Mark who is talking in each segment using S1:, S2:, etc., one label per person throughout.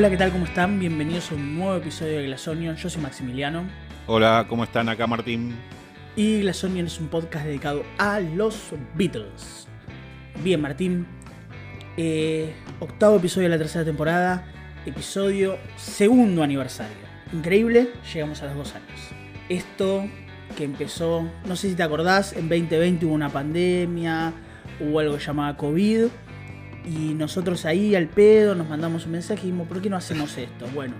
S1: Hola, ¿qué tal? ¿Cómo están? Bienvenidos a un nuevo episodio de Glasonion. Yo soy Maximiliano.
S2: Hola, ¿cómo están? Acá Martín.
S1: Y Glasonion es un podcast dedicado a los Beatles. Bien, Martín. Eh, octavo episodio de la tercera temporada. Episodio segundo aniversario. Increíble, llegamos a los dos años. Esto que empezó, no sé si te acordás, en 2020 hubo una pandemia, hubo algo llamado COVID y nosotros ahí al pedo nos mandamos un mensaje y dijimos, ¿por qué no hacemos esto? Bueno,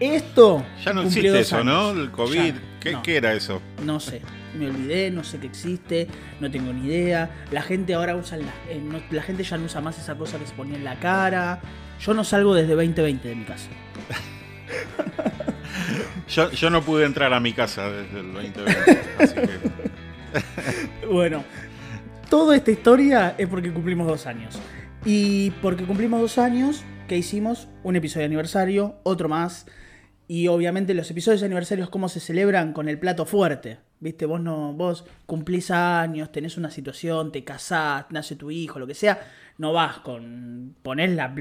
S1: esto...
S2: Ya no existe eso, ¿no? El COVID.
S1: Ya,
S2: ¿Qué,
S1: no.
S2: qué era eso?
S1: No sé, me olvidé, no sé que existe, no tengo ni idea. La gente ahora usa, la, eh, no- la gente ya no usa más esa cosa que se ponía en la cara. Yo no salgo desde 2020 de mi casa.
S2: Yo, yo no pude entrar a mi casa desde el 2020. así que.
S1: Bueno, toda esta historia es porque cumplimos dos años. Y porque cumplimos dos años, ¿qué hicimos? Un episodio de aniversario, otro más. Y obviamente los episodios de aniversarios, ¿cómo se celebran? Con el plato fuerte. ¿Viste? Vos no, vos cumplís años, tenés una situación, te casás, nace tu hijo, lo que sea. No vas con. Ponés, la,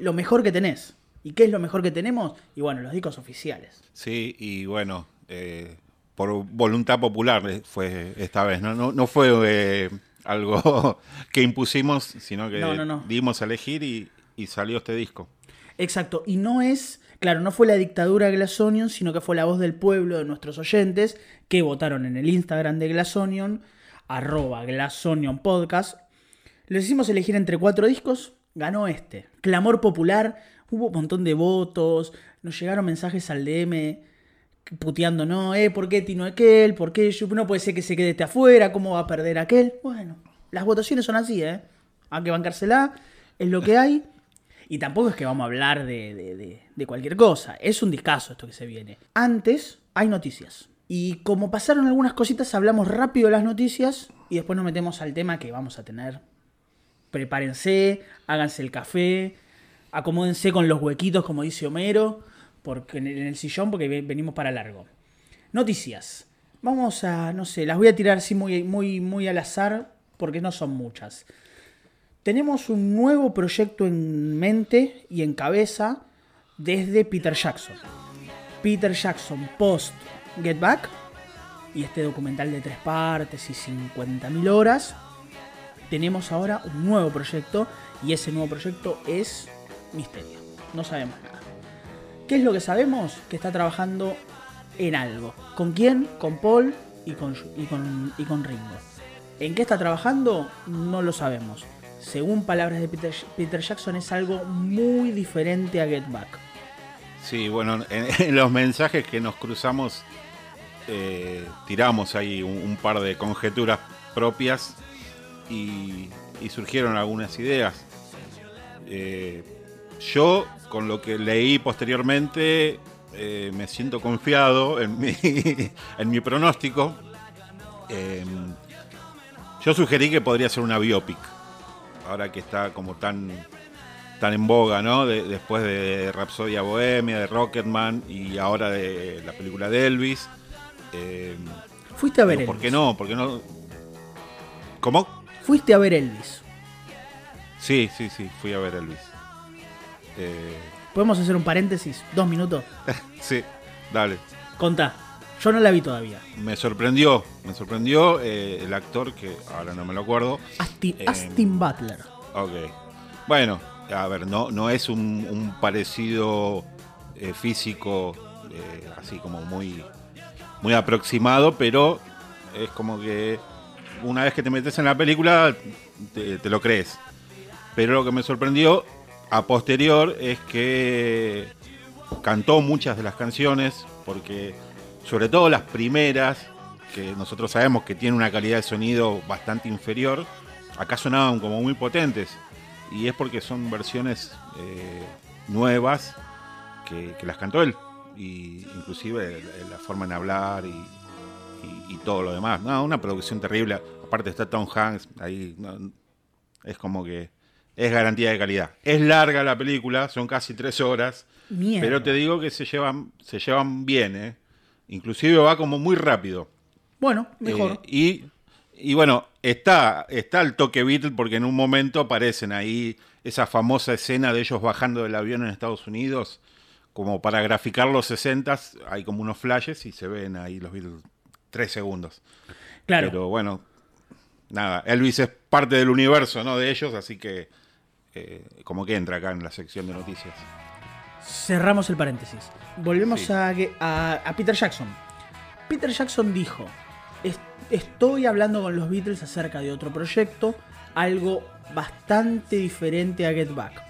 S1: lo mejor que tenés. ¿Y qué es lo mejor que tenemos? Y bueno, los discos oficiales.
S2: Sí, y bueno, eh, por voluntad popular eh, fue esta vez. No, no, no fue eh, algo que impusimos, sino que
S1: No, no, no.
S2: dimos a elegir y, y salió este disco.
S1: Exacto, y no es, claro, no fue la dictadura de Glasonion, sino que fue la voz del pueblo de nuestros oyentes que votaron en el Instagram de Glasonion, arroba Glasonion Podcast. Les hicimos elegir entre cuatro discos, ganó este. Clamor popular, hubo un montón de votos, nos llegaron mensajes al DM puteando, no, eh, ¿por qué Tino aquel? ¿Por qué yo? No puede ser que se quede este afuera, ¿cómo va a perder aquel? Bueno, las votaciones son así, ¿eh? Hay que bancársela, es lo que hay. Y tampoco es que vamos a hablar de, de- de- de cualquier cosa. Es un discazo esto que se viene. Antes hay noticias. Y como pasaron algunas cositas, hablamos rápido de las noticias y después nos metemos al tema que vamos a tener. Prepárense, háganse el café, acomódense con los huequitos, como dice Homero, porque en el, sillón, porque ve- venimos para largo. Noticias. Vamos a, no sé, las voy a tirar así muy, muy, muy al azar, porque no son muchas. Tenemos un nuevo proyecto en mente y en cabeza desde Peter Jackson. Peter Jackson post Get Back y este documental de tres partes y 50.000 horas. Tenemos ahora un nuevo proyecto y ese nuevo proyecto es misterio. No sabemos nada. ¿Qué es lo que sabemos? Que está trabajando en algo. ¿Con quién? Con Paul y con, y con, y con Ringo. ¿En qué está trabajando? No lo sabemos. Según palabras de Peter, Jackson, es algo muy diferente a Get Back.
S2: Sí, bueno, en, los mensajes que nos cruzamos, eh, tiramos ahí un, un par de conjeturas propias y, y surgieron algunas ideas. Eh, yo, con lo que leí posteriormente, eh, me siento confiado en mi, en mi pronóstico. Eh, yo sugerí que podría ser una biopic, ahora que está como tan tan en boga, ¿no? De- después de Rapsodia Bohemia, de Rocketman y ahora de la película de Elvis. Eh,
S1: Fuiste a ver Elvis.
S2: ¿Por qué no? ¿Por qué no? ¿Cómo?
S1: Fuiste a ver Elvis.
S2: Sí, sí, sí, fui a ver Elvis. Eh,
S1: ¿Podemos hacer un paréntesis? Dos minutos.
S2: sí, dale.
S1: Contá. Yo no la vi todavía.
S2: Me sorprendió, me sorprendió eh, el actor, que ahora no me lo acuerdo.
S1: Austin,
S2: Eh,
S1: Austin Butler.
S2: Ok. Bueno, a ver, no, no es un, un parecido físico así como muy, muy aproximado, pero es como que una vez que te metes en la película te, te lo crees. Pero lo que me sorprendió a posterior es que cantó muchas de las canciones, porque sobre todo las primeras, que nosotros sabemos que tienen una calidad de sonido bastante inferior, acá sonaban como muy potentes. Y es porque son versiones eh, nuevas que, las cantó él. Y inclusive la, forma en hablar y, todo lo demás. No, una producción terrible. Aparte está Tom Hanks ahí. es como que es garantía de calidad. Es larga la película, son casi tres horas.
S1: Mierda.
S2: Pero te digo que se llevan, se llevan bien, ¿eh? Inclusive va como muy rápido.
S1: Bueno, mejor.
S2: Eh, y, y bueno, está, está el toque Beatle porque en un momento aparecen ahí esa famosa escena de ellos bajando del avión en Estados Unidos, como para graficar los 60 hay como unos flashes y se ven ahí los Beatles tres segundos.
S1: Claro.
S2: Pero bueno, nada, Elvis es parte del universo, ¿no? De ellos, así que eh, como que entra acá en la sección de noticias.
S1: Cerramos el paréntesis. Volvemos
S2: Sí.
S1: a, a- a Peter Jackson. Peter Jackson dijo, "Es- estoy hablando con los Beatles acerca de otro proyecto, algo bastante diferente a Get Back.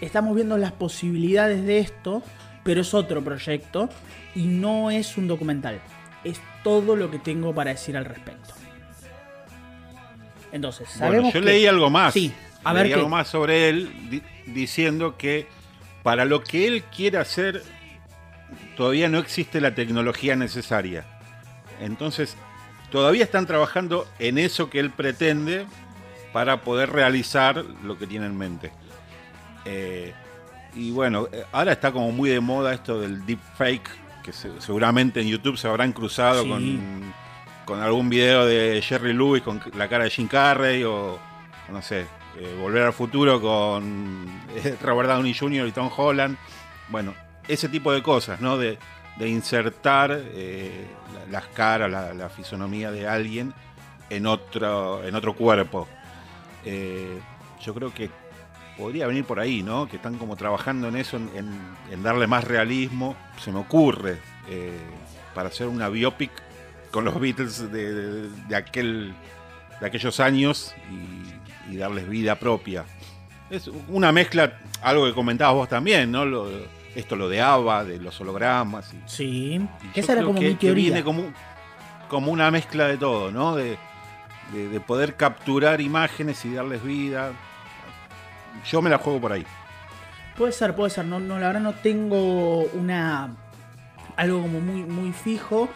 S1: Estamos viendo las posibilidades de esto, pero es otro proyecto y no es un documental. Es todo lo que tengo para decir al respecto. Entonces,
S2: Bueno,
S1: sabemos
S2: yo
S1: que-
S2: leí algo más.
S1: Sí, a ver
S2: algo más sobre él di- diciendo que para lo que él quiere hacer todavía no existe la tecnología necesaria. Entonces, todavía están trabajando en eso que él pretende para poder realizar lo que tiene en mente. Eh, y bueno, eh, ahora está como muy de moda esto del deepfake, que se- seguramente en YouTube se habrán cruzado
S1: Sí.
S2: con, con algún video de Jerry Lewis con la cara de Jim Carrey o no sé, eh, Volver al Futuro con eh, Robert Downey Jr. y Tom Holland. Bueno, ese tipo de cosas, ¿no? De, insertar eh, la- las caras, la, fisonomía de alguien en otro, en otro cuerpo. Yo creo que podría venir por ahí, ¿no? Que están como trabajando en eso, en, darle más realismo. Se me ocurre para hacer una biopic con los Beatles de, de- de aquel, de aquellos años y, y darles vida propia. Es una mezcla, algo que comentabas vos también, ¿no? Lo- esto lo de ABBA, de los hologramas. y-
S1: Sí,
S2: y
S1: esa era como
S2: que-
S1: mi
S2: que
S1: teoría.
S2: viene como, como una mezcla de todo, ¿no? De, de- de poder capturar imágenes y darles vida. Yo me la juego por ahí.
S1: Puede ser, puede ser. No, no, la verdad no tengo una. algo como muy, muy fijo.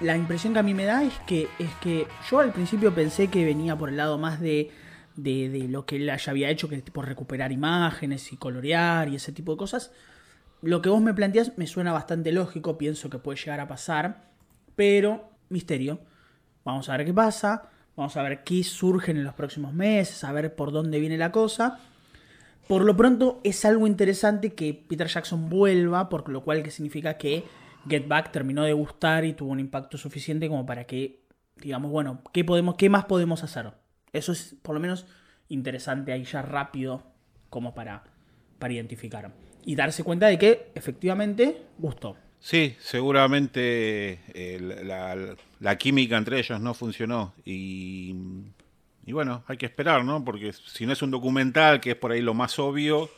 S1: La impresión que a mí me da es que. es que yo al principio pensé que venía por el lado más de. De, de lo que él ya había hecho, que es tipo recuperar imágenes y colorear y ese tipo de cosas. Lo que vos me planteas me suena bastante lógico, pienso que puede llegar a pasar, pero misterio. Vamos a ver qué pasa, vamos a ver qué surgen en los próximos meses, a ver por dónde viene la cosa. Por lo pronto es algo interesante que Peter Jackson vuelva, por lo cual que significa que Get Back terminó de gustar y tuvo un impacto suficiente como para que, digamos, bueno, ¿qué, podemos, qué más podemos hacer? Eso es por lo menos interesante ahí ya rápido como para, para identificar. Y darse cuenta de que efectivamente gustó.
S2: Sí, seguramente eh, la, química entre ellos no funcionó. Y, y bueno, hay que esperar, ¿no? Porque si no es un documental, que es por ahí lo más obvio,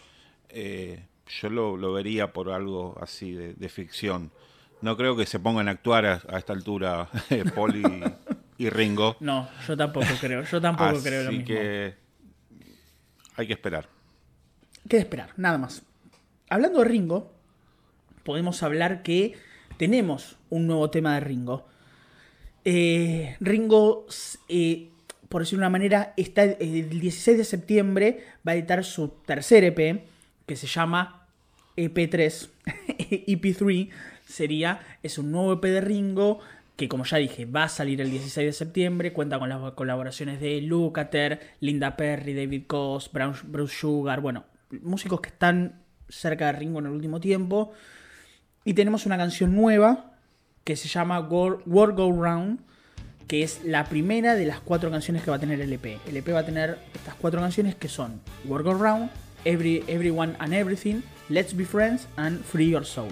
S2: eh, yo lo, lo vería por algo así de, ficción. No creo que se pongan a actuar a, a esta altura Paul y, Ringo.
S1: No, yo tampoco creo, yo tampoco
S2: Así
S1: creo lo mismo.
S2: que hay que esperar.
S1: ¿Qué esperar? Nada más. Hablando de Ringo, podemos hablar que tenemos un nuevo tema de Ringo. Eh, Ringo, eh, por decirlo de una manera, está, eh, el 16 de septiembre va a editar su tercer EP, que se llama E EP3, EP3 sería, es un nuevo EP de Ringo, que como ya dije, va a salir el 16 de septiembre, cuenta con las colaboraciones de Lukather, Linda Perry, David Brown- Bruce Sugar, bueno, músicos que están cerca de Ringo en el último tiempo. Y tenemos una canción nueva que se llama World, Go Round, que es la primera de las cuatro canciones que va a tener el EP. El EP va a tener estas cuatro canciones que son World Go Round, Every, Everyone and Everything, Let's Be Friends and Free Your Soul.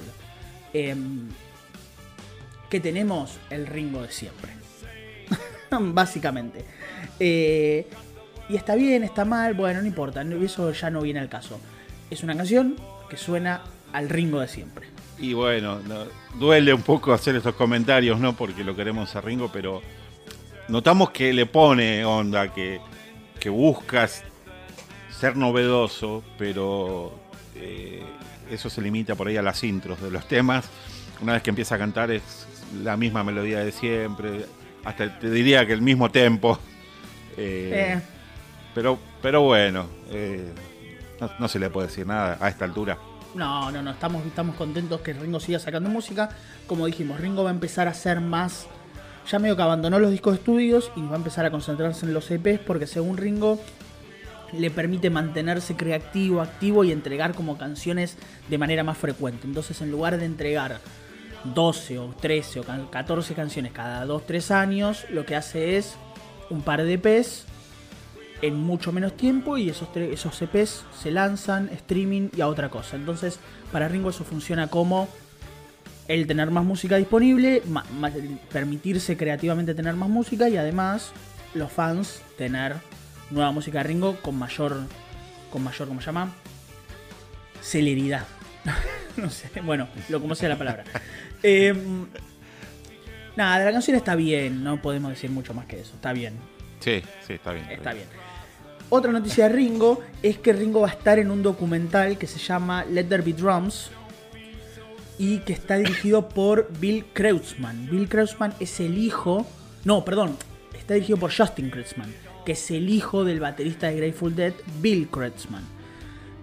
S1: Em, que tenemos el Ringo de siempre. Básicamente. Eh, y está bien, está mal, bueno, no importa, no- eso ya no viene al caso. Es una canción que suena al Ringo de siempre.
S2: Y bueno, no- duele un poco hacer estos comentarios, ¿no? Porque lo queremos a Ringo, pero notamos que le pone onda, que, que buscas ser novedoso, pero eh, eso se limita por ahí a las intros de los temas. Una vez que empieza a cantar es la misma melodía de siempre, hasta te diría que el mismo tempo. Eh,
S1: Eh,
S2: Pero, pero bueno, eh, no, no se le puede decir nada a esta altura.
S1: No, no, no, estamos, estamos contentos que Ringo siga sacando música. Como dijimos, Ringo va a empezar a hacer más. Ya medio que abandonó los discos de estudios y va a empezar a concentrarse en los EPs porque según Ringo, le permite mantenerse creativo, activo y entregar como canciones de manera más frecuente. Entonces, en lugar de entregar 12 o 13 o 14 canciones cada 2-3 años, lo que hace es un par de EPs en mucho menos tiempo y esos, esos EPs se lanzan, streaming y a otra cosa. Entonces, para Ringo eso funciona como el tener más música disponible, permitirse creativamente tener más música y además los fans tener nueva música de Ringo con mayor, con mayor, ¿cómo se llama? Celeridad. no sé, bueno, lo como sea la palabra. Em, nada, la canción está bien, no podemos decir mucho más que eso, está bien.
S2: Sí, sí, está bien.
S1: Está, bien. Otra noticia de Ringo es que Ringo va a estar en un documental que se llama Let There Be Drums y que está dirigido por Bill Kreutzmann. Bill Kreutzmann es el hijo, no, perdón, está dirigido por Justin Kreutzmann, que es el hijo del baterista de Grateful Dead, Bill Kreutzmann.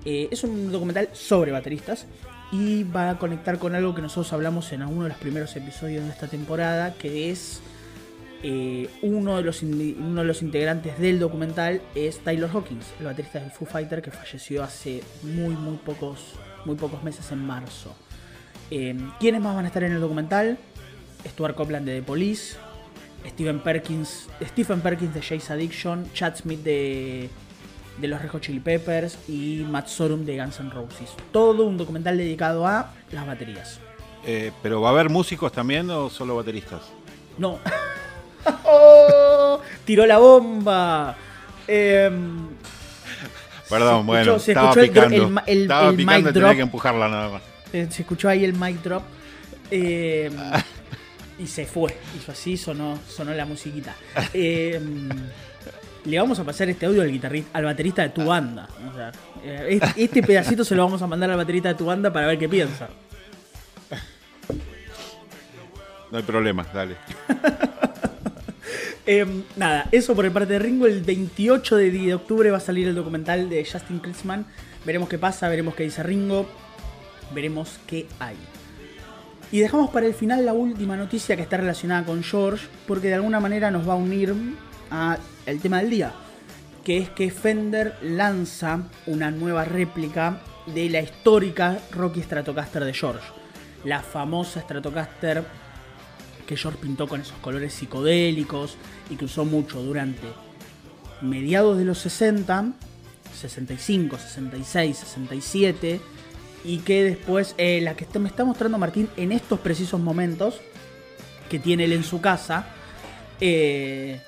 S1: Eh, es un documental sobre bateristas y va a conectar con algo que nosotros hablamos en uno de los primeros episodios de esta temporada, que es eh, uno, de los uno de los integrantes del documental es Taylor Hawkins, el baterista de Foo Fighter que falleció hace muy muy pocos, muy pocos meses en marzo. Eh, ¿Quiénes más van a estar en el documental? Stuart Copeland de The Police, Stephen Perkins, Stephen Perkins de Jace Addiction, Chad Smith de, de los Red Chili Peppers y Matt Sorum de Guns N' Roses. Todo un documental dedicado a las baterías.
S2: Eh, ¿Pero va a haber músicos también o solo bateristas?
S1: No. oh, tiró la bomba. Em,
S2: Perdón, bueno, se estaba picando. El, estaba picando tenía que empujarla nada más.
S1: Eh, se escuchó ahí el mic drop. Eh, y se fue. Hizo así, sonó, sonó la musiquita. Em, le vamos a pasar este audio al guitarrista, al baterista de tu banda. Eh, este pedacito se lo vamos a mandar al baterista de tu banda para ver qué piensa.
S2: No hay problema, dale.
S1: Em, nada, eso por el parte de Ringo. El 28 de, octubre va a salir el documental de Justin Klinsman. Veremos qué pasa, veremos qué dice Ringo. Veremos qué hay. Y dejamos para el final la última noticia que está relacionada con George, porque de alguna manera nos va a unir al tema del día, que es que Fender lanza una nueva réplica de la histórica Rocky Stratocaster de George. La famosa Stratocaster que George pintó con esos colores psicodélicos y que usó mucho durante mediados de los 60, 65, 66, 67 y que después, eh, la que me está mostrando Martín en estos precisos momentos, que tiene él en su casa, eh,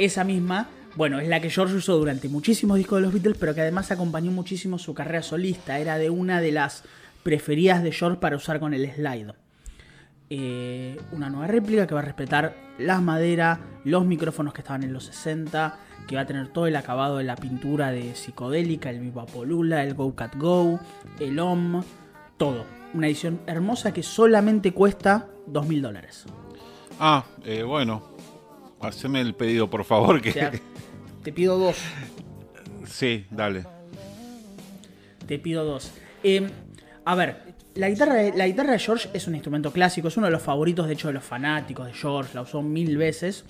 S1: esa misma, bueno, es la que George usó durante muchísimos discos de los Beatles, pero que además acompañó muchísimo su carrera solista, era de una de las preferidas de George para usar con el slide. Eh, una nueva réplica que va a respetar las maderas, los micrófonos que estaban en los 60, que va a tener todo el acabado de la pintura de psicodélica, el Vivapolula, el Go Cat Go, el OM, todo. Una edición hermosa que solamente cuesta 2.000 dólares.
S2: Ah, eh, bueno, haceme el pedido por favor. Que...
S1: Te, pido dos.
S2: Sí, dale.
S1: Te pido dos. Eh, a ver, la guitarra, de, la guitarra de George es un instrumento clásico, es uno de los favoritos de hecho de los fanáticos de George, la usó mil veces.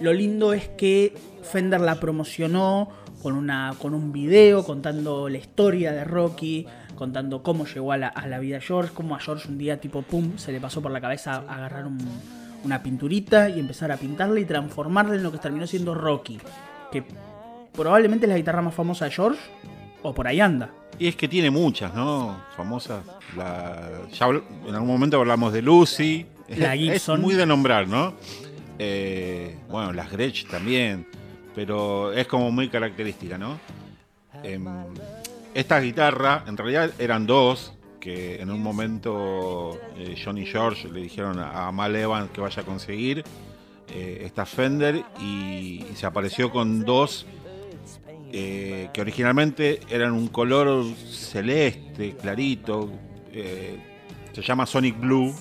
S1: Lo lindo es que Fender la promocionó con, una, con un video contando la historia de Rocky, contando cómo llegó a la, vida de George, cómo a George un día tipo pum se le pasó por la cabeza agarrar una pinturita y empezar a pintarla y transformarla en lo que terminó siendo Rocky, que probablemente es la guitarra más famosa de George, o por ahí anda.
S2: Y es que tiene muchas, ¿no? Famosas. La, ya en algún momento hablamos de Lucy.
S1: La Gibson.
S2: Es muy de nombrar, ¿no? Eh, bueno, las Gretsch también. Pero es como muy característica, ¿no? Em, esta guitarra, en realidad eran dos, que en un momento eh, Johnny George le dijeron a Mal Evans que vaya a conseguir eh, esta Fender y, se apareció con dos eh, que originalmente eran un color celeste, clarito, eh, se llama Sonic Blue,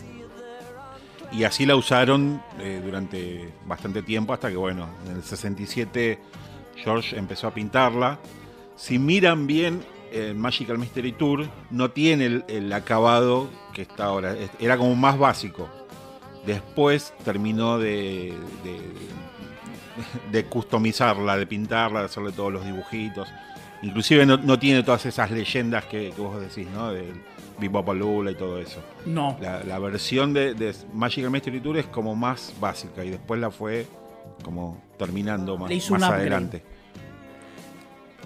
S2: y así la usaron durante bastante tiempo, hasta que bueno, en el 67 George empezó a pintarla. Si miran bien, el Magical Mystery Tour no tiene el, acabado que está ahora, era como más básico. Después terminó de de customizarla, de pintarla, de hacerle todos los dibujitos. Inclusive no, tiene todas esas leyendas que, vos decís, ¿no? Del Bebopalula y todo eso.
S1: No.
S2: La, versión de, de, Magical Mystery Tour es como más básica y después la fue como terminando más, más adelante.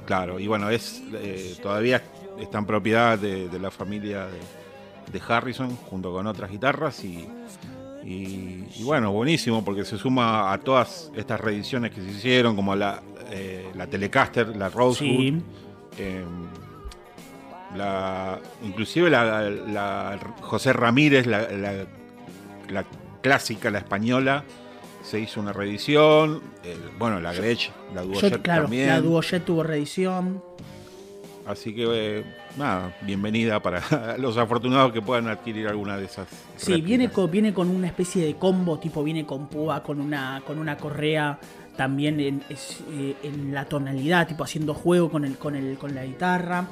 S2: Claro, y bueno, es eh, todavía está en propiedad de, la familia de, Harrison junto con otras guitarras y, y, bueno, buenísimo porque se suma a todas estas reediciones que se hicieron como la, eh, la Telecaster, la Rosewood. Em, la, inclusive la, José Ramírez, la, la, clásica, la española, se hizo una reedición. bueno, la Gretsch, la Duojet también.
S1: La Duojet tuvo reedición.
S2: Así que, eh, nada, bienvenida para los afortunados que puedan adquirir alguna de esas.
S1: Sí, viene con, viene con una especie de combo, tipo viene con púa, con una, con una correa también en, eh, en la tonalidad, tipo haciendo juego con, el, con, el, con la guitarra.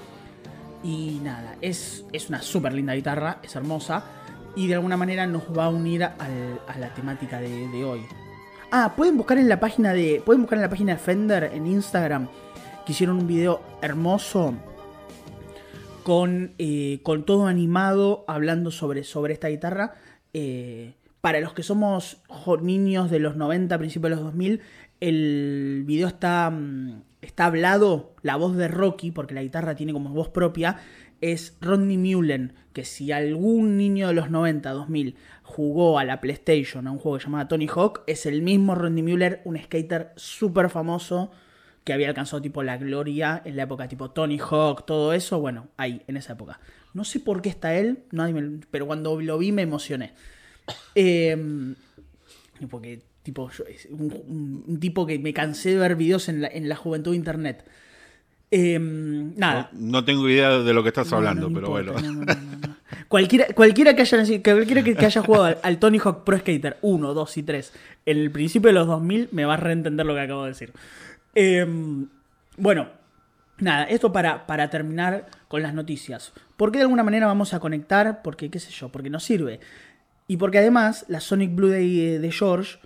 S1: Y nada, es, es una súper linda guitarra, es hermosa. Y de alguna manera nos va a unir a la temática de, de hoy. Ah, pueden buscar en la página de. Pueden buscar en la página de Fender en Instagram. Que hicieron un video hermoso. Con, eh, con todo animado. Hablando sobre, sobre esta guitarra. Eh, para los que somos niños de los 90, principios de los 2000. El video está. Mm, está hablado. La voz de Rocky. Porque la guitarra tiene como voz propia. Es Rodney Mullen. Que si algún niño de los 90, 2000 jugó a la PlayStation, a un juego llamado Tony Hawk, es el mismo Rodney Mueller, un skater súper famoso que había alcanzado tipo la gloria en la época tipo Tony Hawk, todo eso, bueno, ahí, en esa época. No sé por qué está él, pero cuando lo vi me emocioné. Eh, porque tipo, un, tipo que me cansé de ver videos en la, en la juventud de internet. Em, nada.
S2: No, tengo idea de lo que estás hablando, pero bueno.
S1: Cualquiera, cualquiera, que haya, cualquiera que, haya jugado al, Tony Hawk Pro Skater 1, 2 y 3 en el principio de los 2000 me va a reentender lo que acabo de decir. Em, bueno, nada, esto para, para terminar con las noticias. ¿Por qué de alguna manera vamos a conectar? Porque, qué sé yo, porque nos sirve. Y porque además la Sonic Blue de, de George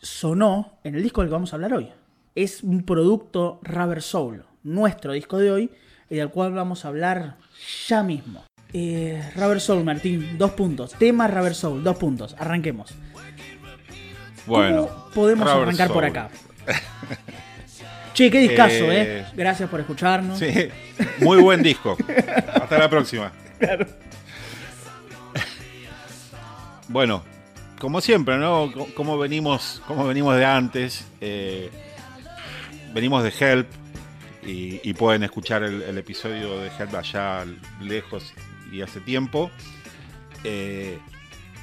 S1: sonó en el disco del que vamos a hablar hoy. Es un producto Rubber Soul, nuestro disco de hoy, y del cual vamos a hablar ya mismo. Eh, Rubber Soul, Martín, dos puntos. Tema Rubber Soul, dos puntos. Arranquemos.
S2: Bueno,
S1: podemos arrancar por acá? che, qué discazo, eh, eh. Gracias por escucharnos.
S2: Sí, muy buen disco. Hasta la próxima. Bueno, como siempre, ¿no? Como venimos, como venimos de antes. Eh, venimos de Help. Y, pueden escuchar el, el, episodio de Help allá lejos y hace tiempo. Eh,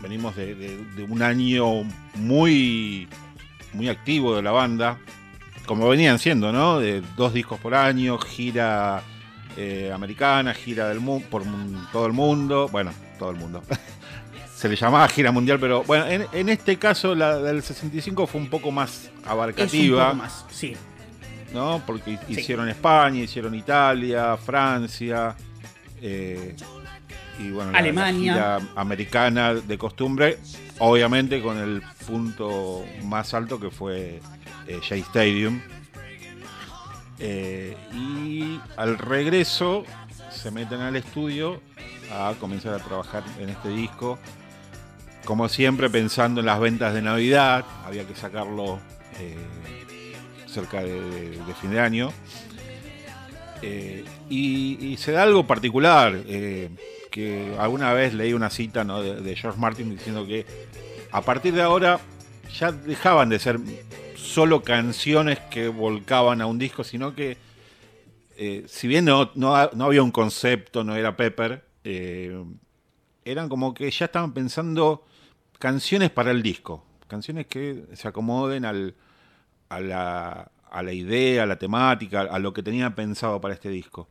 S2: venimos de, un año muy, muy activo de la banda, como venían siendo, ¿no? De dos discos por año, gira eh, americana, gira del por todo el mundo, bueno, todo el mundo. Se le llamaba gira mundial, pero bueno, en, este caso la del 65 fue un poco más abarcativa.
S1: más, sí.
S2: ¿No? Porque hicieron España, hicieron Italia, Francia. Eh, y bueno,
S1: Alemania.
S2: americana de costumbre, obviamente con el punto más alto que fue eh, J Stadium. Eh, y al regreso se meten al estudio a comenzar a trabajar en este disco. Como siempre pensando en las ventas de Navidad, había que sacarlo eh, cerca de, fin de año. y, se da algo particular que alguna vez leí una cita de, George Martin diciendo que a partir de ahora ya dejaban de ser solo canciones que volcaban a un disco, sino que eh, si bien no, no, había un concepto, no era Pepper, eh, eran como que ya estaban pensando canciones para el disco, canciones que se acomoden al, a, la, a la idea, a la temática, a lo que tenía pensado para este disco.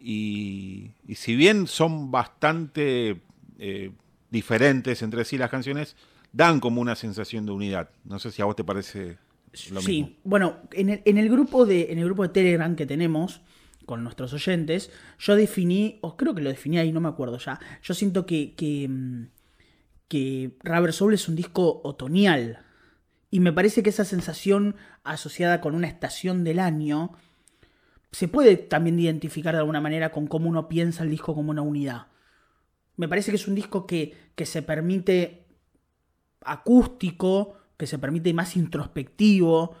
S2: Y, si bien son bastante eh, diferentes entre sí las canciones, dan como una sensación de unidad. No sé si a vos te parece lo mismo. Sí,
S1: bueno, en el, grupo de, en el grupo de Telegram que tenemos con nuestros oyentes, yo definí, o creo que lo definí ahí, no me acuerdo ya. Yo siento que, que, mm, que Rubber Soul es un disco otoñal. Y me parece que esa sensación asociada con una estación del año se puede también identificar de alguna manera con cómo uno piensa el disco como una unidad. Me parece que es un disco que, que se permite acústico, que se permite más introspectivo,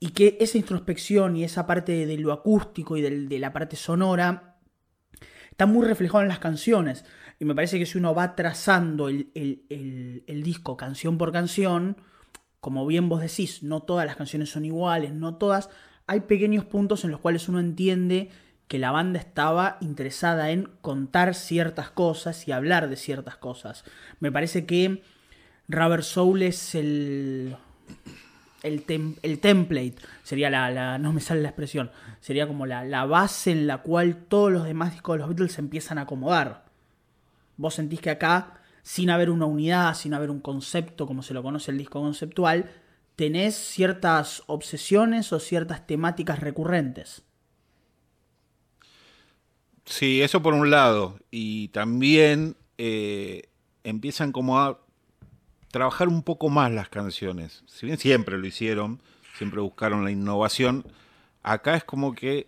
S1: y que esa introspección y esa parte de lo acústico y de la parte sonora está muy reflejado en las canciones. Y me parece que si uno va trazando el, el, disco canción por canción, como bien vos decís, no todas las canciones son iguales, no todas, hay pequeños puntos en los cuales uno entiende que la banda estaba interesada en contar ciertas cosas y hablar de ciertas cosas. Me parece que Rubber Soul es el el, el template, sería la, no me sale la expresión, sería como la, la, base en la cual todos los demás discos de los Beatles se empiezan a acomodar. Vos sentís que acá, sin haber una unidad, sin haber un concepto como se lo conoce el disco conceptual, tenés ciertas obsesiones o ciertas temáticas recurrentes.
S2: Sí, eso por un lado. Y también eh, empiezan como a trabajar un poco más las canciones. Si bien siempre lo hicieron, siempre buscaron la innovación, acá es como que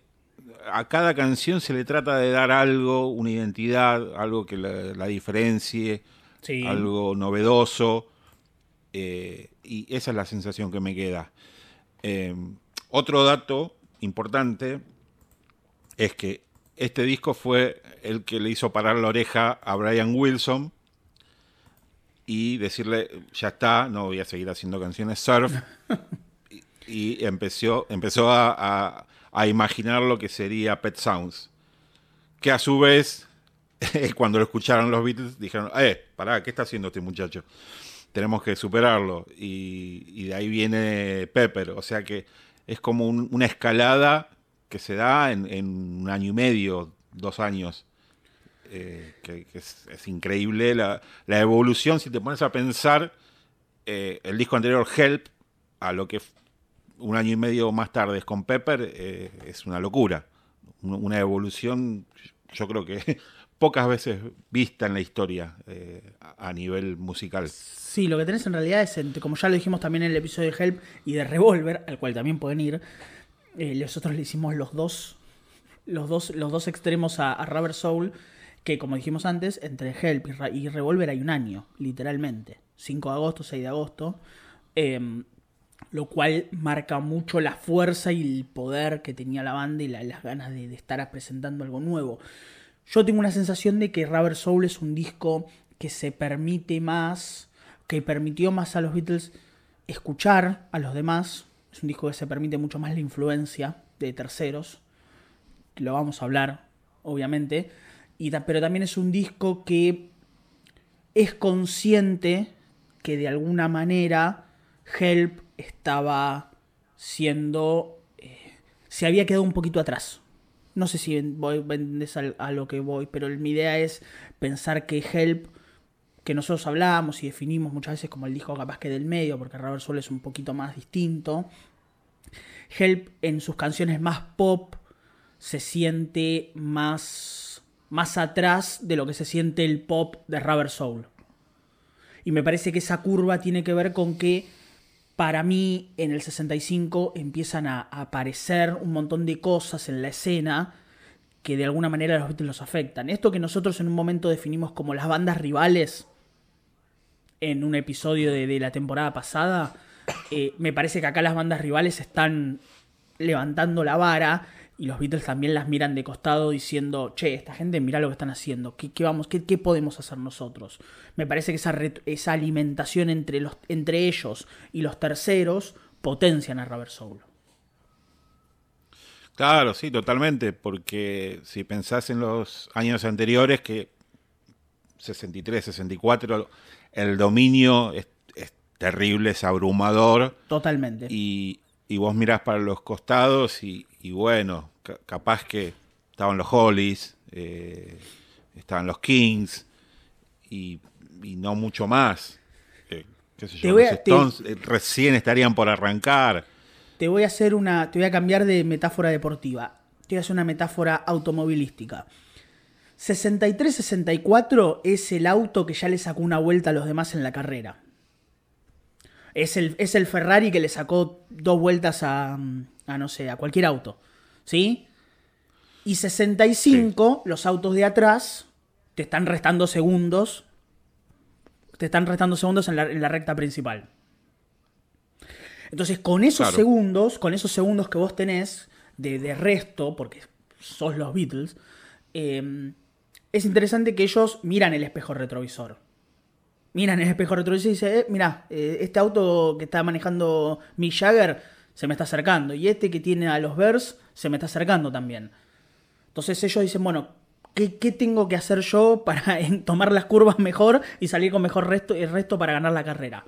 S2: a cada canción se le trata de dar algo, una identidad, algo que la, diferencie, algo novedoso. Eh, y esa es la sensación que me queda. Eh, otro dato importante es que este disco fue el que le hizo parar la oreja a Brian Wilson y decirle, ya está, no voy a seguir haciendo canciones surf. y, empezó, empezó a, imaginar lo que sería Pet Sounds. Que a su vez, cuando lo escucharon los Beatles, dijeron, eh, pará, ¿qué está haciendo este muchacho? Tenemos que superarlo. Y, de ahí viene Pepper. O sea que es como una escalada que se da en, un año y medio, dos años. Eh, que, es, increíble la, evolución, si te pones a pensar eh, el disco anterior, Help, a lo que un año y medio más tarde es con Pepper, eh, es una locura. Una evolución, yo creo que pocas veces vista en la historia a nivel musical.
S1: Sí, lo que tenés en realidad es, como ya lo dijimos también en el episodio de Help y de Revolver, al cual también pueden ir, nosotros le hicimos los dos, los dos, los dos extremos a, a Rubber Soul que como dijimos antes, entre Help y, Revolver hay un año, literalmente. 5 de agosto, 6 de agosto. Em, lo cual marca mucho la fuerza y el poder que tenía la banda y las ganas de, estar presentando algo nuevo. Yo tengo una sensación de que Rubber Soul es un disco que se permite más, que permitió más a los Beatles escuchar a los demás. Es un disco que se permite mucho más la influencia de terceros. Lo vamos a hablar, obviamente pero también es un disco que es consciente que de alguna manera Help estaba siendo... Eh, se había quedado un poquito atrás. No sé si voy a, a lo que voy, pero mi idea es pensar que Help, que nosotros hablamos y definimos muchas veces como el disco capaz que del medio, porque Robert Soul es un poquito más distinto. Help en sus canciones más pop se siente más más atrás de lo que se siente el pop de Rubber Soul. Y me parece que esa curva tiene que ver con que para mí en el 65 empiezan a aparecer un montón de cosas en la escena que de alguna manera los Beatles los afectan. Esto que nosotros en un momento definimos como las bandas rivales en un episodio de, la temporada pasada, eh, me parece que acá las bandas rivales están levantando la vara y los Beatles también las miran de costado diciendo, che, esta gente mira lo que están haciendo, ¿qué, vamos, qué, podemos hacer nosotros? Me parece que esa, esa alimentación entre, los, entre ellos y los terceros potencian a Rubber Soul.
S2: Claro, sí, totalmente, porque si pensás en los años anteriores, que 63, 64, el dominio es, terrible, es abrumador.
S1: Totalmente.
S2: Y, y vos mirás para los costados y, y bueno, capaz que estaban los Hollies, eh, estaban los Kings y, no mucho más. Eh, los Stones eh, recién estarían por arrancar.
S1: Te voy a hacer una, te voy a cambiar de metáfora deportiva. Te voy a hacer una metáfora automovilística. 63-64 es el auto que ya le sacó una vuelta a los demás en la carrera. Es el, es el Ferrari que le sacó dos vueltas a, a no sé, a cualquier auto. ¿Sí? Y 65, los autos de atrás te están restando segundos. Te están restando segundos en la, recta principal. Entonces, con esos segundos, con esos segundos que vos tenés de, resto, porque sos los Beatles, em, es interesante que ellos miran el espejo retrovisor. Miran el espejo retrovisor y dicen, eh, mira, eh, este auto que está manejando Mick Jagger se me está acercando. Y este que tiene a los Bears se me está acercando también. Entonces ellos dicen, bueno, ¿qué, tengo que hacer yo para tomar las curvas mejor y salir con mejor resto, el resto para ganar la carrera?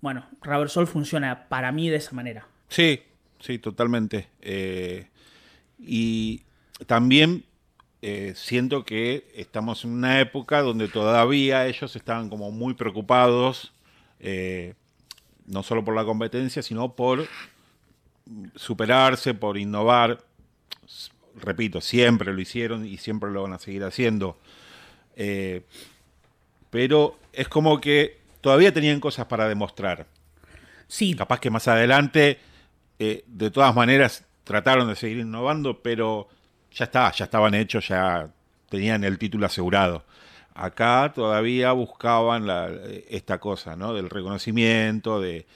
S1: Bueno, Sol funciona para mí de esa manera.
S2: Sí, sí, totalmente. Eh, y también eh, siento que estamos en una época donde todavía ellos estaban como muy preocupados, eh, no solo por la competencia, sino por superarse, por innovar repito, siempre lo hicieron y siempre lo van a seguir haciendo. Eh, pero es como que todavía tenían cosas para demostrar.
S1: Sí.
S2: Capaz que más adelante, eh, de todas maneras, trataron de seguir innovando, pero ya está, ya estaban hechos, ya tenían el título asegurado. Acá todavía buscaban esta cosa, ¿no? Del reconocimiento, de,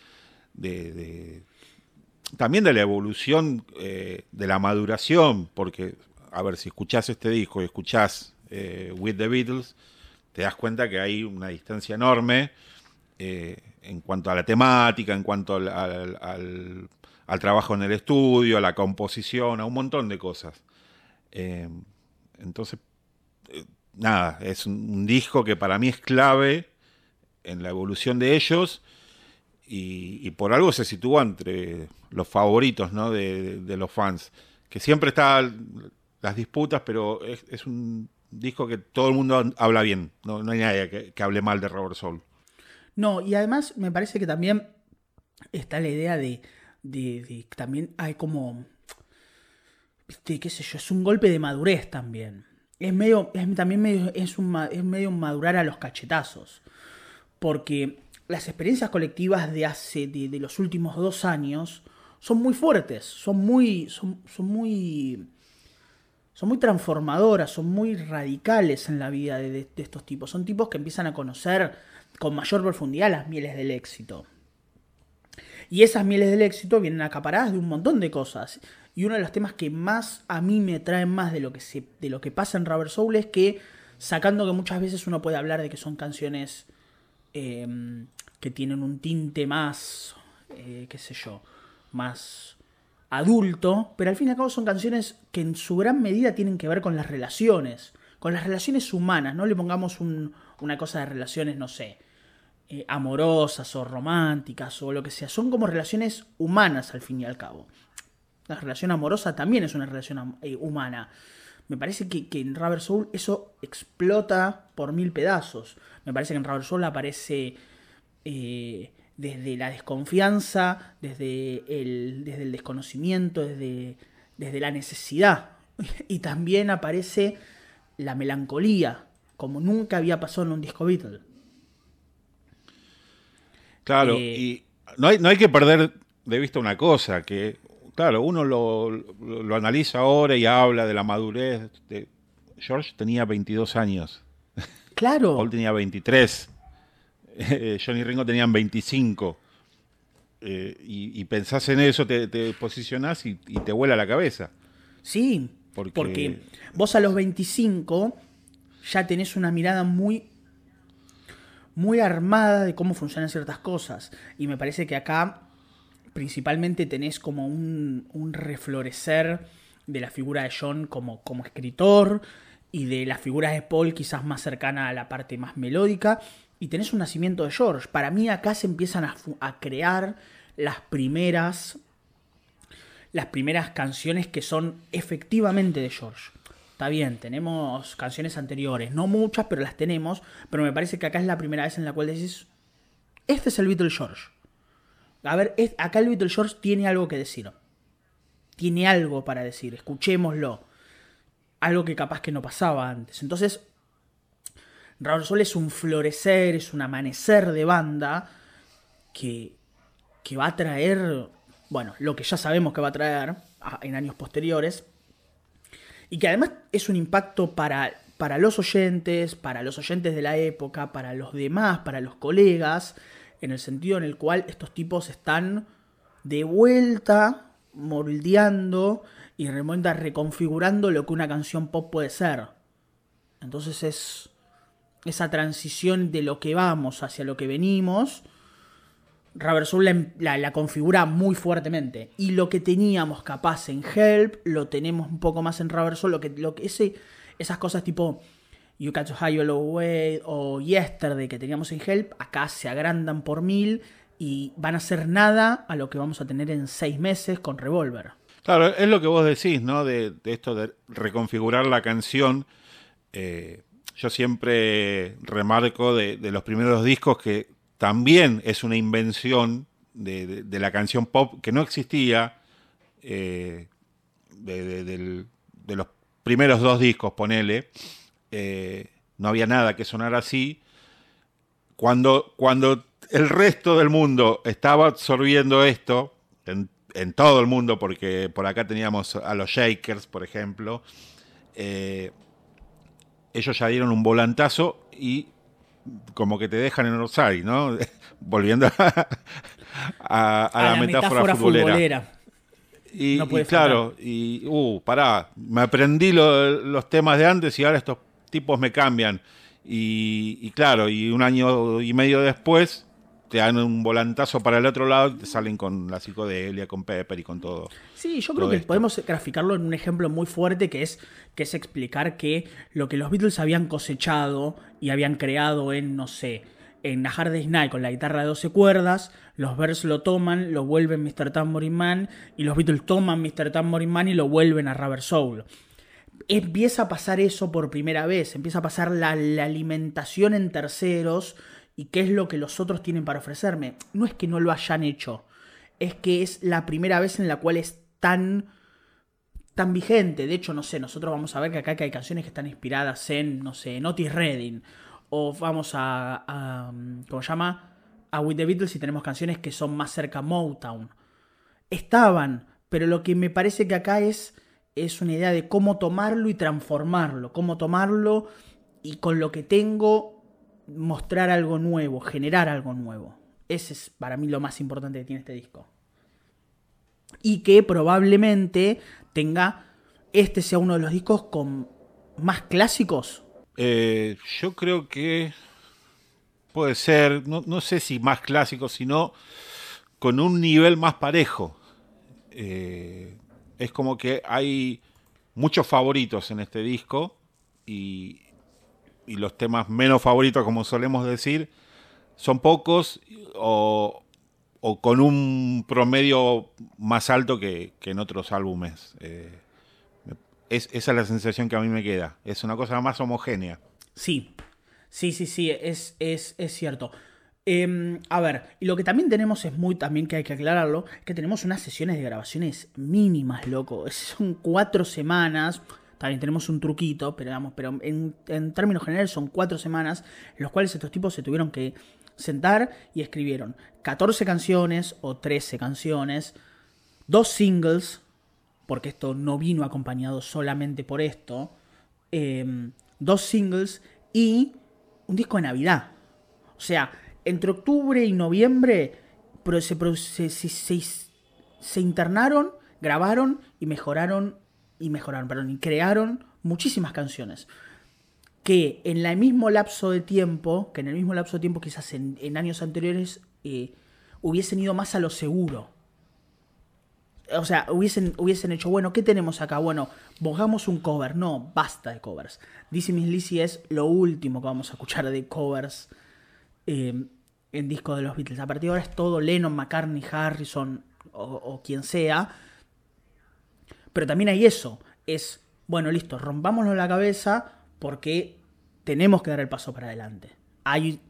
S2: también de la evolución eh, de la maduración, porque, a ver, si escuchás este disco y escuchás eh, With the Beatles, te das cuenta que hay una distancia enorme eh, en cuanto a la temática, en cuanto al, trabajo en el estudio, a la composición, a un montón de cosas. entonces, nada, es un disco que para mí es clave en la evolución de ellos y, por algo se sitúa entre los favoritos ¿no? de, los fans. Que siempre están las disputas, pero es, un disco que todo el mundo habla bien. No, hay nadie que, hable mal de Robert Soul.
S1: No, y además me parece que también está la idea de, también hay como, qué sé yo, es un golpe de madurez también. Es medio, también es, un, es medio madurar a los cachetazos. Porque las experiencias colectivas de hace, de, los últimos dos años, son muy fuertes, son muy, son, muy, son muy transformadoras, son muy radicales en la vida de, estos tipos. Son tipos que empiezan a conocer con mayor profundidad las mieles del éxito. Y esas mieles del éxito vienen acaparadas de un montón de cosas. Y uno de los temas que más a mí me traen más de lo que, se, de lo que pasa en Rubber Soul es que, sacando que muchas veces uno puede hablar de que son canciones Em, que tienen un tinte más, eh, qué sé yo, más adulto, pero al fin y al cabo son canciones que en su gran medida tienen que ver con las relaciones, con las relaciones humanas, no le pongamos una cosa de relaciones, no sé, eh, amorosas o románticas o lo que sea, son como relaciones humanas al fin y al cabo. La relación amorosa también es una relación eh, humana. Me parece que, en Rubber Soul eso explota por mil pedazos. Me parece que en Rubber Soul aparece eh, desde la desconfianza, desde el, desde el desconocimiento, desde, desde la necesidad. Y también aparece la melancolía, como nunca había pasado en un disco Beatle.
S2: Claro, eh, y no hay, no hay que perder de vista una cosa, que claro, uno lo, analiza ahora y habla de la madurez. De... George tenía 22 años.
S1: Claro.
S2: Paul tenía 23. Johnny Ringo tenían 25. Eh, y, pensás en eso, te, te posicionás y, te vuela la cabeza.
S1: Sí, porque... porque vos a los 25 ya tenés una mirada muy muy armada de cómo funcionan ciertas cosas. Y me parece que acá principalmente tenés como un, reflorecer de la figura de John como, como escritor y de la figura de Paul quizás más cercana a la parte más melódica y tenés un nacimiento de George. Para mí acá se empiezan a, crear las primeras las primeras canciones que son efectivamente de George. Está bien, tenemos canciones anteriores, no muchas, pero las tenemos, pero me parece que acá es la primera vez en la cual decís, este es el Beatle George. A ver, acá el Beatle George tiene algo que decir. Tiene algo para decir, escuchémoslo. Algo que capaz que no pasaba antes. Entonces, Raúl Sol es un florecer, es un amanecer de banda que, que va a traer, bueno, lo que ya sabemos que va a traer en años posteriores, y que además es un impacto para, para los oyentes, para los oyentes de la época, para los demás, para los colegas, en el sentido en el cual estos tipos están de vuelta moldeando y remonta reconfigurando lo que una canción pop puede ser. Entonces es esa transición de lo que vamos hacia lo que venimos. Rubber Soul la, configura muy fuertemente. Y lo que teníamos capaz en Help, lo tenemos un poco más en Soul. Lo que, lo que esas cosas tipo You Catch a High Way o Yesterday que teníamos en Help, acá se agrandan por mil y van a ser nada a lo que vamos a tener en seis meses con Revolver.
S2: Claro, es lo que vos decís, ¿no? De, esto de reconfigurar la canción. Eh, yo siempre remarco de, los primeros discos que también es una invención de, la canción pop que no existía eh, de, los primeros dos discos, ponele. Eh, no había nada que sonara así. Cuando, cuando el resto del mundo estaba absorbiendo esto, en en todo el mundo, porque por acá teníamos a los Shakers, por ejemplo, eh, ellos ya dieron un volantazo y como que te dejan en Orsay, ¿no? Volviendo a, la, metáfora, futbolera. Y, claro, y, uh, pará, me aprendí los temas de antes y ahora estos tipos me cambian. y claro, y un año y medio después te dan un volantazo para el otro lado y te salen con la psicodelia, con Pepper y con todo.
S1: Sí, yo creo que podemos graficarlo en un ejemplo muy fuerte que es, que es explicar que lo que los Beatles habían cosechado y habían creado en, no sé, en A Hard Day's Night con la guitarra de 12 cuerdas, los Bears lo toman, lo vuelven Mr. Tambourine Man y los Beatles toman Mr. Tambourine Man y lo vuelven a Rubber Soul. Empieza a pasar eso por primera vez, empieza a pasar la, alimentación en terceros y qué es lo que los otros tienen para ofrecerme. No es que no lo hayan hecho, es que es la primera vez en la cual es tan tan vigente. De hecho, no sé, nosotros vamos a ver que acá hay canciones que están inspiradas en, no sé, en Otis. O vamos a, a ¿cómo se llama? A With the Beatles y tenemos canciones que son más cerca a Motown. Estaban, pero lo que me parece que acá es, es una idea de cómo tomarlo y transformarlo. Cómo tomarlo y con lo que tengo mostrar algo nuevo, generar algo nuevo. Ese es para mí lo más importante que tiene este disco. Y que probablemente tenga, este sea uno de los discos con más clásicos.
S2: Eh, yo creo que puede ser, no, sé si más clásicos, sino con un nivel más parejo. Eh, es como que hay muchos favoritos en este disco y, y los temas menos favoritos, como solemos decir, son pocos o, con un promedio más alto que, en otros álbumes. Eh, es, esa es la sensación que a mí me queda. Es una cosa más homogénea.
S1: Sí, sí, sí, sí, es, es, cierto. Em, a ver, y lo que también tenemos es muy, también que hay que aclararlo, que tenemos unas sesiones de grabaciones mínimas, loco. Son cuatro semanas, también tenemos un truquito, pero, digamos, pero en, términos generales son cuatro semanas en los cuales estos tipos se tuvieron que sentar y escribieron 14 canciones o 13 canciones, dos singles, porque esto no vino acompañado solamente por esto, em, dos singles y un disco de Navidad. O sea, entre octubre y noviembre se, internaron, grabaron y mejoraron y mejoraron, perdón, y crearon muchísimas canciones que en el mismo lapso de tiempo, que en el mismo lapso de tiempo quizás en, años anteriores eh, hubiesen ido más a lo seguro. O sea, hubiesen, hubiesen hecho, bueno, ¿qué tenemos acá? Bueno, bojamos un cover. No, basta de covers. Dice Miss Lizzy es lo último que vamos a escuchar de covers eh, en disco de los Beatles. A partir de ahora es todo Lennon, McCartney, Harrison o quien sea pero también hay eso, es, bueno, listo, rompámonos la cabeza porque tenemos que dar el paso para adelante. Hay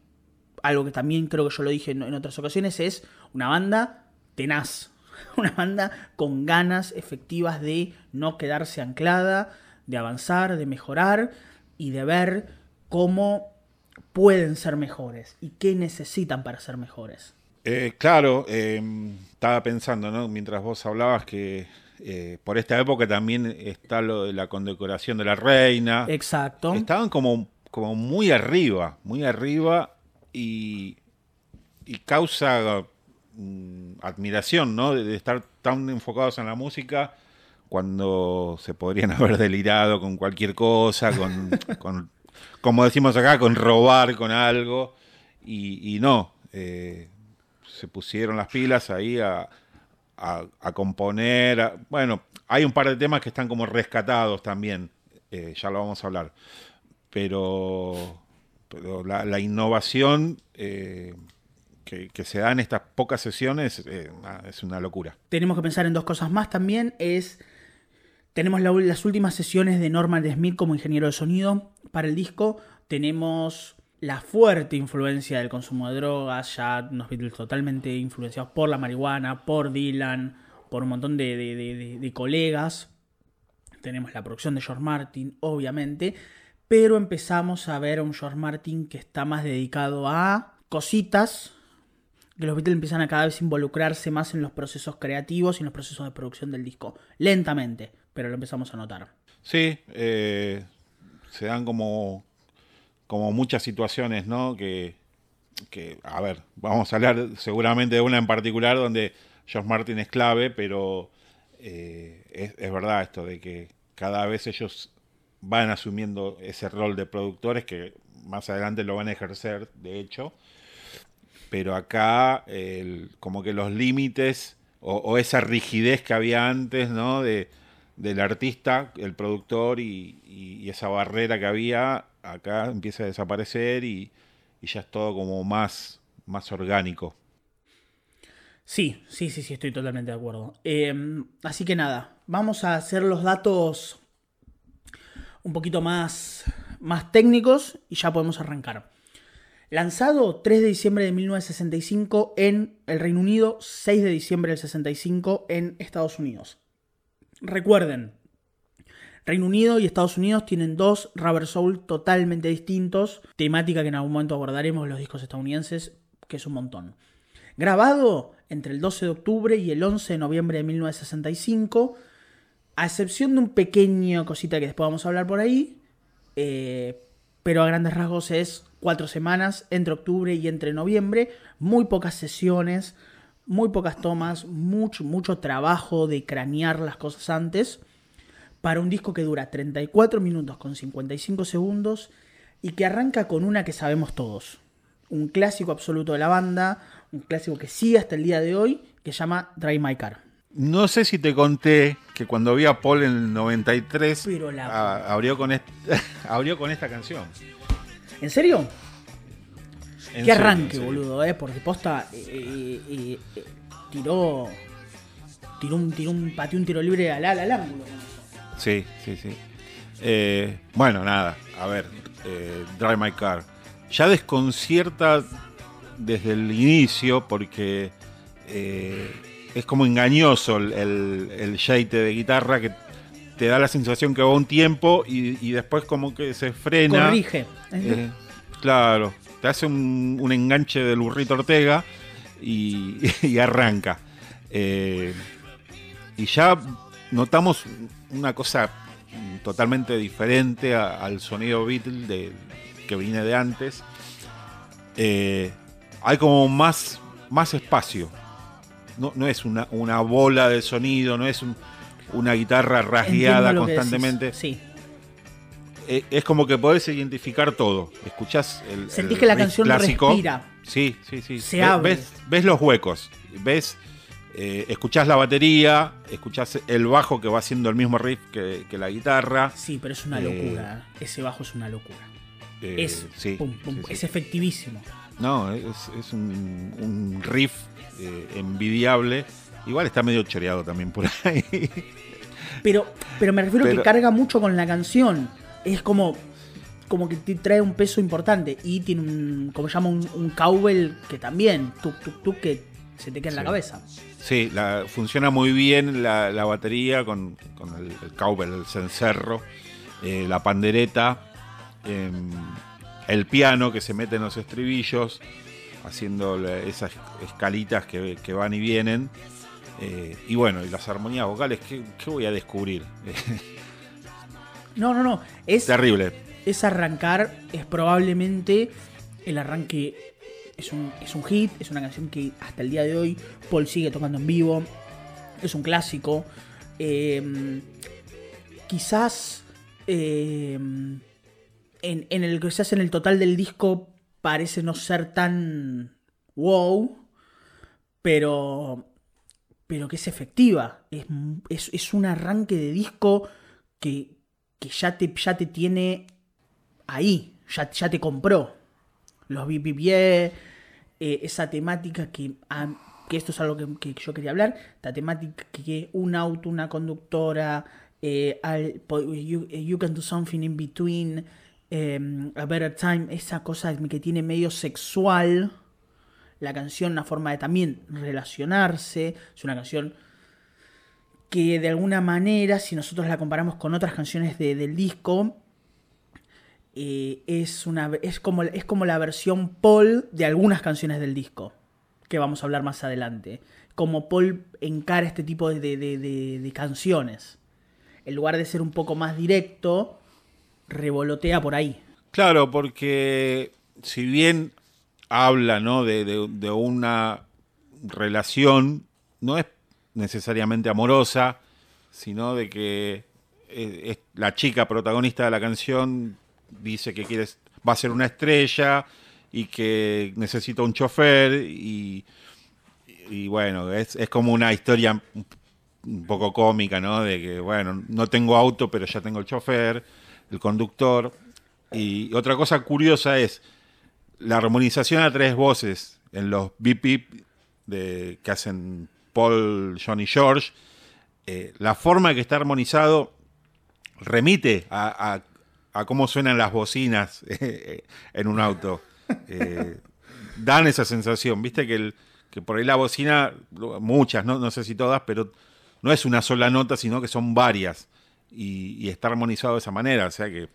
S1: algo que también creo que yo lo dije en, otras ocasiones, es una banda tenaz, una banda con ganas efectivas de no quedarse anclada, de avanzar, de mejorar y de ver cómo pueden ser mejores y qué necesitan para ser mejores.
S2: Eh, claro, eh, estaba pensando, ¿no? Mientras vos hablabas que eh, por esta época también está lo de la condecoración de la reina.
S1: Exacto.
S2: Estaban como, como muy arriba, muy arriba y, y causa mm, admiración, ¿no? De, de estar tan enfocados en la música cuando se podrían haber delirado con cualquier cosa, con, con- como decimos acá, con robar con algo. Y, no, eh, se pusieron las pilas ahí a, a- componer. bueno, hay un par de temas que están como rescatados también, eh, ya lo vamos a hablar. Pero, la, innovación eh, que, que se da en estas pocas sesiones es una locura.
S1: Tenemos que pensar en dos cosas más también. Es. Tenemos la- las últimas sesiones de Norman Smith como ingeniero de sonido para el disco. Tenemos la fuerte influencia del consumo de drogas, ya unos Beatles totalmente influenciados por la marihuana, por Dylan, por un montón de- de colegas. Tenemos la producción de George Martin, obviamente. Pero empezamos a ver a un George Martin que está más dedicado a cositas que los Beatles empiezan a cada vez involucrarse más en los procesos creativos y en los procesos de producción del disco. Lentamente, pero lo empezamos a notar.
S2: Sí, eh, se dan como, como muchas situaciones, ¿no? Que, que, a ver, vamos a hablar seguramente de una en particular donde George Martin es clave, pero eh, es, es verdad esto de que cada vez ellos van asumiendo ese rol de productores que más adelante lo van a ejercer, de hecho. Pero acá, el- como que los límites o, o esa rigidez que había antes, ¿no? De, del artista, el productor y, esa barrera que había, acá empieza a desaparecer y, ya es todo como más, más orgánico.
S1: Sí, sí, sí, sí, estoy totalmente de acuerdo. Eh, así que nada, vamos a hacer los datos un poquito más, más técnicos y ya podemos arrancar. Lanzado 3 de diciembre de 1965 en el Reino Unido, 6 de diciembre del 65 en Estados Unidos. Recuerden, Reino Unido y Estados Unidos tienen dos Rubber Soul totalmente distintos, temática que en algún momento abordaremos los discos estadounidenses, que es un montón. Grabado entre el 12 de octubre y el 11 de noviembre de 1965, a excepción de un pequeño cosita que después vamos a hablar por ahí, eh, pero a grandes rasgos es cuatro semanas entre octubre y entre noviembre, muy pocas sesiones, muy pocas tomas, mucho, mucho trabajo de cranear las cosas antes, para un disco que dura 34 minutos con 55 segundos y que arranca con una que sabemos todos, un clásico absoluto de la banda, un clásico que sigue hasta el día de hoy, que se llama Drive My Car.
S2: No sé si te conté que cuando vi a Paul en el 93,
S1: Pero la-
S2: a- abrió, con est- abrió con esta canción.
S1: ¿En serio?
S2: En
S1: Qué
S2: serio,
S1: arranque,
S2: en
S1: boludo, eh, porque posta eh, eh, eh, eh, tiró tiró un tiró un pateó un tiro libre al, al, al ángulo.
S2: Sí, sí, sí. Bueno, nada, a ver, Drive My Car. Ya desconcierta desde el inicio porque es como engañoso el, el, de guitarra que te da la sensación que va un tiempo y, y después como que se frena.
S1: Corrige.
S2: Claro, te hace un, un enganche del burrito Ortega y, y arranca. Eh, y ya notamos una cosa totalmente diferente a- al sonido Beatle de- que viene de antes. Eh, hay como más, más espacio. No, no es una, una bola de sonido, no es un- una guitarra rasgueada constantemente.
S1: Sí.
S2: Eh, es como que podés identificar todo. Escuchás el.
S1: Sentís
S2: el
S1: que la canción
S2: clásico.
S1: respira.
S2: Sí, sí, sí.
S1: Se
S2: Ve-
S1: abre.
S2: Ves, ves los huecos. Ves. eh, escuchás la batería, escuchás el bajo que va haciendo el mismo riff que, que la guitarra.
S1: Sí, pero es una
S2: Eh,
S1: locura. Ese bajo es una locura.
S2: eh,
S1: es,
S2: sí,
S1: pum, pum,
S2: sí, sí.
S1: es efectivísimo.
S2: No, es, es un, un riff envidiable. Igual está medio choreado también por ahí.
S1: Pero, pero me refiero
S2: Pero-
S1: que carga mucho con la canción. Es como, como que te trae un peso importante. Y tiene un, como se llama, un, un cowbell que también, tuk, tuk, tuk, que se te queda en la cabeza.
S2: Sí, la- funciona muy bien la, la batería con, con el, el cowbell, el cencerro, eh, la pandereta, em, el piano que se mete en los estribillos. haciendo esas escalitas que, que van y vienen. Eh, y bueno, y las armonías vocales, ¿qué, qué voy a descubrir?
S1: No, no, no. Es,
S2: Terrible.
S1: es arrancar, es probablemente el arranque. Es un, es un hit, es una canción que hasta el día de hoy Paul sigue tocando en vivo. Es un clásico. Eh, quizás eh, en, en el quizás en el total del disco parece no ser tan wow, pero pero que es efectiva. Es, es, es un arranque de disco que, que ya, te, ya te tiene ahí, ya, ya te compró. Los BPP, eh, esa temática que, ah, que esto es algo que, yo quería hablar, la temática que un auto, una conductora, eh, po- you, can do something in between, eh, a better time, esa cosa que tiene medio sexual la canción una forma de también relacionarse. Es una canción que de alguna manera, si nosotros la comparamos con otras canciones de- del disco, eh, es, una, es, como, es como la versión Paul de algunas canciones del disco, que vamos a hablar más adelante. Como Paul encara este tipo de, de- de- canciones. En lugar de ser un poco más directo, revolotea por ahí.
S2: Claro, porque si bien habla ¿no? de- de una relación, no es necesariamente amorosa, sino de que eh, la chica protagonista de la canción dice que quiere, va a ser una estrella y que necesita un chofer y, bueno, es, es como una historia un- un poco cómica, ¿no? De que, bueno, no tengo auto, pero ya tengo el chofer, el conductor. Y otra cosa curiosa es la armonización a tres voces en los beep beep de, que hacen Paul, John y George. Eh, la forma que está armonizado remite a, a- a cómo suenan las bocinas eh, en un auto. Eh, dan esa sensación, viste que, el, que por ahí la bocina, muchas, ¿no? no sé si todas, pero no es una sola nota, sino que son varias. Y, y está armonizado de esa manera, o sea que...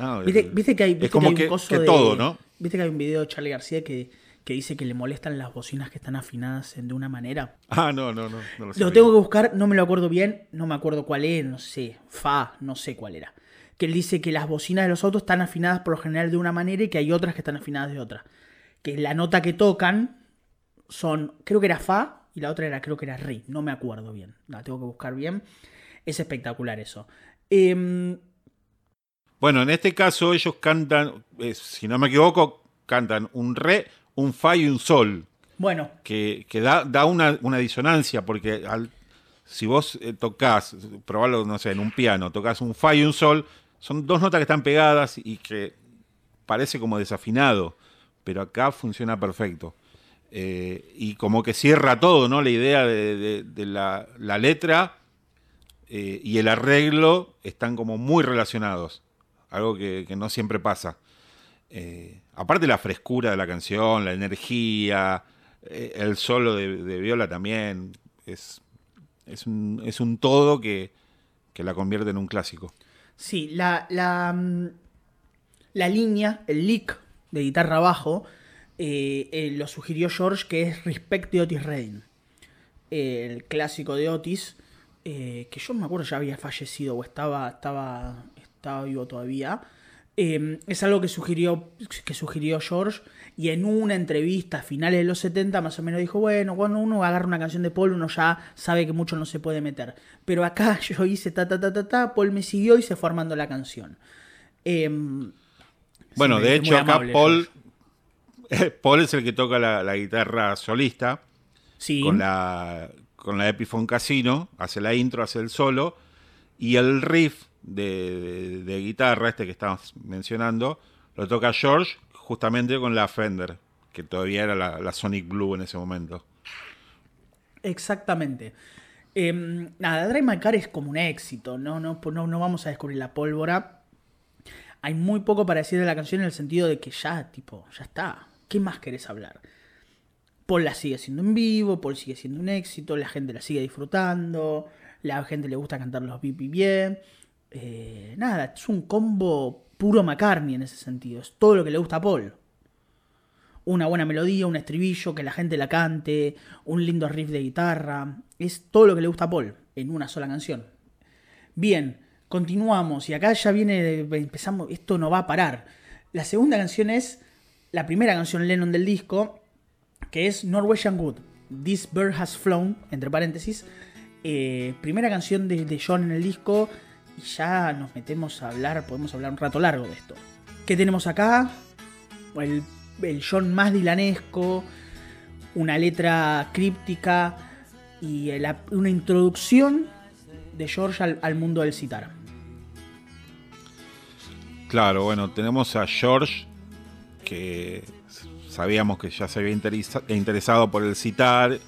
S2: no,
S1: ¿Viste,
S2: el-
S1: viste que hay,
S2: es
S1: viste
S2: como
S1: que hay
S2: que,
S1: un coso
S2: que
S1: de-
S2: todo, ¿no?
S1: Viste que hay un video de Charlie García que, que dice que le molestan las bocinas que están afinadas de una manera.
S2: Ah, no, no, no. no lo
S1: Lo tengo que buscar, no me lo acuerdo bien, no me acuerdo cuál es, no sé, fa, no sé cuál era. Que él dice que las bocinas de los autos están afinadas por lo general de una manera y que hay otras que están afinadas de otra. Que la nota que tocan son, creo que era fa y la otra era, creo que era re, no me acuerdo bien. La tengo que buscar bien. Es espectacular eso. Em,
S2: Bueno, en este caso ellos cantan, eh, si no me equivoco, cantan un re, un fa y un sol,
S1: bueno,
S2: que, que da, da una, una disonancia, porque al- si vos eh, tocas, probalo, no sé, en un piano, tocas un fa y un sol, son dos notas que están pegadas y que parece como desafinado, pero acá funciona perfecto. Eh, y como que cierra todo, ¿no? La idea de, de- de la, la letra eh, y el arreglo están como muy relacionados. Algo que, que no siempre pasa. Eh, aparte la frescura de la canción, la energía, eh, el solo de, viola también. Es, es, un, es un todo que, que la convierte en un clásico.
S1: Sí, la, la, mm, la línea, el lick de guitarra abajo, eh, eh, lo sugirió George, que es Respect de Otis Redding. El clásico de Otis, que yo me acuerdo ya había fallecido o estaba, estaba, estaba vivo todavía. Eh, es algo que sugirió, que sugirió George y en una entrevista a finales de los 70 más o menos dijo, bueno, cuando uno agarra una canción de Paul uno ya sabe que mucho no se puede meter. Pero acá yo hice ta ta ta ta ta, Paul me siguió y se fue armando la canción. Em,
S2: Bueno, de hecho acá
S1: amable,
S2: Paul, Paul es el que toca la, la guitarra solista
S1: sí,
S2: con la, con la Epiphone Casino, hace la intro, hace el solo, y el riff de, de- guitarra, este que estamos mencionando, lo toca George justamente con la Fender, que todavía era la, Sonic Blue en ese momento.
S1: Exactamente. Em, nada, Drive My Car es como un éxito, ¿no? No, no, no vamos a descubrir la pólvora. Hay muy poco para decir de la canción en el sentido de que ya, tipo, ya está. ¿Qué más querés hablar? Paul la sigue siendo en vivo, Paul sigue siendo un éxito, la gente la sigue disfrutando, la gente le gusta cantar los bien. Eh, nada, es un combo puro McCartney en ese sentido, es todo lo que le gusta a Paul. una buena melodía, un estribillo, que la gente la cante, un lindo riff de guitarra. Es todo lo que le gusta a Paul en una sola canción. Bien, continuamos y acá ya viene, empezamos, esto no va a parar. La segunda canción es la primera canción Lennon del disco, que es Norwegian Wood. This Bird Has Flown, entre paréntesis. Eh, primera canción de, John en el disco. Y ya nos metemos a hablar, podemos hablar un rato largo de esto. ¿Qué tenemos acá? El, el John más dilanesco, una letra críptica y una introducción de George al, al mundo del citar.
S2: Claro, bueno, tenemos a George que sabíamos que ya se había interesado por el citar.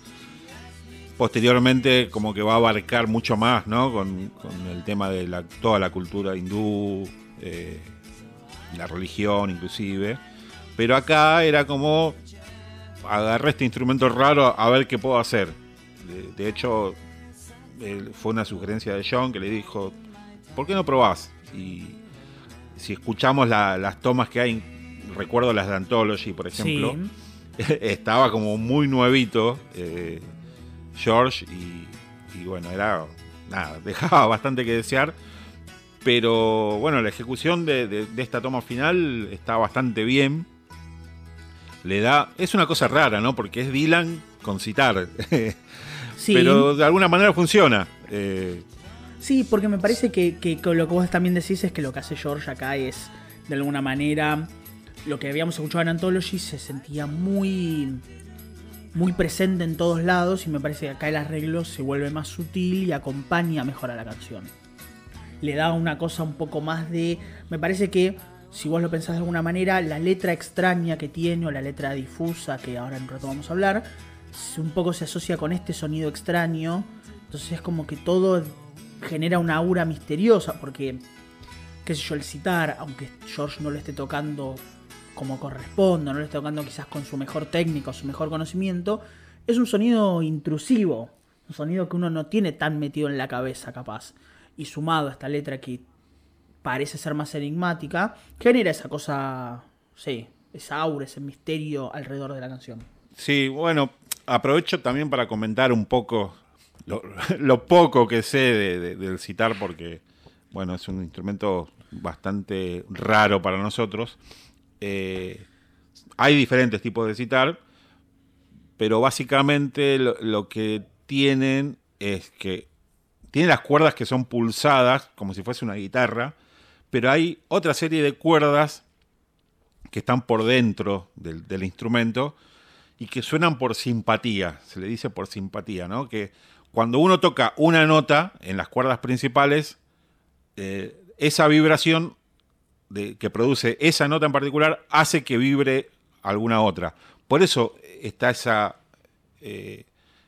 S2: Posteriormente, como que va a abarcar mucho más, ¿no? Con, el tema de la, toda la cultura hindú, eh, la religión inclusive. Pero acá era como agarré este instrumento raro a ver qué puedo hacer. De, hecho, fue una sugerencia de John que le dijo, ¿por qué no probás? Y si escuchamos las tomas que hay recuerdo las de Anthology, por ejemplo, estaba como muy nuevito eh, George y, bueno, era nada, dejaba bastante que desear. Pero bueno, la ejecución de, esta toma final está bastante bien. Le da. Es una cosa rara, ¿no? Porque es Dylan con citar. Pero de alguna manera funciona. Eh,
S1: sí, porque me parece que, que, lo que vos también decís es que lo que hace George acá es de alguna manera lo que habíamos escuchado en Anthology se sentía muy muy presente en todos lados y me parece que acá el arreglo se vuelve más sutil y acompaña mejor a la canción. Le da una cosa un poco más de... Me parece que, si vos lo pensás de alguna manera, la letra extraña que tiene o la letra difusa, que ahora en un rato vamos a hablar, un poco se asocia con este sonido extraño. Entonces es como que todo genera una aura misteriosa, porque, qué sé yo, el citar, aunque George no lo esté tocando como corresponde, no le está tocando quizás con su mejor técnica su mejor conocimiento, es un sonido intrusivo, un sonido que uno no tiene tan metido en la cabeza capaz. Y sumado a esta letra que parece ser más enigmática, genera esa cosa, sí, esa aura, ese misterio alrededor de la canción.
S2: Sí, bueno, aprovecho también para comentar un poco lo, poco que sé del citar porque, bueno, es un instrumento bastante raro para nosotros. Eh, hay diferentes tipos de citar, pero básicamente lo, que tienen es que tiene las cuerdas que son pulsadas, como si fuese una guitarra, pero hay otra serie de cuerdas que están por dentro del, instrumento y que suenan por simpatía, se le dice por simpatía, ¿no? Que cuando uno toca una nota en las cuerdas principales, eh, esa vibración que produce esa nota en particular hace que vibre alguna otra. Por eso está esa, eh,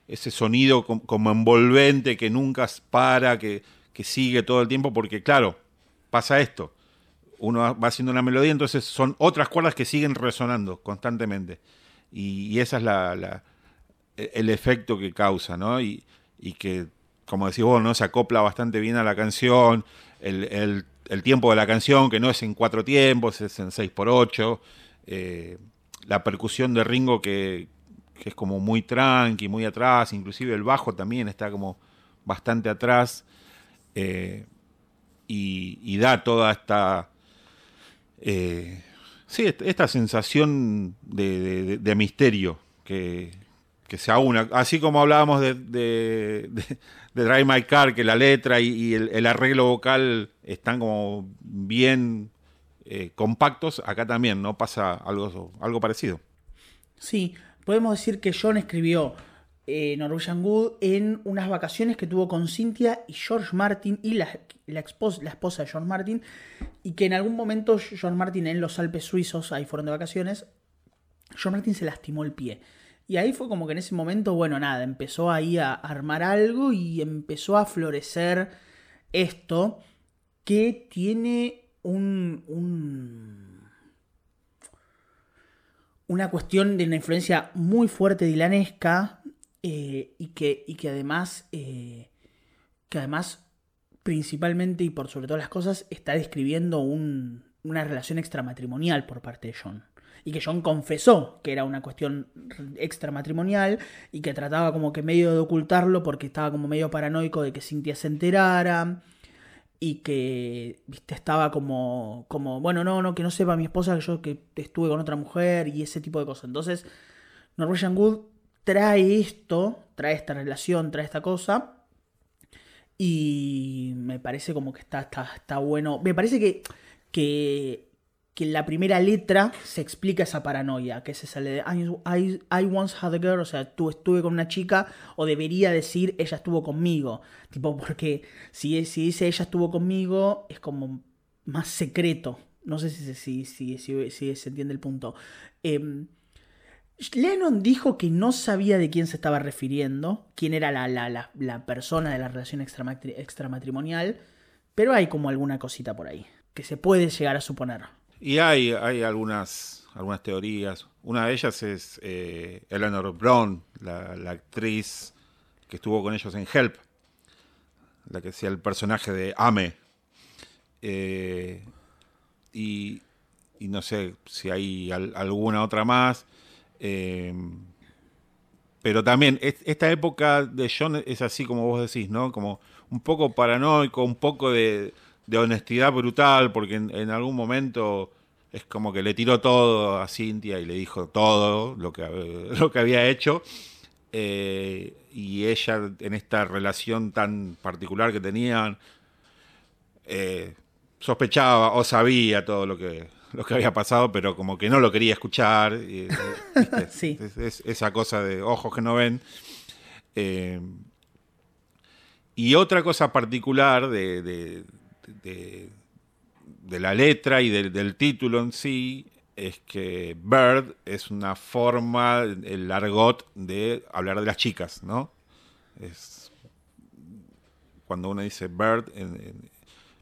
S2: ese sonido como envolvente que nunca para, que, sigue todo el tiempo, porque claro, pasa esto. Uno va haciendo una melodía, entonces son otras cuerdas que siguen resonando constantemente. Y, ese es la, el efecto que causa, ¿no? Y, que, como decís vos, ¿no? Se acopla bastante bien a la canción. El el tiempo de la canción, que no es en cuatro tiempos, es en 6 por 8 eh, la percusión de Ringo que, es como muy tranqui, muy atrás, inclusive el bajo también está como bastante atrás. Eh, y, da toda esta. Eh, sí, esta sensación de, misterio que, que, se aúna. Así como hablábamos de, de Drive My Car, que la letra y, el, arreglo vocal están como bien eh, compactos, acá también, ¿no? Pasa algo, algo parecido.
S1: Sí, podemos decir que John escribió eh, Norwegian Wood en unas vacaciones que tuvo con Cynthia y George Martin y la, esposa, la esposa de George Martin, y que en algún momento George Martin en los Alpes suizos, ahí fueron de vacaciones, George Martin se lastimó el pie. Y ahí fue como que en ese momento, bueno, nada, empezó ahí a armar algo y empezó a florecer esto que tiene un, un una cuestión de una influencia muy fuerte dilanesca eh, y, que, y que además eh, que además principalmente y por sobre todas las cosas está describiendo una relación extramatrimonial por parte de John. Y que John confesó que era una cuestión extramatrimonial y que trataba como que medio de ocultarlo porque estaba como medio paranoico de que Cynthia se enterara y que viste estaba como como bueno no no que no sepa mi esposa que yo que estuve con otra mujer y ese tipo de cosas entonces Norwegian Wood trae esto trae esta relación trae esta cosa y me parece como que está está, está bueno. Me parece que que que en la primera letra se explica esa paranoia, que se sale de I, I, once had a girl, o sea, tú estuve con una chica, o debería decir ella estuvo conmigo. Tipo, porque si, si dice ella estuvo conmigo, es como más secreto. No sé si, si, si, si se entiende el punto. Eh, Lennon dijo que no sabía de quién se estaba refiriendo, quién era la, la, la, persona de la relación extramatrimonial, pero hay como alguna cosita por ahí que se puede llegar a suponer.
S2: Y hay, hay algunas, algunas teorías. Una de ellas es eh, Eleanor Brown, la, actriz que estuvo con ellos en Help, la que hacía el personaje de Ame. Eh, y, no sé si hay alguna otra más. Eh, pero también esta época de John es así como vos decís, ¿no? Como un poco paranoico, un poco de, de honestidad brutal, porque en, algún momento es como que le tiró todo a Cintia y le dijo todo lo que, lo que había hecho. Eh, y ella, en esta relación tan particular que tenían, eh, sospechaba o sabía todo lo que, lo que había pasado, pero como que no lo quería escuchar. sí. esa cosa de ojos que no ven. Eh, y otra cosa particular de, de, la letra y del título en sí es que bird es una forma, el argot de hablar de las chicas, ¿no? Es cuando uno dice bird,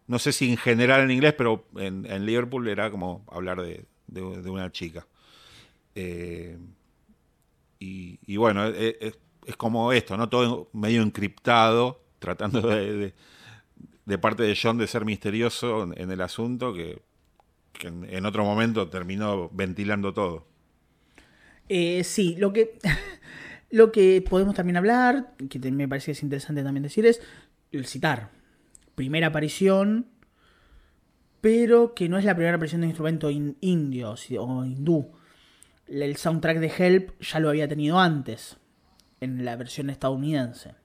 S2: no sé si en general en inglés, pero en, Liverpool era como hablar de, una chica. Eh, y, bueno, es, es, como esto, ¿no? Todo medio encriptado, tratando de, de parte de John de ser misterioso en el asunto que, en, otro momento terminó ventilando todo.
S1: Eh, sí, lo que, lo que podemos también hablar, que me parece que es interesante también decir, es el citar. Primera aparición, pero que no es la primera aparición de un instrumento indio o hindú. El soundtrack de Help ya lo había tenido antes, en la versión estadounidense.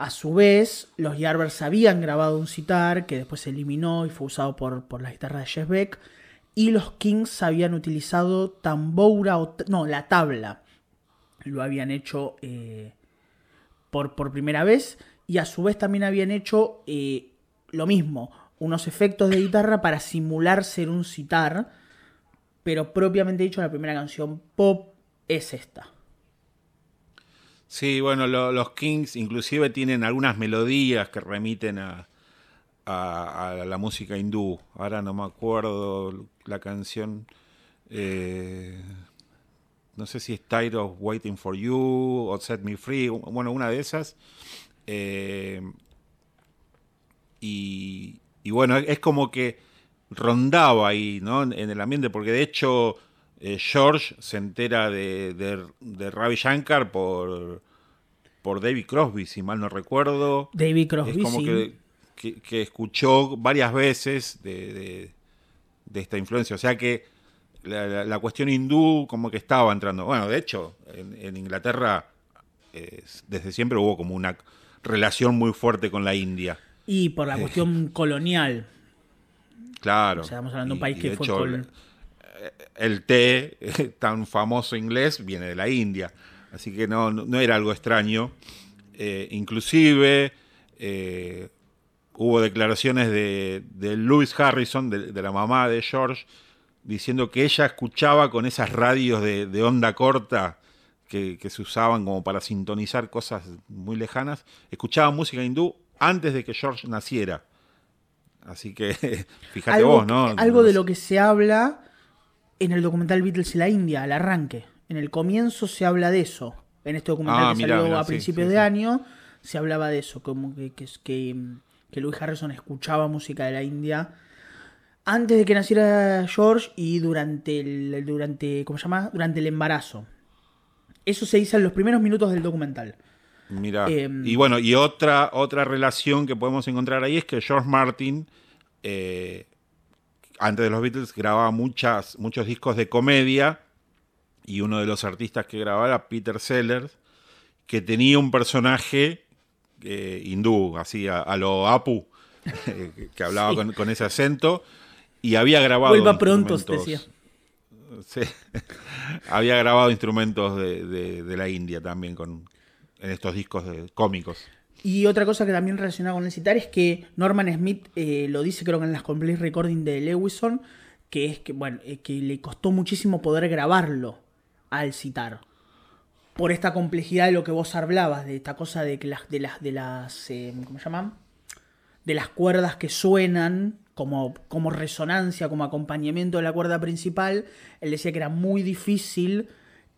S1: A su vez, los Yardbirds habían grabado un citar que después se eliminó y fue usado por, por la guitarra de Jeff Beck. Y los Kings habían utilizado tamboura o... No, la tabla. Lo habían hecho eh, por, por, primera vez. Y a su vez también habían hecho eh, lo mismo. Unos efectos de guitarra para simular ser un citar. Pero propiamente dicho, la primera canción pop es esta.
S2: Sí, bueno, los Kings inclusive tienen algunas melodías que remiten a, la música hindú. Ahora no me acuerdo la canción. Eh, no sé si es Tired of Waiting for You o Set Me Free. Bueno, una de esas. Eh, y, bueno, es como que rondaba ahí, ¿no? En el ambiente, porque de hecho eh, George se entera de, de, Ravi Shankar por, por David Crosby, si mal no recuerdo.
S1: David Crosby,
S2: es como que, que, escuchó varias veces de, esta influencia. O sea que la, cuestión hindú como que estaba entrando. Bueno, de hecho, en, Inglaterra desde siempre hubo como una relación muy fuerte con la India.
S1: Y por la eh, cuestión colonial.
S2: Claro.
S1: O sea, estamos hablando de un país que fue
S2: el té tan famoso inglés viene de la India, así que no, no era algo extraño. Eh, inclusive eh, hubo declaraciones de, de Louis Harrison, de, la mamá de George, diciendo que ella escuchaba con esas radios de, onda corta que, se usaban como para sintonizar cosas muy lejanas, escuchaba música hindú antes de que George naciera. Así que fíjate vos, ¿no?
S1: Algo de lo que se habla en el documental Beatles y la India, al arranque. En el comienzo se habla de eso. En este documental ah, que salió a principios de año, se hablaba de eso, como que, que, que, Louis Harrison escuchaba música de la India. Antes de que naciera George y durante el, durante, ¿cómo se llama? Durante el embarazo. Eso se dice en los primeros minutos del documental.
S2: Mira.
S1: Em,
S2: y bueno, y otra, otra relación que podemos encontrar ahí es que George Martin, eh, antes de los Beatles, grababa muchas, muchos discos de comedia. Y uno de los artistas que grababa era Peter Sellers, que tenía un personaje eh, hindú, así a, a lo Apu, que hablaba
S1: Sí.
S2: con, con ese acento. Y había grabado.
S1: Vuelva pronto,
S2: instrumentos-
S1: decía.
S2: Sí. había grabado instrumentos de, de- de la India también con, en estos discos de, cómicos.
S1: Y otra cosa que también relaciona con el citar es que Norman Smith eh, lo dice creo que en las complete recording de Lewison, que es que, bueno, que le costó muchísimo poder grabarlo al citar. Por esta complejidad de lo que vos hablabas, de esta cosa de que las, de las, de las, eh, ¿cómo se llaman? De las cuerdas que suenan como, como resonancia, como acompañamiento de la cuerda principal. Él decía que era muy difícil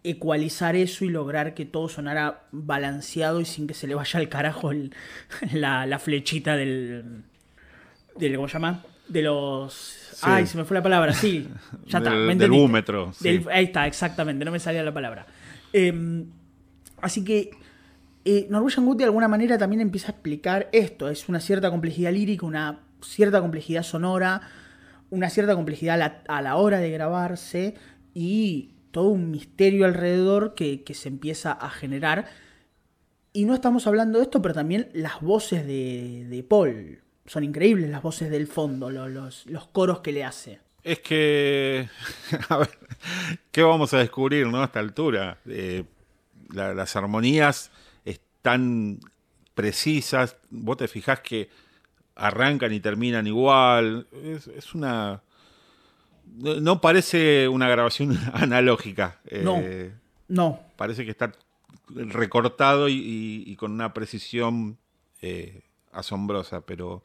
S1: ecualizar eso y lograr que todo sonara balanceado y sin que se le vaya al carajo el- la, la flechita del, del. ¿Cómo se llama? De los. Ay, se me fue la palabra, sí. Ya está,
S2: Del-
S1: ¿me
S2: del búmetro, sí.
S1: Del- ahí está, exactamente, no me salía la palabra. Eh, así que eh, Norwegian Wood de alguna manera también empieza a explicar esto. Es una cierta complejidad lírica, una cierta complejidad sonora, una cierta complejidad a la, a la hora de grabarse y todo un misterio alrededor que, se empieza a generar. Y no estamos hablando de esto, pero también las voces de, de Paul. Son increíbles las voces del fondo, lo- los, los coros que le hace.
S2: Es que, a ver, ¿qué vamos a descubrir ¿no? a esta altura? Eh, la- las armonías están precisas, vos te fijás que arrancan y terminan igual, es, es una... No parece una grabación analógica. eh,
S1: No. No,
S2: Parece que está recortado y, y- y con una precisión eh, asombrosa, pero,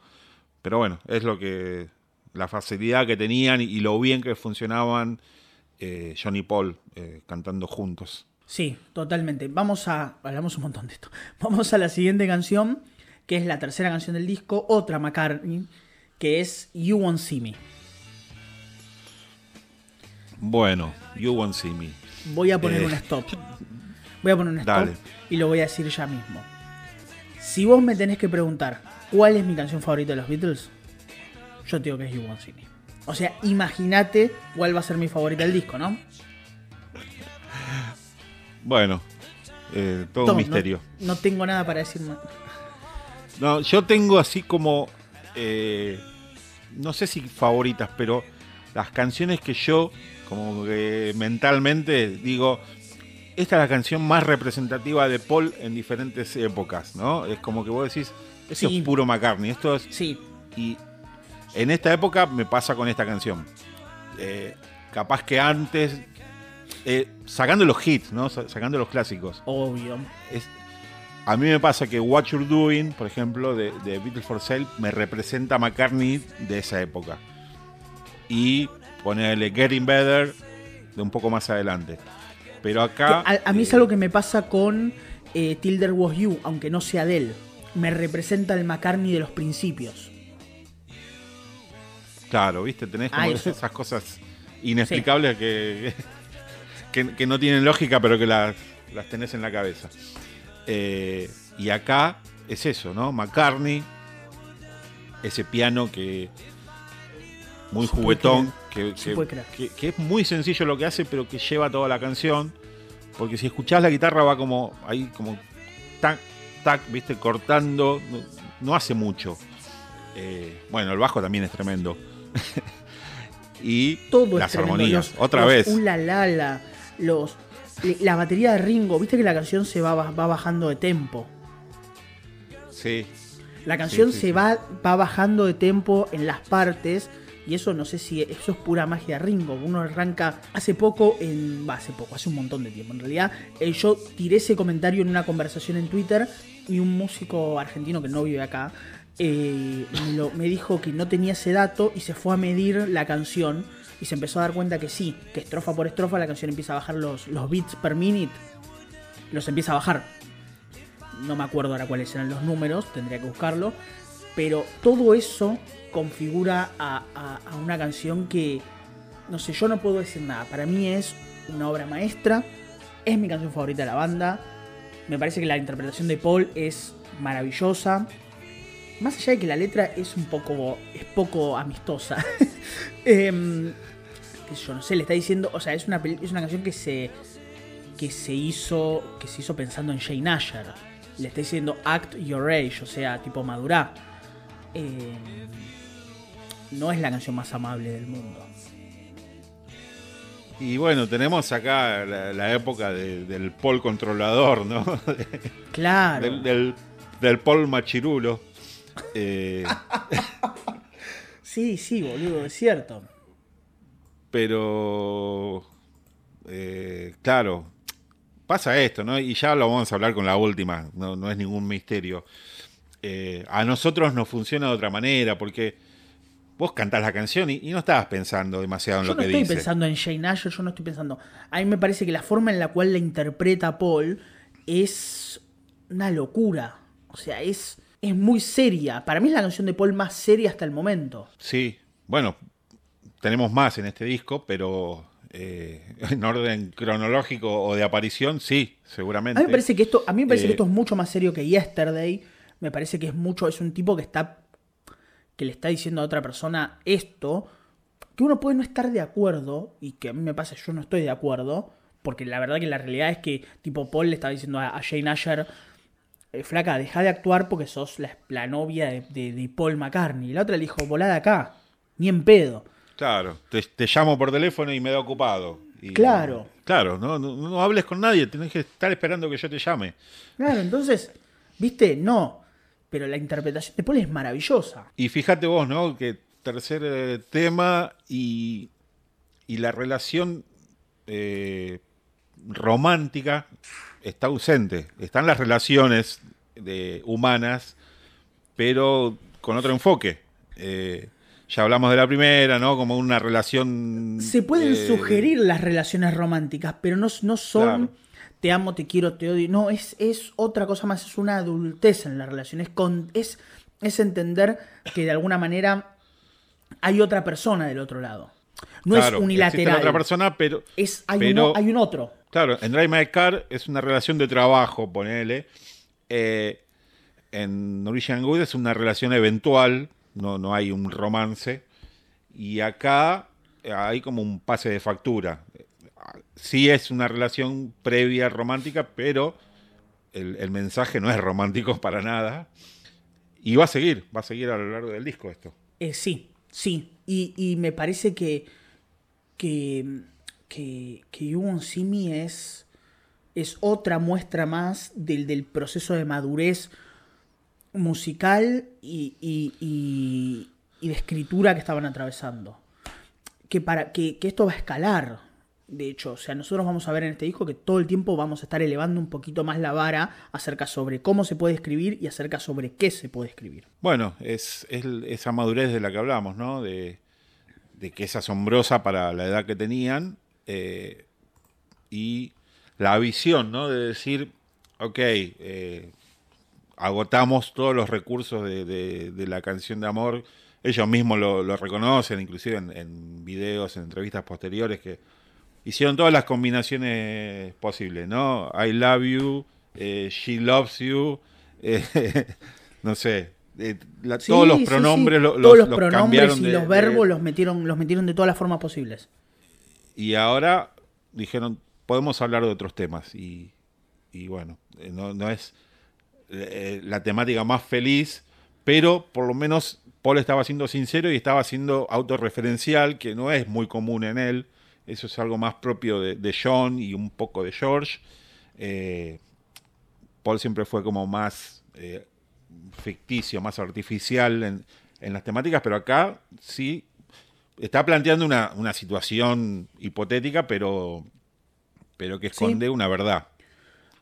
S2: pero bueno, es lo que la facilidad que tenían y, y lo bien que funcionaban eh, John y Paul eh, cantando juntos.
S1: Sí, totalmente. Vamos a. Hablamos un montón de esto. Vamos a la siguiente canción, que es la tercera canción del disco, otra McCartney, que es You Won't See Me.
S2: Bueno, You Won't See Me.
S1: Voy a poner
S2: Eh.
S1: un stop. Voy a poner un stop
S2: Dale.
S1: y lo voy a decir ya mismo. Si vos me tenés que preguntar cuál es mi canción favorita de los Beatles, yo te digo que es You Won't See Me. O sea, imagínate cuál va a ser mi favorita del disco, ¿no?
S2: Bueno, eh, todo
S1: Tom,
S2: un
S1: no-
S2: misterio.
S1: No, tengo nada para decir más.
S2: No, yo tengo así como, eh, no sé si favoritas, pero las canciones que yo, como que mentalmente digo, esta es la canción más representativa de Paul en diferentes épocas, ¿no? Es como que vos decís, eso
S1: Sí.
S2: es puro McCartney, esto es...
S1: Sí,
S2: Y en esta época me pasa con esta canción. Eh, capaz que antes, eh, sacando los hits, ¿no? Sa- Sacando los clásicos.
S1: obvio.
S2: Es- a mí me pasa que What You're Doing, por ejemplo, de, de Beatles for Sale, me representa a McCartney de esa época. Y ponerle Getting Better de un poco más adelante. Pero acá.
S1: A, a mí es
S2: eh,
S1: algo que me pasa con eh, Till There Was You, aunque no sea de él. Me representa el McCartney de los principios.
S2: Claro, ¿viste? Tenés como
S1: Ah,
S2: esas cosas inexplicables que, que, que no tienen lógica, pero que las, las tenés en la cabeza. Eh, y acá es eso, ¿no? McCartney, ese piano que. Muy juguetón, que, es muy sencillo lo que hace, pero que lleva toda la canción. Porque si escuchás la guitarra va como ahí, como tac, tac, viste, cortando. No, no hace mucho. Eh, bueno, el bajo también es tremendo. y
S1: Todo
S2: las armonías,
S1: Los-
S2: otra
S1: los
S2: vez.
S1: Ula la la, los, la batería de Ringo. Viste que la canción se va, va bajando de tempo.
S2: Sí,
S1: La canción
S2: sí,
S1: se
S2: sí.
S1: Va, va bajando de tempo en las partes. Y eso no sé si eso es pura magia Ringo. Uno arranca hace poco, en. Va, hace poco, hace un montón de tiempo. En realidad, eh, yo tiré ese comentario en una conversación en Twitter. Y un músico argentino que no vive acá eh, me, me dijo que no tenía ese dato y se fue a medir la canción. Y se empezó a dar cuenta que sí, que estrofa por estrofa la canción empieza a bajar los, los beats per minute. Los empieza a bajar no me acuerdo ahora cuáles eran los números, tendría que buscarlo. Pero todo eso configura a, una canción que, no sé, yo no puedo decir nada. Para mí es una obra maestra, es mi canción favorita de la banda. Me parece que la interpretación de Paul es maravillosa. Más allá de que la letra es un poco, es poco amistosa. Em, sé yo no sé, le está diciendo, o sea, es una, es una canción que se, que se hizo, que se hizo pensando en Jane Asher. Le está diciendo act your age, o sea, tipo madurá. Em, no es la canción más amable del mundo.
S2: Y bueno, tenemos acá la, la época de- del Paul controlador, ¿no?
S1: Claro.
S2: del, del, del Paul machirulo. Eh,
S1: Sí, sí, boludo, es cierto.
S2: pero, eh, claro, pasa esto, ¿no? Y ya lo vamos a hablar con la última, no, no es ningún misterio. Eh, a nosotros nos funciona de otra manera, porque vos cantás la canción y, y no estabas pensando demasiado en
S1: Yo
S2: lo
S1: no
S2: que
S1: estoy
S2: dice.
S1: pensando en Jane Asher, yo no estoy pensando. A mí me parece que la forma en la cual la interpreta Paul es una locura. O sea, es, es muy seria. Para mí es la canción de Paul más seria hasta el momento.
S2: Sí, bueno, tenemos más en este disco, pero eh, en orden cronológico o de aparición, sí, seguramente.
S1: A mí me parece que esto, a mí me parece
S2: Eh,
S1: que esto es mucho más serio que Yesterday. Me parece que es mucho, es un tipo que está que le está diciendo a otra persona esto, que uno puede no estar de acuerdo, y que a mí me pasa, yo no estoy de acuerdo, porque la verdad que la realidad es que, tipo, Paul le estaba diciendo a, Jane Asher, eh, flaca, deja de actuar porque sos la, la novia de, de- de Paul McCartney. Y la otra le dijo, volá de acá, ni en pedo.
S2: Claro, te, te llamo por teléfono y me da ocupado. Y-
S1: Claro.
S2: Claro, no, no, no hables con nadie, tenés que estar esperando que yo te llame.
S1: Claro, entonces, viste, no. Pero la interpretación de Paul es maravillosa.
S2: Y fíjate vos, ¿no? Que tercer eh, tema y, y la relación eh, romántica está ausente. Están las relaciones de, humanas, pero con otro enfoque. Eh, ya hablamos de la primera, ¿no? Como una relación...
S1: Se pueden sugerir las relaciones románticas, pero no, no son
S2: Claro.
S1: Te amo, te quiero, te odio. No, es, es otra cosa más, es una adultez en la relación. Es, con, es, es entender que de alguna manera hay otra persona del otro lado. No
S2: claro,
S1: es unilateral.
S2: la otra persona, pero...
S1: es, hay,
S2: pero-
S1: uno- hay un otro.
S2: Claro, en Drive My Car es una relación de trabajo, ponele. Eh, en Norwegian Wood es una relación eventual, no, no hay un romance. Y acá hay como un pase de factura. Sí es una relación previa romántica, pero el, mensaje no es romántico para nada. Y va a seguir, va a seguir a lo largo del disco esto.
S1: Eh, sí, sí. Y, me parece que. que. que, que Simi es. es otra muestra más del, del proceso de madurez musical y, y, y- de escritura que estaban atravesando. Que, para, que esto va a escalar. De hecho, o sea, nosotros vamos a ver en este disco que todo el tiempo vamos a estar elevando un poquito más la vara acerca sobre cómo se puede escribir y acerca sobre qué se puede escribir.
S2: Bueno, es, es esa madurez de la que hablamos, ¿no? De, que es asombrosa para la edad que tenían eh, y la visión, ¿no? De decir, ok, eh, agotamos todos los recursos de la canción de amor. Ellos mismos lo, lo reconocen, inclusive en, en videos, en entrevistas posteriores, que hicieron todas las combinaciones posibles, ¿no? I love you, eh, she loves you, eh, no sé, eh, la-
S1: Sí,
S2: todos los pronombres
S1: sí. todos
S2: los,
S1: pronombres
S2: cambiaron
S1: y
S2: de-
S1: los verbos
S2: de-
S1: los metieron los metieron de todas las formas posibles
S2: y ahora dijeron podemos hablar de otros temas y, y bueno no, no es la temática más feliz pero por lo menos Paul estaba siendo sincero y estaba siendo autorreferencial que no es muy común en él eso es algo más propio de, de John y un poco de George Eh, Paul siempre fue como más eh, ficticio más artificial en, en las temáticas pero acá sí está planteando una, una situación hipotética, pero, pero que
S1: Sí.
S2: esconde una verdad.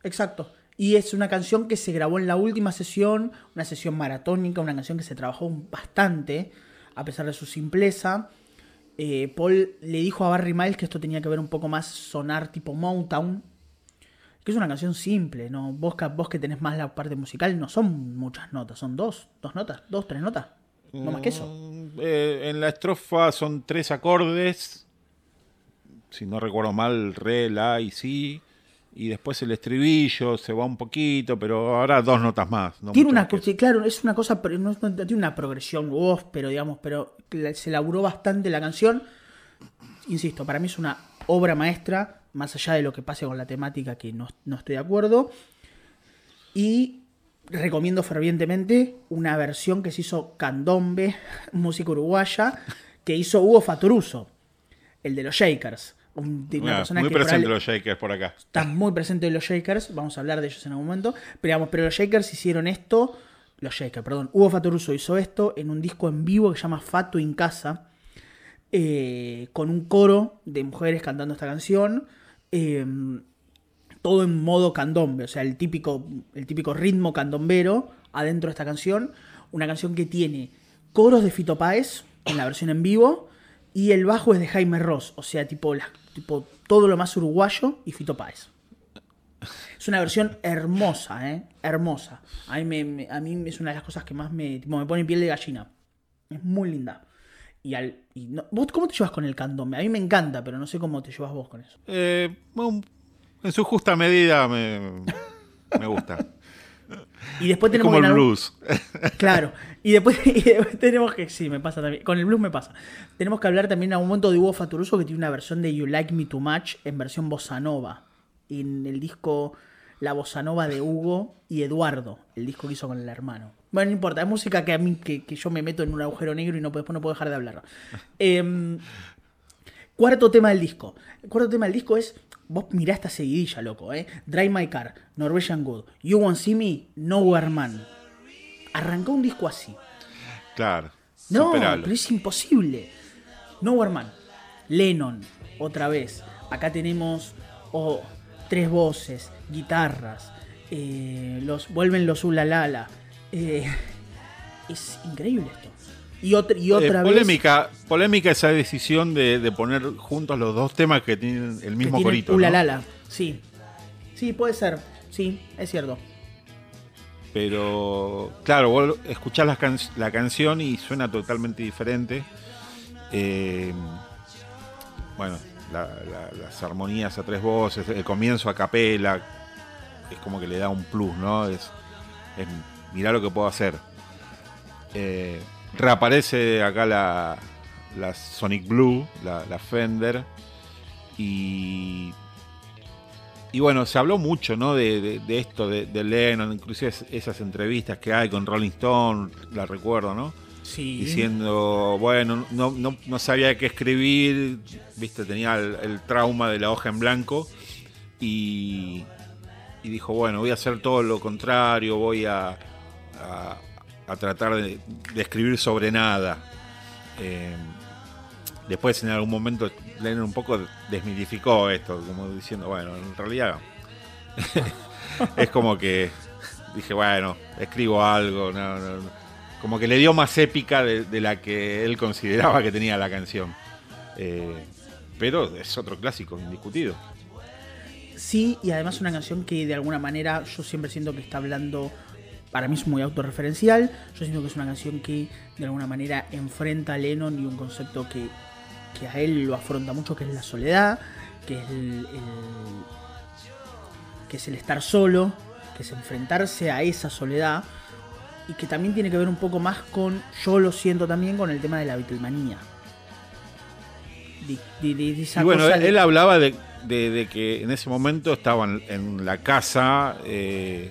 S1: exacto y es una canción que se grabó en la última sesión una sesión maratónica una canción que se trabajó bastante a pesar de su simpleza Eh, Paul le dijo a Barry Miles que esto tenía que ver un poco más sonar tipo Motown que es una canción simple, ¿no? Vos, que- tenés más la parte musical, no son muchas notas, son dos, dos notas, dos, tres notas. No más que eso.
S2: Mm, eh, en la estrofa son tres acordes, si no recuerdo mal, re, la y si. Y después el estribillo se va un poquito, pero ahora dos notas más. no
S1: Tiene una, claro, es una cosa, pero no, no tiene una progresión voz, pero digamos, pero se laburó bastante la canción. Insisto, para mí es una obra maestra, más allá de lo que pase con la temática, que no, no estoy de acuerdo. Y recomiendo fervientemente una versión que se hizo Candombe, música uruguaya, que hizo Hugo Fatoruso, el de los Shakers. Un, una
S2: Ah,
S1: persona
S2: muy
S1: que
S2: presente los Shakers por acá.
S1: están muy presentes los Shakers, vamos a hablar de ellos en algún momento, pero digamos, pero los Shakers hicieron esto, los Shakers, perdón, Hugo Fatoruso hizo esto en un disco en vivo que se llama Fato en Casa, eh, con un coro de mujeres cantando esta canción, eh, todo en modo candombe, o sea, el típico, el típico ritmo candombero adentro de esta canción, una canción que tiene coros de Fito Páez en la versión en vivo y el bajo es de Jaime Ross, o sea, tipo, la- tipo todo lo más uruguayo y Fito Páez. Es una versión hermosa, ¿eh? Hermosa. A mí, me, me- a mí es una de las cosas que más me, tipo, me pone piel de gallina. Es muy linda. Y al, y no- ¿Vos cómo te llevas con el candombe? A mí me encanta, pero no sé cómo te llevas vos con eso.
S2: Eh, en su justa medida me, me gusta.
S1: Y después
S2: Es
S1: tenemos
S2: como
S1: que
S2: el
S1: algún-
S2: blues.
S1: Claro. Y después, y después tenemos que. Sí, me pasa también. Con el blues me pasa. Tenemos que hablar también en algún momento de Hugo Faturuso que tiene una versión de You Like Me Too Much en versión bossa nova. En el disco La Bossa Nova de Hugo y Eduardo, el disco que hizo con el hermano. Bueno, no importa, es música que a mí que, que yo me meto en un agujero negro y no, después no puedo dejar de hablar. Em, cuarto tema del disco. El cuarto tema del disco es. Vos mirá esta seguidilla, loco, ¿eh? Drive My Car, Norwegian Good, You Won't See Me, Nowhere Man. Arrancó un disco así.
S2: Claro.
S1: No,
S2: superalo.
S1: pero es imposible. Nowhere Man, Lennon, otra vez. Acá tenemos oh, tres voces, guitarras, eh, los vuelven los ulalala. Eh, es increíble esto. Y otra, y
S2: Eh,
S1: otra vez.
S2: polémica, polémica esa decisión de, de poner juntos los dos temas que tienen el
S1: que
S2: mismo
S1: tiene
S2: corito. ¿no?
S1: ulalala. Sí. Sí, puede ser. Sí, es cierto.
S2: Pero, claro, vos escuchás la, can- la canción y suena totalmente diferente. Eh, bueno, la- la- las armonías a tres voces, el comienzo a capela, es como que le da un plus, ¿no? Es, es mirá lo que puedo hacer. Eh, reaparece acá la, la Sonic Blue, la, la Fender, y y bueno, se habló mucho, ¿no? De, de- de esto, de, de Lennon, inclusive es- esas entrevistas que hay con Rolling Stone, la recuerdo, ¿no?
S1: Sí.
S2: Diciendo, bueno, no, no, no sabía qué escribir, viste, tenía el, el trauma de la hoja en blanco y, y dijo, bueno, voy a hacer todo lo contrario, voy a, a- a tratar de, escribir sobre nada. Eh, después en algún momento Lennon un poco desmitificó esto, como diciendo, bueno, en realidad es como que dije, bueno, escribo algo, no, no, no. como que le dio más épica de, de la que él consideraba que tenía la canción. Eh, pero es otro clásico, indiscutido.
S1: Sí, y además una canción que de alguna manera yo siempre siento que está hablando, para mí es muy autorreferencial, yo siento que es una canción que de alguna manera enfrenta a Lennon y un concepto que, que a él lo afronta mucho, que es la soledad, que es el, el- que es el estar solo, que es enfrentarse a esa soledad y que también tiene que ver un poco más con, yo lo siento también, con el tema de la Beatlemanía. De, de- de- de esa
S2: Y bueno,
S1: cosa
S2: él, hablaba de, de- de que en ese momento estaban en la casa, eh,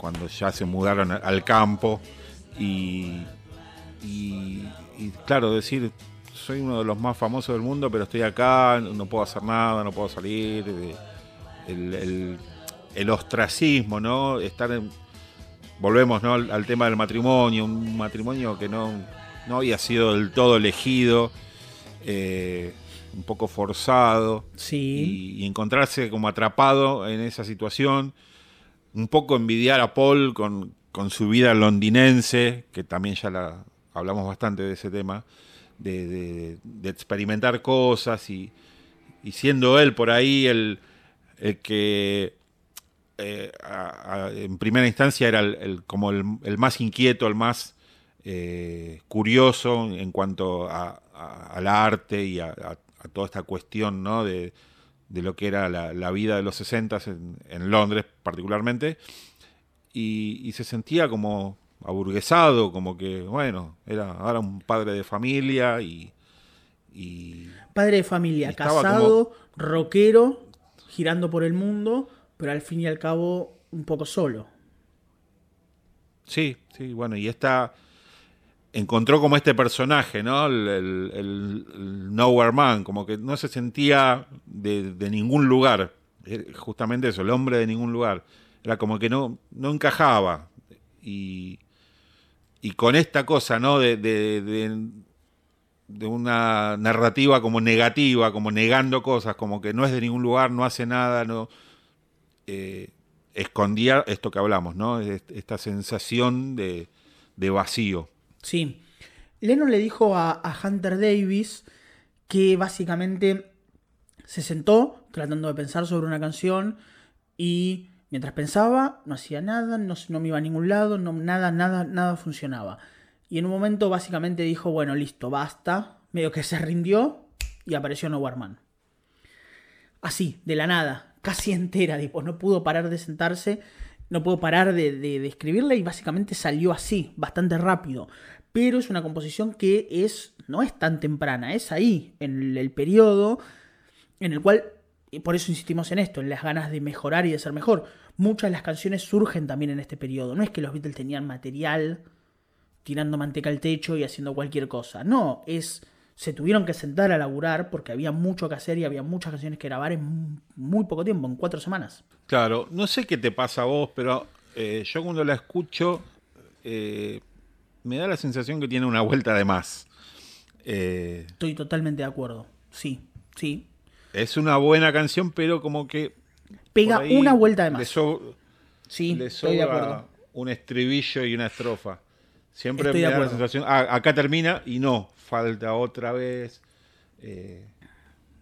S2: cuando ya se mudaron al campo, y, y- y, claro, decir, soy uno de los más famosos del mundo, pero estoy acá, no puedo hacer nada, no puedo salir, el, el- el ostracismo, ¿no? Estar en- volvemos ¿no? al, al tema del matrimonio, un matrimonio que no, no había sido del todo elegido, eh, un poco forzado,
S1: Sí.
S2: y, y encontrarse como atrapado en esa situación, un poco envidiar a Paul con, con su vida londinense, que también ya la hablamos bastante de ese tema, de experimentar cosas y, y siendo él por ahí el, el que eh, en primera instancia era el, como el, más inquieto, el más eh, curioso en cuanto al arte y a, toda esta cuestión ¿no? de, lo que era la, vida de los 60 en, en Londres particularmente, y, se sentía como aburguesado, como que, bueno, era un padre de familia y...
S1: padre de familia, casado, rockero, girando por el mundo, pero al fin y al cabo un poco solo.
S2: Sí, sí, bueno, y esta encontró como este personaje, ¿no? El, Nowhere Man, como que no se sentía de, ningún lugar, eh, justamente eso, el hombre de ningún lugar. Era como que no, no encajaba. Y, y con esta cosa, ¿no? De, de, una narrativa como negativa, como negando cosas, como que no es de ningún lugar, no hace nada, no eh, escondía esto que hablamos, ¿no? Esta sensación de, vacío.
S1: Sí. Lennon le dijo a, Hunter Davis que básicamente se sentó tratando de pensar sobre una canción y mientras pensaba no hacía nada, no, no me iba a ningún lado, no, nada, nada, nada funcionaba. Y en un momento básicamente dijo, bueno, listo, basta, medio que se rindió y apareció No Warman. Así, de la nada, casi entera, tipo, no pudo parar de sentarse, no pudo parar de, de, escribirla y básicamente salió así, bastante rápido. Pero es una composición que es, no es tan temprana, es ahí, en el, periodo en el cual, y por eso insistimos en esto, en las ganas de mejorar y de ser mejor. Muchas de las canciones surgen también en este periodo. No es que los Beatles tenían material tirando manteca al techo y haciendo cualquier cosa. No, es se tuvieron que sentar a laburar porque había mucho que hacer y había muchas canciones que grabar en muy poco tiempo, en cuatro semanas.
S2: Claro, no sé qué te pasa a vos, pero eh, yo cuando la escucho eh, me da la sensación que tiene una vuelta de más.
S1: Eh, Estoy totalmente de acuerdo, sí, sí.
S2: Es una buena canción, pero como que...
S1: Pega una vuelta de más.
S2: sí, estoy de acuerdo. un estribillo y una estrofa. Siempre me da la sensación, ah, acá termina y no, falta otra vez. Eh,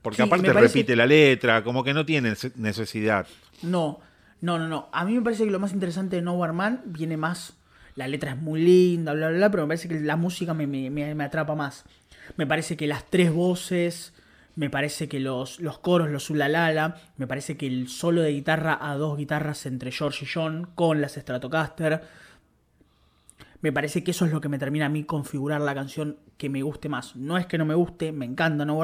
S2: porque aparte repite la letra, como que no tiene necesidad.
S1: No, no, no, no. A mí me parece que lo más interesante de Nowhere Man viene más. La letra es muy linda, bla, bla, bla, pero me parece que la música me, atrapa más. Me parece que las tres voces, me parece que los, los coros, los ulalala, me parece que el solo de guitarra a dos guitarras entre George y John con las Stratocaster me parece que eso es lo que me termina a mí configurar la canción que me guste más. No es que no me guste, me encanta No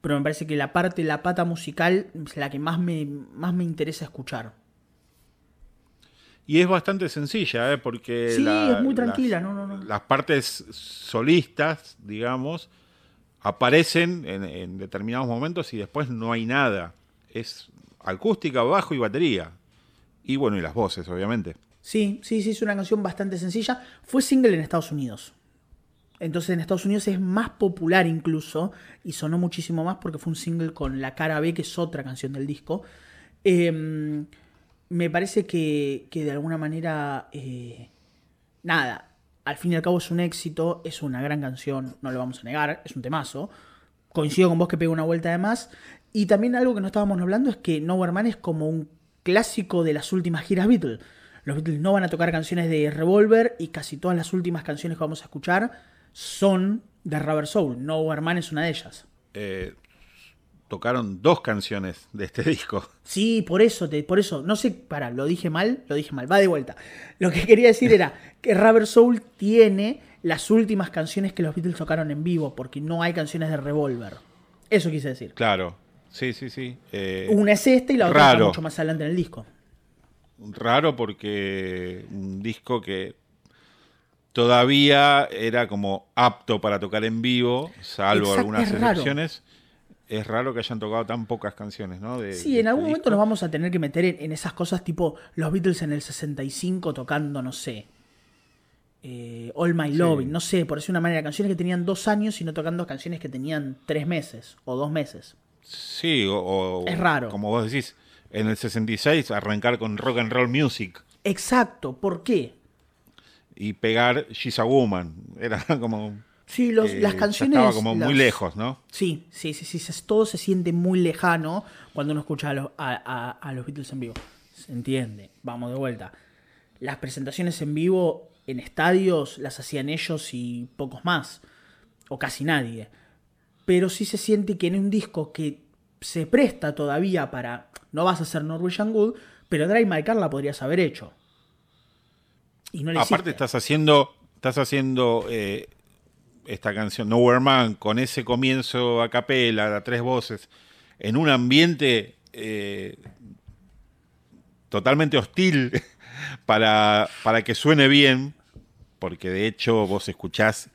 S1: pero me parece que la parte, la pata musical es la que más me, más me interesa escuchar.
S2: Y es bastante sencilla, ¿eh? porque...
S1: Sí, es muy tranquila, no, no, no.
S2: Las partes solistas, digamos, aparecen en, en, determinados momentos y después no hay nada. Es acústica, bajo y batería. Y bueno, y las voces, obviamente.
S1: Sí, sí, sí, es una canción bastante sencilla. Fue single en Estados Unidos. Entonces en Estados Unidos es más popular incluso y sonó muchísimo más porque fue un single con la cara B, que es otra canción del disco. Em, me parece que, que, de alguna manera, eh, nada, al fin y al cabo es un éxito, es una gran canción, no lo vamos a negar, es un temazo. Coincido con vos que pega una vuelta de más. Y también algo que no estábamos hablando es que Nowhere Man es como un clásico de las últimas giras Beatles. Los Beatles no van a tocar canciones de Revolver y casi todas las últimas canciones que vamos a escuchar son de Rubber Soul. No Man es una de ellas.
S2: Eh, tocaron dos canciones de este disco.
S1: Sí, por eso, te, por eso, no sé, para, lo dije mal, lo dije mal, va de vuelta. Lo que quería decir era que Rubber Soul tiene las últimas canciones que los Beatles tocaron en vivo, porque no hay canciones de Revolver. Eso quise decir.
S2: Claro, sí, sí, sí.
S1: Eh, una es esta y la otra está mucho más adelante en el disco
S2: raro porque un disco que todavía era como apto para tocar en vivo, salvo algunas excepciones. Es raro que hayan tocado tan pocas canciones, ¿no?
S1: sí, en algún momento nos vamos a tener que meter en, esas cosas tipo los Beatles en el 65 tocando, no sé, eh, All My Loving, no sé, por decir una manera, canciones que tenían dos años y no tocando canciones que tenían tres meses o dos meses.
S2: Sí, o,
S1: es raro.
S2: Como vos decís, en el 66 arrancar con rock and roll music.
S1: Exacto, ¿por qué?
S2: Y pegar She's a Woman. Era como.
S1: Sí, los, las canciones.
S2: Estaba como muy lejos, ¿no?
S1: Sí, sí, sí, sí. Todo se siente muy lejano cuando uno escucha a los, a, los Beatles en vivo. se entiende, vamos de vuelta. Las presentaciones en vivo en estadios las hacían ellos y pocos más, o casi nadie. Pero sí se siente que en un disco que se presta todavía para. No vas a hacer Norwegian Wood, pero Drive My Car la podrías haber hecho.
S2: Y no le Aparte, estás haciendo. Estás haciendo. Eh, esta canción Nowhere Man con ese comienzo a capela, a tres voces, en un ambiente eh, totalmente hostil para, para que suene bien, porque de hecho vos escuchás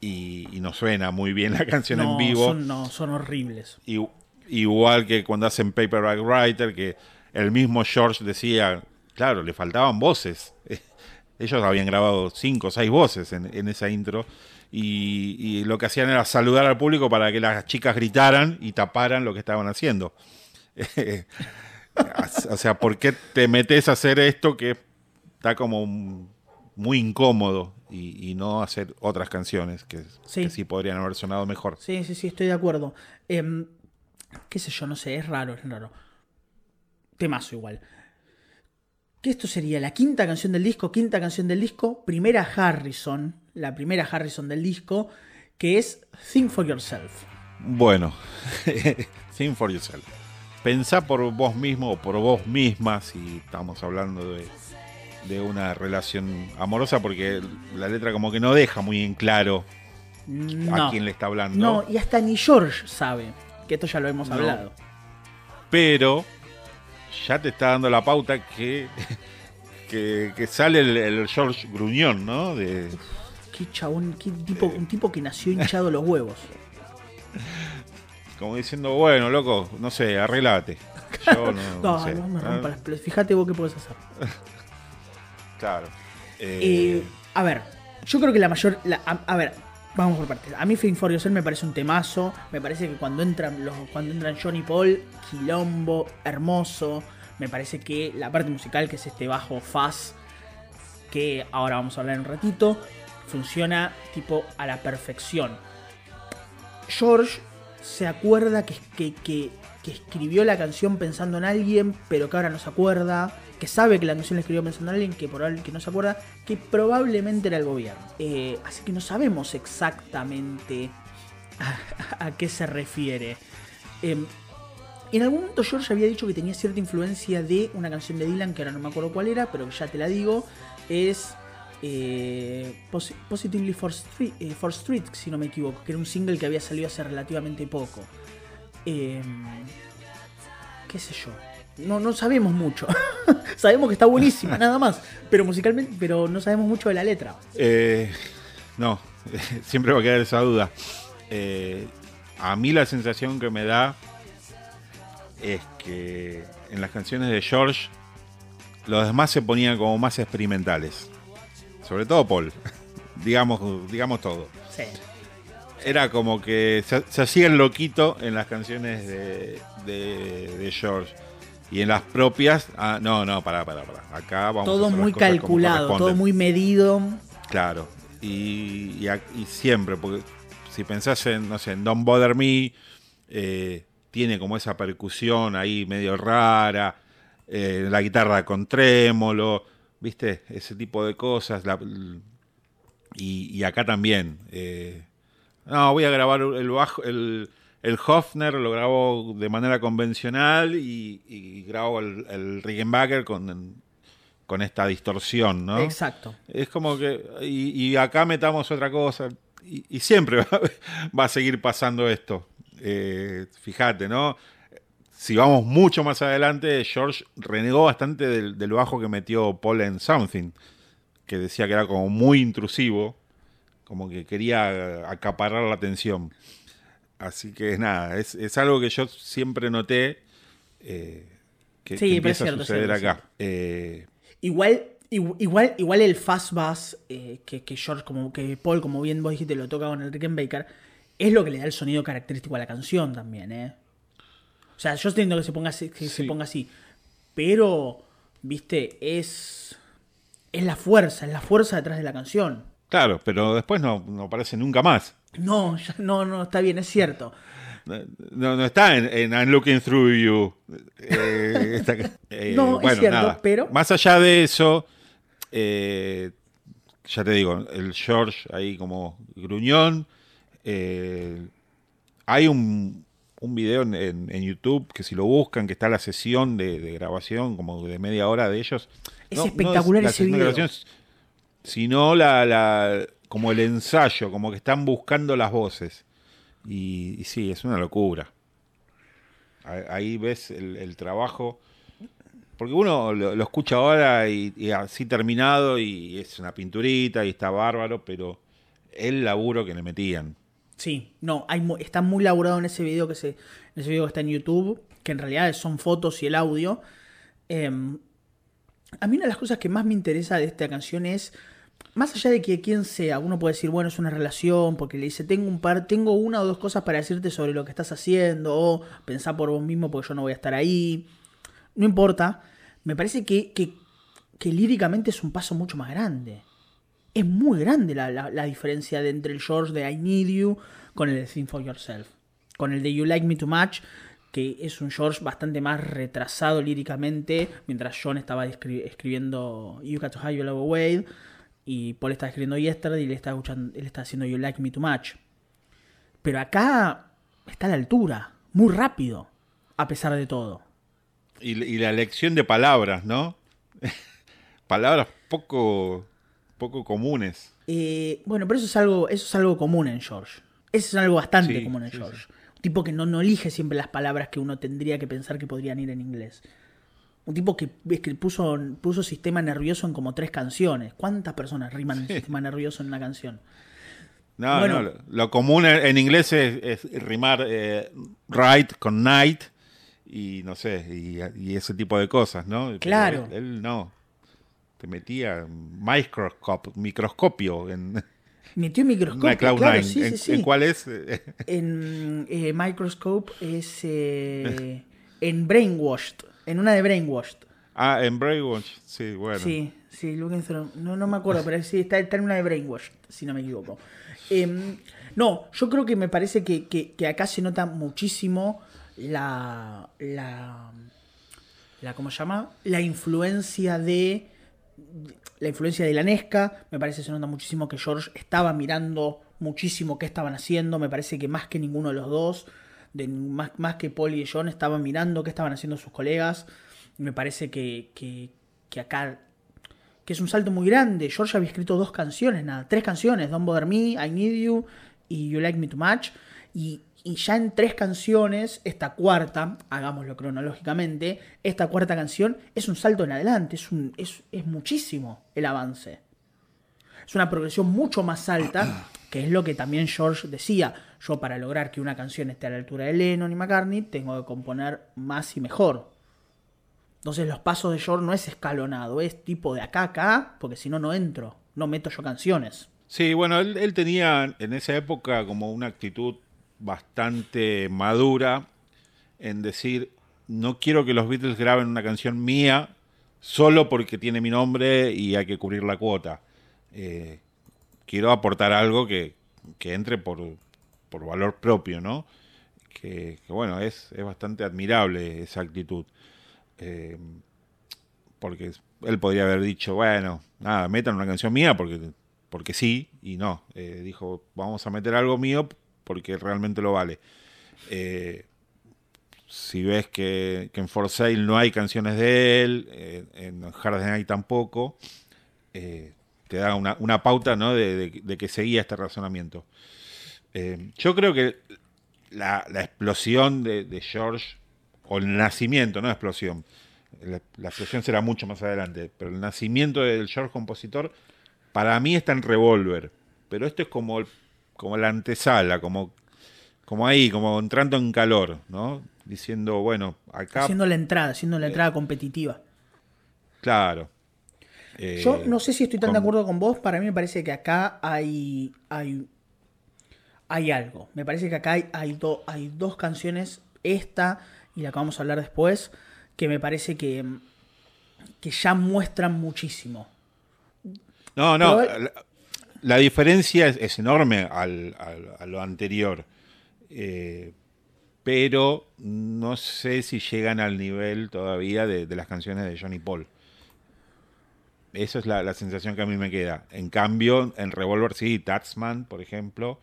S2: y, no suena muy bien la canción en vivo.
S1: Son, no, son horribles.
S2: Igual que cuando hacen Paperback Writer, que el mismo George decía, claro, le faltaban voces. Ellos habían grabado cinco o seis voces en, esa intro. Y, lo que hacían era saludar al público para que las chicas gritaran y taparan lo que estaban haciendo. o sea, ¿por qué te metes a hacer esto que está como muy incómodo y, no hacer otras canciones que sí. podrían haber sonado mejor.
S1: Sí, sí, sí, estoy de acuerdo. Em, qué sé yo, no sé, es raro, es raro. Temazo igual. Que esto sería la quinta canción del disco, quinta canción del disco, primera Harrison, la primera Harrison del disco, que es Think for Yourself.
S2: Bueno, Think for Yourself. Pensá por vos mismo o por vos misma, si estamos hablando de de una relación amorosa porque la letra como que no deja muy en claro a quién le está hablando.
S1: No, y hasta ni George sabe, que esto ya lo hemos hablado.
S2: Pero ya te está dando la pauta que, que, sale el, George Gruñón, ¿no? De,
S1: qué chabón, qué tipo, un tipo que nació hinchado los huevos.
S2: Como diciendo, bueno, loco, no sé, arreglate.
S1: Yo no, no, sé. no me rompa las Fíjate vos qué puedes hacer.
S2: Claro.
S1: Eh, a ver, yo creo que la mayor. a, ver, vamos por partes. A mí Fin for Yourself me parece un temazo. Me parece que cuando entran, los, cuando entran John y Paul, quilombo, hermoso. Me parece que la parte musical, que es este bajo fuzz, que ahora vamos a hablar en un ratito, funciona tipo a la perfección. George se acuerda que, que, que, que escribió la canción pensando en alguien, pero que ahora no se acuerda que sabe que la canción la escribió pensando en alguien que, por, que no se acuerda, que probablemente era el gobierno. Eh, así que no sabemos exactamente a, qué se refiere. Em, en algún momento George había dicho que tenía cierta influencia de una canción de Dylan, que ahora no me acuerdo cuál era, pero ya te la digo. Es eh, Positively for Street, eh, for Street, si no me equivoco, que era un single que había salido hace relativamente poco. Em, ¿Qué sé yo? No, no sabemos mucho. sabemos que está buenísima, nada más. Pero musicalmente, pero no sabemos mucho de la letra.
S2: Eh, no, siempre va a quedar esa duda. Eh, a mí la sensación que me da es que en las canciones de George los demás se ponían como más experimentales. Sobre todo Paul. digamos, digamos todo. Sí. Era como que se, hacía el loquito en las canciones de, de George y en las propias, ah, no, no, pará, pará, pará. Acá vamos
S1: Todo muy calculado, todo muy medido.
S2: Claro, y, siempre, porque si pensás en, no sé, en Don't Bother Me, eh, tiene como esa percusión ahí medio rara, eh, la guitarra con trémolo, ¿viste? Ese tipo de cosas. y, acá también. Eh, no, voy a grabar el bajo, el, el Hofner lo grabó de manera convencional y, y grabó el, el Rickenbacker con, con esta distorsión, ¿no?
S1: Exacto.
S2: Es como que. Y, acá metamos otra cosa. Y, siempre va, a seguir pasando esto. Eh, fíjate, ¿no? Si vamos mucho más adelante, George renegó bastante del, del, bajo que metió Paul en Something, que decía que era como muy intrusivo, como que quería acaparar la atención. Así que nada, es, algo que yo siempre noté eh, que, empieza a suceder acá. Eh,
S1: igual, igual, igual el fast bass eh, que, George, como que Paul, como bien vos dijiste, lo toca con el Rickenbacker, es lo que le da el sonido característico a la canción también, ¿eh? O sea, yo entiendo que se ponga así, que se ponga así. Pero, viste, es. Es la fuerza, es la fuerza detrás de la canción.
S2: Claro, pero después no, no aparece nunca más.
S1: No, no, no, está bien, es cierto.
S2: No, no está en, I'm Looking Through You. Eh,
S1: eh, no, es cierto, pero.
S2: Más allá de eso, eh, ya te digo, el George ahí como gruñón. hay un, un video en, YouTube que si lo buscan, que está la sesión de, grabación como de media hora de ellos.
S1: Es espectacular ese video.
S2: Sino la, la, como el ensayo, como que están buscando las voces. Y, sí, es una locura. Ahí ves el, trabajo. Porque uno lo, escucha ahora y, así terminado y es una pinturita y está bárbaro, pero el laburo que le metían.
S1: Sí, no, hay, está muy laburado en ese video que se, en ese video que está en YouTube, que en realidad son fotos y el audio. Em, a mí una de las cosas que más me interesa de esta canción es más allá de que quien sea, uno puede decir, bueno, es una relación, porque le dice, tengo un par, tengo una o dos cosas para decirte sobre lo que estás haciendo, o pensá por vos mismo porque yo no voy a estar ahí. No importa. Me parece que, que, líricamente es un paso mucho más grande. Es muy grande la, diferencia de entre el George de I Need You con el de Think for Yourself. Con el de You Like Me Too Much, que es un George bastante más retrasado líricamente, mientras John estaba escribiendo You Got to Hide Your Love Away y Paul está escribiendo Yesterday y él está, escuchando, él está haciendo You Like Me Too Much. Pero acá está a la altura, muy rápido, a pesar de todo.
S2: Y, la elección de palabras, ¿no? palabras poco, poco comunes.
S1: Eh, bueno, pero eso es algo, eso es algo común en George. Eso es algo bastante común en George. Un tipo que no, no elige siempre las palabras que uno tendría que pensar que podrían ir en inglés. Un tipo que, que puso, puso sistema nervioso en como tres canciones. ¿Cuántas personas riman sistema nervioso en una canción?
S2: No, no, lo, común en inglés es, rimar eh, right con night y no sé, y, ese tipo de cosas, ¿no?
S1: claro.
S2: Él, no. Te metía microscopio, microscopio en.
S1: Metió microscopio. Claro, sí,
S2: ¿En,
S1: sí,
S2: cuál es?
S1: en eh, Microscope es eh, en Brainwashed. En una de Brainwashed.
S2: Ah, en Brainwashed, sí, bueno.
S1: Sí, sí, No, no me acuerdo, pero sí, está, en una de Brainwashed, si no me equivoco. Em, no, yo creo que me parece que, acá se nota muchísimo la, la, la. ¿Cómo se llama? La influencia de. La influencia de la Nesca. Me parece que se nota muchísimo que George estaba mirando muchísimo qué estaban haciendo. Me parece que más que ninguno de los dos más, más que Paul y John estaban mirando qué estaban haciendo sus colegas. Me parece que, que, acá que es un salto muy grande. George había escrito dos canciones, nada, tres canciones, Don't Bother Me, I Need You y You Like Me Too Much. Y, ya en tres canciones, esta cuarta, hagámoslo cronológicamente, esta cuarta canción es un salto en adelante, es, un, es, es muchísimo el avance. Es una progresión mucho más alta, que es lo que también George decía. Yo para lograr que una canción esté a la altura de Lennon y McCartney, tengo que componer más y mejor. Entonces los pasos de George no es escalonado, es tipo de acá a acá, porque si no, no entro, no meto yo canciones.
S2: Sí, bueno, él, él tenía en esa época como una actitud bastante madura en decir, no quiero que los Beatles graben una canción mía solo porque tiene mi nombre y hay que cubrir la cuota. Eh, quiero aportar algo que, entre por, valor propio, ¿no? Que, bueno, es, es, bastante admirable esa actitud. Eh, porque él podría haber dicho, bueno, nada, metan una canción mía porque, porque sí, y no. Eh, dijo, vamos a meter algo mío porque realmente lo vale. si ves que, en For Sale no hay canciones de él, en Hard Night tampoco, te da una, pauta ¿no? de, que seguía este razonamiento. Eh, yo creo que la, explosión de, George, o el nacimiento, no explosión, la, explosión será mucho más adelante, pero el nacimiento del George compositor, para mí está en Revolver, pero esto es como, como la antesala, como, como ahí, como entrando en calor, ¿no? Diciendo, bueno, acá...
S1: Haciendo la entrada, haciendo la eh, entrada competitiva.
S2: Claro,
S1: yo eh, no sé si estoy tan de acuerdo con vos, para mí me parece que acá hay, hay, hay algo. Me parece que acá hay, hay, hay dos canciones, esta y la que vamos a hablar después, que me parece que, que ya muestran muchísimo.
S2: No, no, la, diferencia es, enorme al, a lo anterior. Eh, pero no sé si llegan al nivel todavía de, de las canciones de Johnny Paul. Esa es la, la, sensación que a mí me queda. En cambio, en Revolver sí, Taxman, por ejemplo,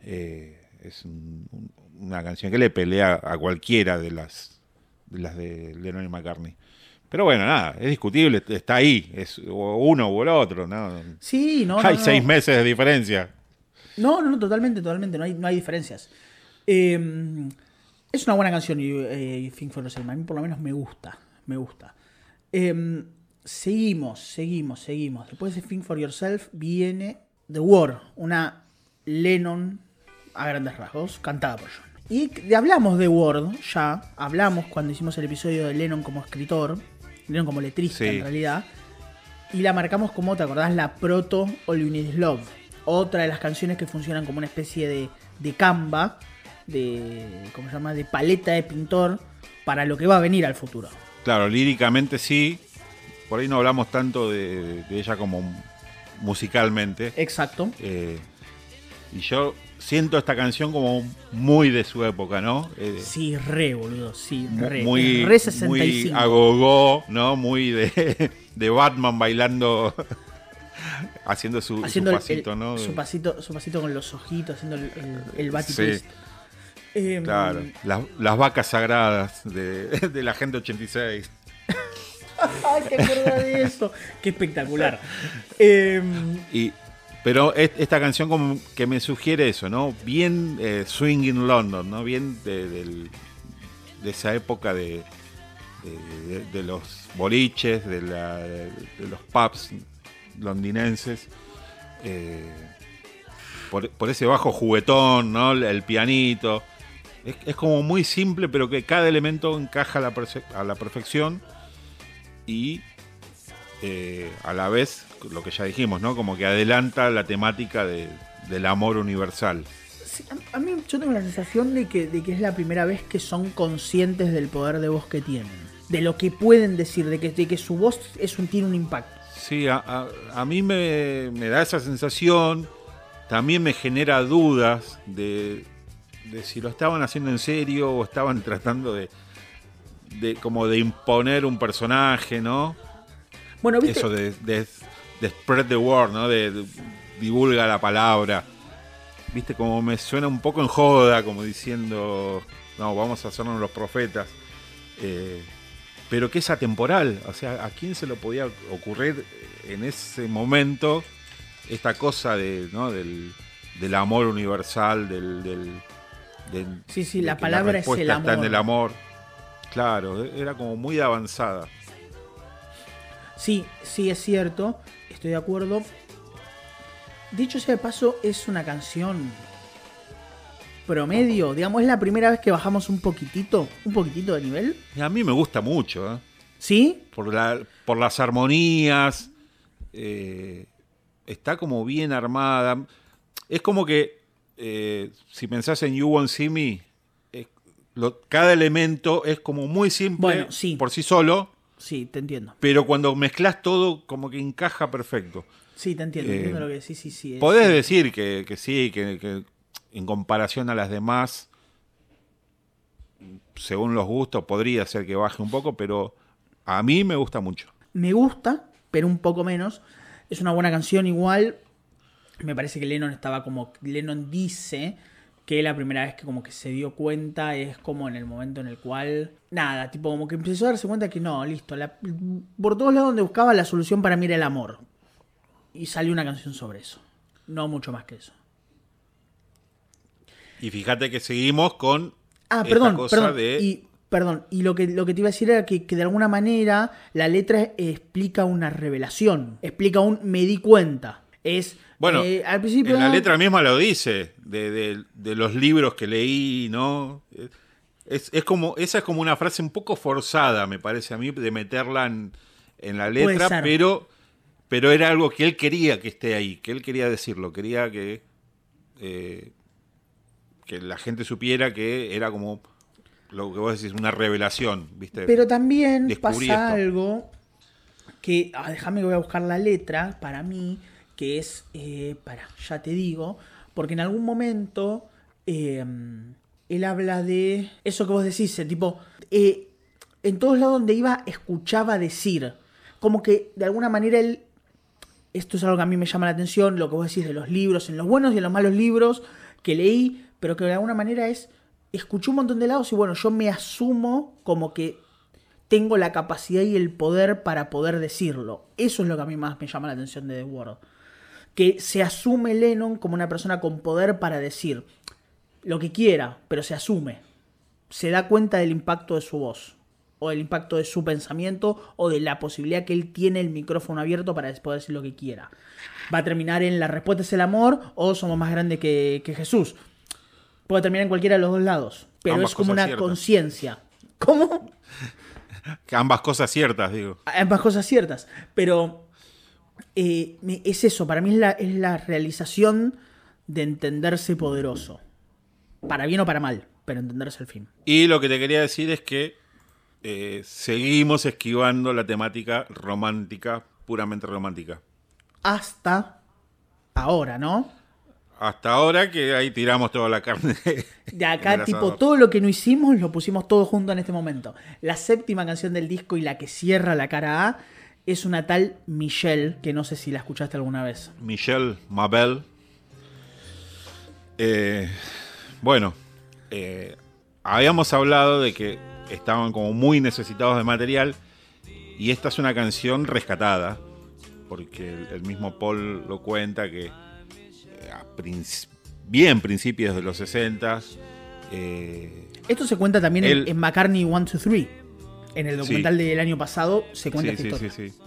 S2: eh, es un, un, una canción que le pelea a cualquiera de las de, las de Lennon y McCartney. Pero bueno, nada, es discutible, está ahí, es uno u el otro, ¿no?
S1: Sí, no.
S2: Hay
S1: no,
S2: seis
S1: no.
S2: meses de diferencia.
S1: No, no, no, totalmente, totalmente, no hay, no hay diferencias. Eh, es una buena canción, eh, Think for Yourself. A mí por lo menos me gusta, me gusta. Eh, seguimos, seguimos, seguimos. Después de Think for Yourself viene The War, una Lennon a grandes rasgos, cantada por John. Y hablamos de Word, ya hablamos cuando hicimos el episodio de Lennon como escritor, Lennon como letrista
S2: Sí.
S1: en realidad, y la marcamos como, ¿te acordás? La proto All You Need Is Love. Otra de las canciones que funcionan como una especie de, de Canva, de, ¿cómo se llama? De paleta de pintor para lo que va a venir al futuro.
S2: Claro, líricamente sí. Por ahí no hablamos tanto de, de ella como musicalmente.
S1: Exacto.
S2: Eh, y yo siento esta canción como muy de su época, ¿no? Eh,
S1: Sí, re, boludo, sí, re.
S2: muy,
S1: re 65.
S2: muy agogó, ¿no? Muy de, de Batman bailando, haciendo su,
S1: haciendo
S2: pasito,
S1: el-
S2: ¿no?
S1: Su pasito, su pasito con los ojitos, haciendo el, el,
S2: Sí.
S1: Em,
S2: Claro, las, las vacas sagradas de, de la gente 86.
S1: Qué acuerdo de eso. Qué espectacular. Em,
S2: Y, pero es- esta canción como que me sugiere eso, ¿no? Bien eh, Swing in London, ¿no? Bien de, esa época de, de, los boliches, de, la- los pubs londinenses. eh, por, ese bajo juguetón, ¿no? El pianito. Es, como muy simple, pero que cada elemento encaja a la perfección. Y eh, a la vez, lo que ya dijimos, ¿no? Como que adelanta la temática de- del amor universal.
S1: sí, a, a mí yo tengo la sensación de que, de que es la primera vez que son conscientes del poder de voz que tienen. De lo que pueden decir, de que, de que su voz es un, tiene un impacto.
S2: Sí, a, a- a mí me, me da esa sensación, también me genera dudas de, de si lo estaban haciendo en serio o estaban tratando de, de como de imponer un personaje, ¿no?
S1: Bueno, ¿viste?
S2: Eso de, de- de spread the word, ¿no? De, divulga la palabra. Viste, como me suena un poco en joda, como diciendo, no, vamos a hacernos los profetas. Eh, pero que es atemporal, o sea, ¿a quién se lo podía ocurrir en ese momento esta cosa de, ¿no? del, del amor universal, del... del-
S1: Sí, sí, la palabra es el
S2: respuesta está en
S1: amor.
S2: el amor. Claro, era como muy avanzada.
S1: Sí, sí, es cierto. Estoy de acuerdo. Dicho sea de paso, es una canción promedio. Digamos, es la primera vez que bajamos un poquitito, un poquitito de nivel.
S2: Y a mí me gusta mucho, ¿eh?
S1: ¿Sí?
S2: por, la, por las armonías. eh, está como bien armada. Es como que, eh, si pensás en You Won't See Me, lo- cada elemento es como muy simple
S1: Bueno, sí.
S2: por sí solo,
S1: Sí, te entiendo.
S2: pero cuando mezclas todo, como que encaja perfecto.
S1: Sí, te entiendo.
S2: Eh,
S1: entiendo lo que sí, sí, sí.
S2: Podés decir que, que sí, que, que en comparación a las demás, según los gustos, podría ser que baje un poco, pero a mí me gusta mucho.
S1: Me gusta, pero un poco menos. Es una buena canción igual. Me parece que Lennon estaba como... Lennon dice que la primera vez que como que se dio cuenta es como en el momento en el cual... Nada, tipo como que empezó a darse cuenta que no, listo. la- por todos lados donde buscaba la solución para mí era el amor. Y salió una canción sobre eso. No mucho más que eso.
S2: Y fíjate que seguimos con
S1: Ah,
S2: esta
S1: perdón,
S2: cosa
S1: perdón.
S2: de
S1: Y, perdón, y lo que, lo que te iba a decir era que, que de alguna manera la letra explica una revelación. Explica un me di cuenta. Es.
S2: Bueno,
S1: eh, al principio.
S2: en la letra misma lo dice de, de- de los libros que leí, ¿no? Es, es como esa es como una frase un poco forzada, me parece a mí, de meterla en, en la letra, pero pero era algo que él quería que esté ahí, que él quería decirlo, quería que eh, que la gente supiera que era como lo que vos decís, una revelación, ¿viste?
S1: Pero también
S2: Descubrí
S1: pasa
S2: esto.
S1: algo que. ah, déjame que voy a buscar la letra para mí. Que es. Eh, para, ya te digo. Porque en algún momento. eh, él habla de eso que vos decís, tipo, eh, en todos lados donde iba escuchaba decir, como que de alguna manera él, esto es algo que a mí me llama la atención, lo que vos decís de los libros, en los buenos y en los malos libros que leí, pero que de alguna manera es, escuché un montón de lados y bueno, yo me asumo como que tengo la capacidad y el poder para poder decirlo. Eso es lo que a mí más me llama la atención de The World. Que se asume Lennon como una persona con poder para decir lo que quiera, pero se asume. Se da cuenta del impacto de su voz, o del impacto de su pensamiento, o de la posibilidad que él tiene el micrófono abierto para poder decir lo que quiera. Va a terminar en la respuesta es el amor, o somos más grandes que, que Jesús. Puede terminar en cualquiera de los dos lados, pero
S2: Ambas
S1: es como una conciencia. ¿Cómo?
S2: Ambas cosas ciertas, digo.
S1: ambas cosas ciertas, pero eh, es eso, para mí es la, es la realización de entenderse poderoso. Para bien o para mal, pero entenderse al fin.
S2: Y lo que te quería decir es que eh, seguimos esquivando la temática romántica, puramente romántica.
S1: Hasta ahora, ¿no?
S2: Hasta ahora que ahí tiramos toda la carne.
S1: De acá,
S2: el
S1: tipo, todo lo que no hicimos lo pusimos todo junto en este momento. La séptima canción del disco y la que cierra la cara A es una tal Michelle, que no sé si la escuchaste alguna vez.
S2: Michelle Mabel. Eh, bueno, eh, habíamos hablado de que estaban como muy necesitados de material y esta es una canción rescatada, porque el, el mismo Paul lo cuenta que eh, a bien principios de los 60 eh,
S1: Esto se cuenta también en-
S2: Él-
S1: en, McCartney 1, 2, 3. En el documental del año pasado se cuenta
S2: Sí,
S1: esta
S2: sí,
S1: historia.
S2: sí, sí.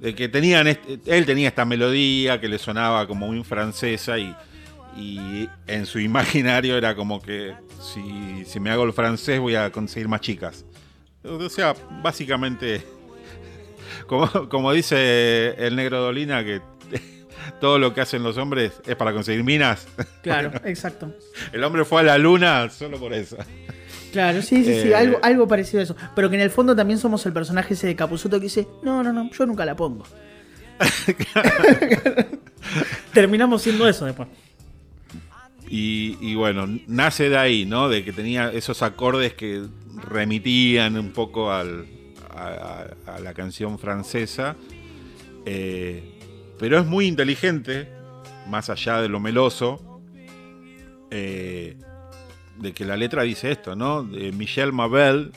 S2: De que tenían este- él tenía esta melodía que le sonaba como muy francesa y, y en su imaginario era como que si, si me hago el francés voy a conseguir más chicas. O sea, básicamente, como, como dice el negro Dolina, que todo lo que hacen los hombres es para conseguir minas.
S1: Claro, exacto.
S2: El hombre fue a la luna solo por eso.
S1: Claro, sí, sí, sí,
S2: Eh,
S1: algo, algo parecido a eso. Pero que en el fondo también somos el personaje ese de Capuzoto que dice, no, no, no, yo nunca la pongo. Terminamos siendo eso después.
S2: Y, y bueno, nace de ahí, ¿no? De que tenía esos acordes que remitían un poco al- a, a- a la canción francesa. Eh, pero es muy inteligente, más allá de lo meloso, eh, de que la letra dice esto, ¿no? De Michelle Mabel,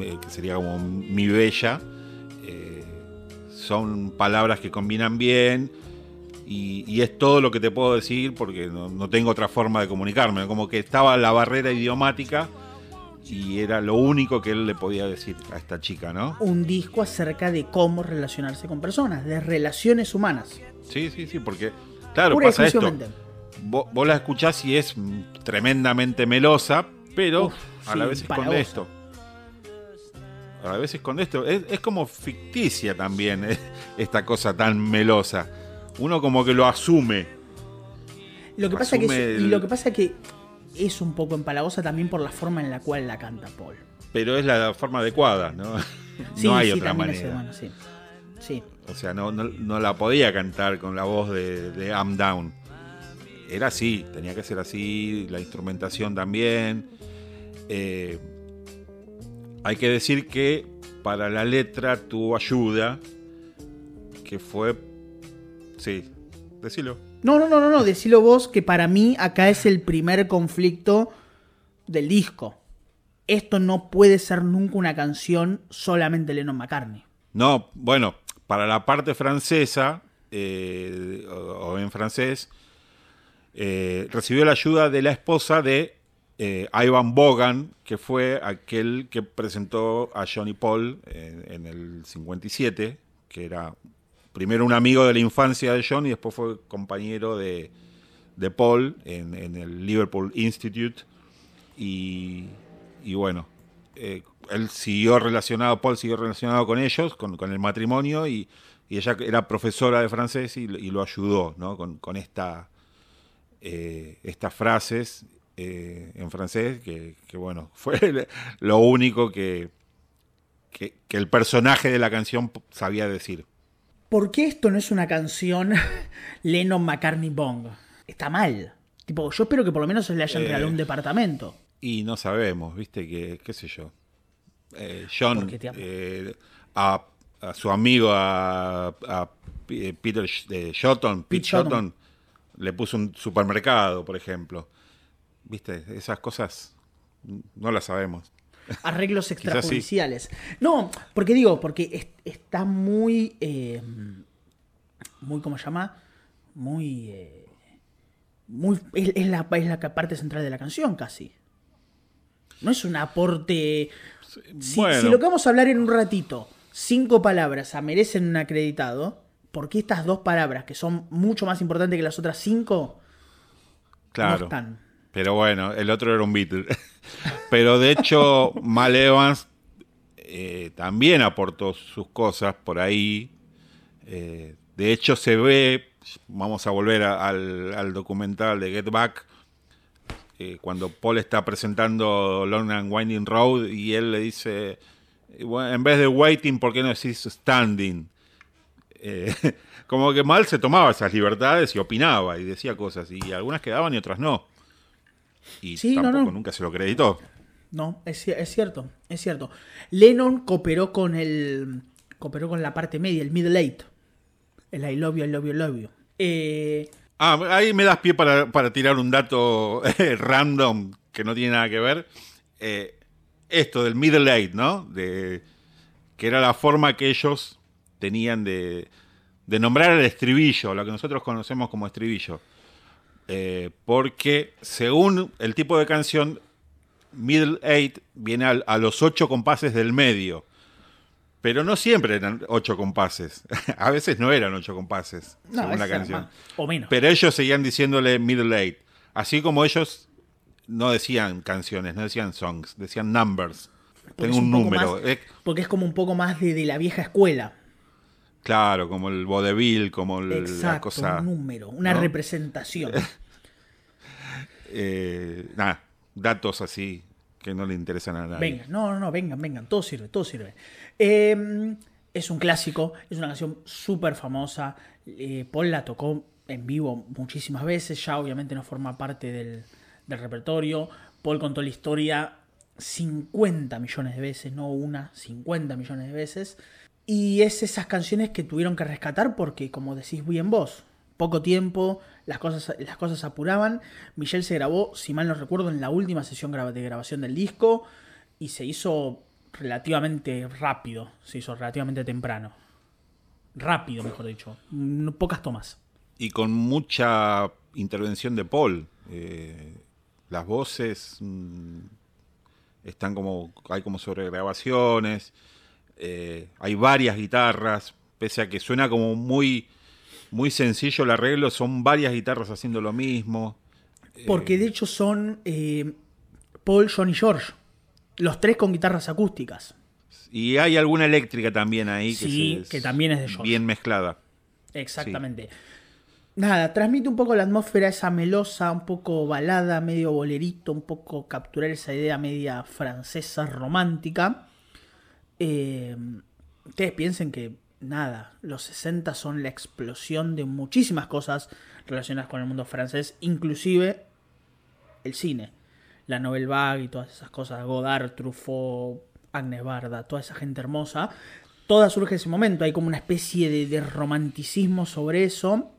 S2: eh, que sería como mi bella. eh, son palabras que combinan bien y, y es todo lo que te puedo decir porque no, no tengo otra forma de comunicarme. Como que estaba la barrera idiomática y era lo único que él le podía decir a esta chica, ¿no?
S1: Un disco acerca de cómo relacionarse con personas, de relaciones humanas.
S2: Sí, sí, sí, porque, claro,
S1: Pura
S2: pasa esto. Vos, vos la escuchás y es tremendamente melosa, pero
S1: Uf,
S2: a la
S1: sí,
S2: vez esconde esto. A la vez esconde esto. Es, es como ficticia también eh, esta cosa tan melosa. Uno como que lo asume.
S1: Lo que pasa que es, y lo que pasa que es un poco empalagosa también por la forma en la cual la canta Paul.
S2: Pero es la forma adecuada, ¿no?
S1: Sí,
S2: no hay
S1: sí,
S2: otra manera.
S1: es, bueno, sí. Sí.
S2: O sea, no, no, no la podía cantar con la voz de, de I'm Down. Era así, tenía que ser así, la instrumentación también. Eh, hay que decir que para la letra tuvo ayuda, que fue... Sí, decilo.
S1: No, no, no, no, no, decilo vos que para mí acá es el primer conflicto del disco. Esto no puede ser nunca una canción solamente Lennon McCartney.
S2: No, bueno, para la parte francesa, eh, o, o en francés, eh, recibió la ayuda de la esposa de eh, Ivan Bogan, que fue aquel que presentó a Johnny Paul en, el 57, que era primero un amigo de la infancia de John y después fue compañero de, de Paul en, el Liverpool Institute. Y, bueno, eh, él siguió relacionado, Paul siguió relacionado con ellos, con, el matrimonio, y, ella era profesora de francés y, lo ayudó ¿no? con esta, eh, estas frases eh, en francés, que, que, bueno, fue lo único que, que, que el personaje de la canción sabía decir.
S1: ¿Por qué esto no es una canción Lennon McCartney Bong? Está mal. Tipo, yo espero que por lo menos se le hayan
S2: Eh.
S1: un departamento.
S2: Y no sabemos, viste, que, qué sé yo. Eh, John, a, a su amigo, a, Peter Sh- Shotton, Pete
S1: Pete Shotton.
S2: Le puso un supermercado, por ejemplo. Viste, esas cosas no las sabemos.
S1: Arreglos
S2: sí.
S1: extrajudiciales. No, porque digo, porque es- está muy. eh, muy, ¿cómo se llama? Muy. eh, muy es, es la, es la parte central de la canción, casi. No es un aporte. Si,
S2: bueno,
S1: si lo que vamos a hablar en un ratito, cinco palabras a merecen un acreditado, ¿por qué estas dos palabras, que son mucho más importantes que las otras cinco, no
S2: claro.
S1: están?
S2: Pero bueno, el otro era un Beatle. Pero de hecho, Mal Evans eh, también aportó sus cosas por ahí. Eh, de hecho, se ve, vamos a volver a- al, al documental de Get Back, eh, cuando Paul está presentando Long and Winding Road y él le dice, "Bueno, en vez de waiting, ¿por qué no decís standing? Eh, como que Mal se tomaba esas libertades y opinaba y decía cosas, y algunas quedaban y otras no. Y
S1: Sí,
S2: tampoco
S1: no.
S2: nunca se lo acreditó.
S1: No, es, es cierto, es cierto. Lennon cooperó con el. cooperó con la parte media, el middle eight. El I love you, I love you, I love you. Eh,
S2: Ah, ahí me das pie para, para tirar un dato eh, random que no tiene nada que ver. Eh, esto del middle eight, ¿no? De, que era la forma que ellos tenían de, de nombrar el estribillo, lo que nosotros conocemos como estribillo. Eh, porque según el tipo de canción, middle eight viene a los ocho compases del medio. Pero no siempre eran ocho compases. a veces no eran ocho compases,
S1: no,
S2: según la canción.
S1: o menos.
S2: Pero ellos seguían diciéndole middle eight. Así como ellos no decían canciones, no decían songs, decían numbers.
S1: Porque
S2: Tengo un número.
S1: más-
S2: Eh,
S1: porque es como un poco más de, de la vieja escuela.
S2: Claro, como el vodevil, como el- la
S1: Exacto,
S2: cosa.
S1: un número, una
S2: ¿no?
S1: representación.
S2: eh, nada, datos así que no le interesan a nadie.
S1: Vengan, no, no, no, vengan, vengan, todo sirve, todo sirve. Eh, es un clásico, es una canción súper famosa. eh, Paul la tocó en vivo muchísimas veces, ya obviamente no forma parte del, del repertorio. Paul contó la historia 50 millones de veces, no una, 50 millones de veces. Y es esas canciones que tuvieron que rescatar porque, como decís bien vos, poco tiempo, las cosas, las cosas apuraban. Michelle se grabó, si mal no recuerdo, en la última sesión de grabación del disco y se hizo relativamente rápido, se hizo relativamente temprano. Rápido, mejor dicho. Pocas tomas.
S2: Y con mucha intervención de Paul. Eh, las voces mm, están como. hay como sobregrabaciones. Eh, hay varias guitarras. Pese a que suena como muy. Muy sencillo el arreglo, son varias guitarras haciendo lo mismo.
S1: Porque de hecho son eh, Paul, John y George. Los tres con guitarras acústicas.
S2: Y hay alguna eléctrica también ahí que,
S1: Sí,
S2: se-
S1: que también es de George.
S2: Bien mezclada.
S1: Exactamente. Nada, transmite un poco la atmósfera esa melosa, un poco balada, medio bolerito, un poco capturar esa idea media francesa romántica. Eh, ustedes piensen que, nada, los 60 son la explosión de muchísimas cosas relacionadas con el mundo francés, inclusive el cine. La Nouvelle Vague y todas esas cosas, Godard, Truffaut, Agnes Barda, toda esa gente hermosa. Toda surge en ese momento, hay como una especie de, de romanticismo sobre eso.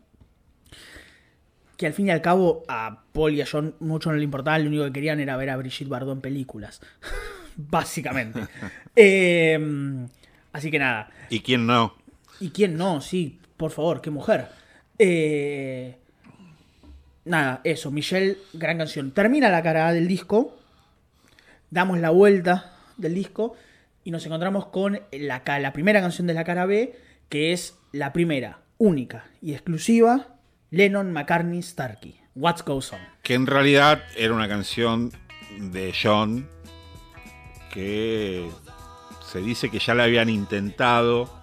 S1: Que al fin y al cabo a Paul y a John mucho no le importaba, lo único que querían era ver a Brigitte Bardot en películas. Básicamente. Eh, así que nada.
S2: ¿Y quién no?
S1: ¿Y quién no? Sí, por favor, qué mujer. Eh, nada, eso, Michelle, gran canción. Termina la cara A del disco, damos la vuelta del disco y nos encontramos con la, la primera canción de la cara B, que es la primera, única y exclusiva, Lennon, McCartney, Starkey. What Goes On.
S2: que en realidad era una canción de John que se dice que ya la habían intentado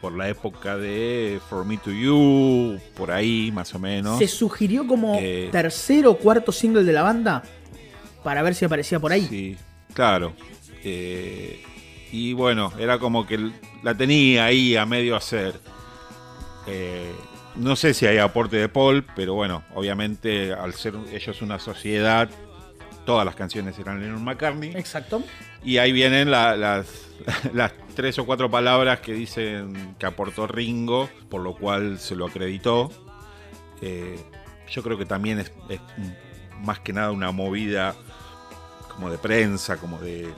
S2: por la época de For Me to You, por ahí más o menos.
S1: Se sugirió como
S2: Eh.
S1: tercer o cuarto single de la banda para ver si aparecía por ahí.
S2: Sí, claro. Eh, y bueno, era como que la tenía ahí a medio hacer. Eh, no sé si hay aporte de Paul, pero bueno, obviamente al ser ellos una sociedad, todas las canciones eran Lennon McCartney.
S1: Exacto.
S2: Y ahí vienen las, las tres o cuatro palabras que dicen que aportó Ringo, por lo cual se lo acreditó. Eh, yo creo que también es, más que nada una movida como de prensa, como de,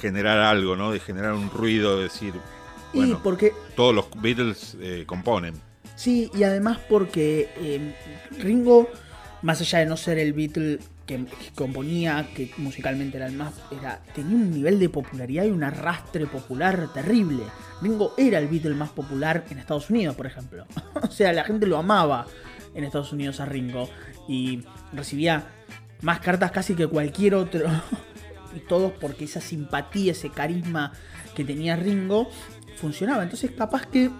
S2: generar algo, ¿no? De generar un ruido, de decir, bueno, porque todos los Beatles eh, componen.
S1: Sí, y además porque eh, Ringo, más allá de no ser el Beatle que, componía, que musicalmente era el más, era, tenía un nivel de popularidad y un arrastre popular terrible. Ringo era el Beatle más popular en Estados Unidos, por ejemplo. o sea, la gente lo amaba en Estados Unidos a Ringo y recibía más cartas casi que cualquier otro. y todos porque esa simpatía, ese carisma que tenía Ringo funcionaba. Entonces, capaz que,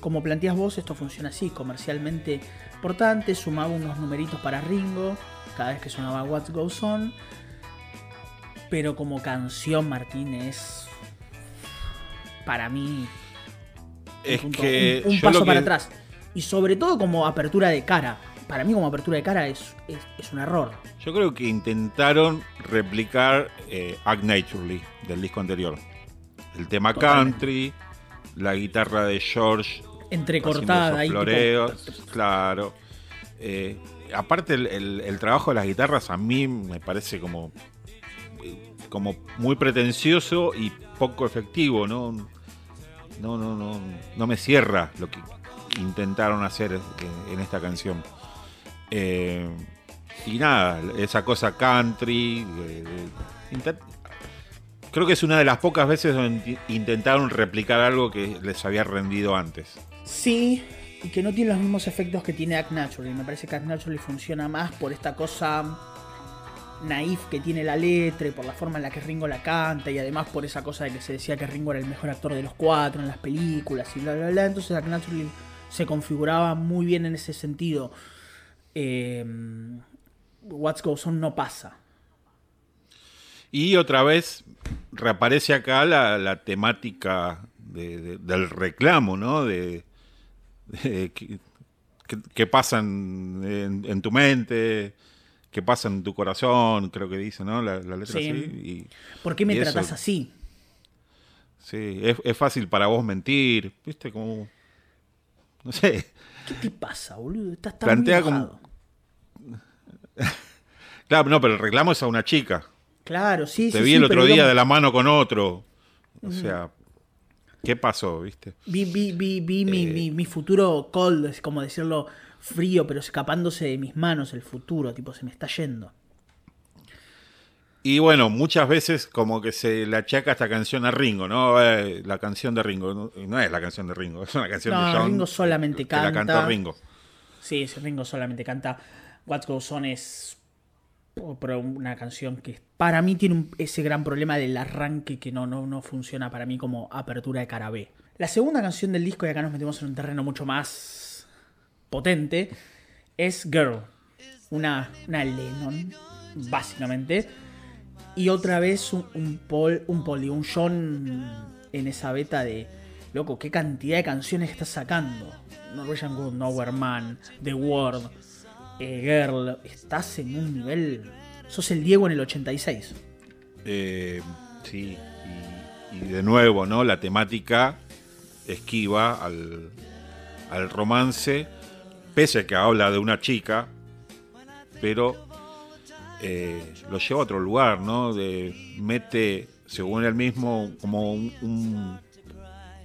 S1: como planteas vos, esto funciona así, comercialmente importante, sumaba unos numeritos para Ringo cada vez que sonaba What Goes On. Pero como canción, Martín, es para mí
S2: es que
S1: un, paso para atrás. Y sobre todo como apertura de cara. Para mí como apertura de cara es, es, un error.
S2: Yo creo que intentaron replicar eh, Act Naturally del disco anterior. El tema country, la guitarra de George
S1: entrecortada ahí.
S2: Floreos, claro. Eh, aparte el, trabajo de las guitarras a mí me parece como, como muy pretencioso y poco efectivo, ¿no? No, no, no, no me cierra lo que intentaron hacer en esta canción. Eh, y nada, esa cosa country. creo que es una de las pocas veces donde intentaron replicar algo que les había rendido antes.
S1: Sí, y que no tiene los mismos efectos que tiene Act Naturally. Me parece que Act Naturally funciona más por esta cosa naif que tiene la letra y por la forma en la que Ringo la canta y además por esa cosa de que se decía que Ringo era el mejor actor de los cuatro en las películas y bla bla bla. Entonces Act Naturally se configuraba muy bien en ese sentido. Eh, What's Goes On no pasa.
S2: Y otra vez reaparece acá la, temática del reclamo, ¿no? De, qué, pasa en, tu mente, qué pasa en tu corazón, creo que dice, ¿no? La, letra así. Y,
S1: ¿Por qué me tratas así?
S2: Sí, es, fácil para vos mentir, ¿viste? Como. No sé.
S1: ¿Qué te pasa, boludo? Estás tan Plantea como.
S2: claro, no, pero el reclamo es a una chica.
S1: Claro, sí,
S2: Te
S1: sí.
S2: vi el otro día de la mano con otro. O sea, ¿Qué pasó, viste?
S1: Vi, vi, vi, vi mi, eh. mi, futuro cold, es como decirlo frío, pero escapándose de mis manos el futuro, tipo, se me está yendo.
S2: Y bueno, muchas veces como que se le achaca esta canción a Ringo, ¿no? Eh, la canción de Ringo. No, es la canción de Ringo, es una canción de John.
S1: Ringo solamente canta.
S2: la cantó Ringo.
S1: Sí, Ringo solamente canta. What Goes On es pero una canción que para mí tiene ese gran problema del arranque que no, no, no funciona para mí como apertura de cara B. La segunda canción del disco, y acá nos metemos en un terreno mucho más potente, es Girl. Una, una Lennon, básicamente. Y otra vez un, un Paul, un Paul un John en esa beta de, loco, qué cantidad de canciones estás sacando. Norwegian Good, Nowhere Man, The World, eh, girl, estás en un nivel. Sos el Diego en el 86.
S2: Eh, sí, y, de nuevo, ¿no? La temática esquiva al, al romance, pese a que habla de una chica, pero eh, lo lleva a otro lugar, ¿no? De, mete, según él mismo, como un,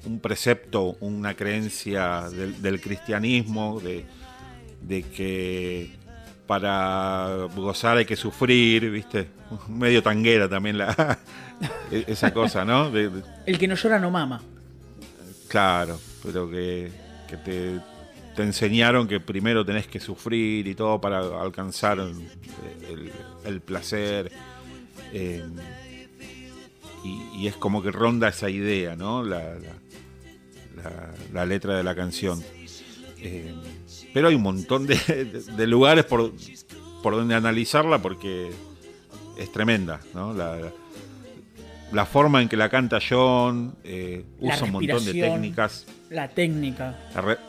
S2: un, precepto, una creencia del cristianismo, de de que para gozar hay que sufrir, ¿viste? Medio tanguera también la, esa cosa, ¿no?
S1: el que no llora no mama.
S2: Claro, pero que, te, enseñaron que primero tenés que sufrir y todo para alcanzar el, placer. Eh, y, es como que ronda esa idea, ¿no? La, la, letra de la canción. Eh, pero hay un montón de, lugares por, por donde analizarla porque es tremenda, ¿no? La, forma en que la canta John, eh, usa un montón de técnicas.
S1: La técnica.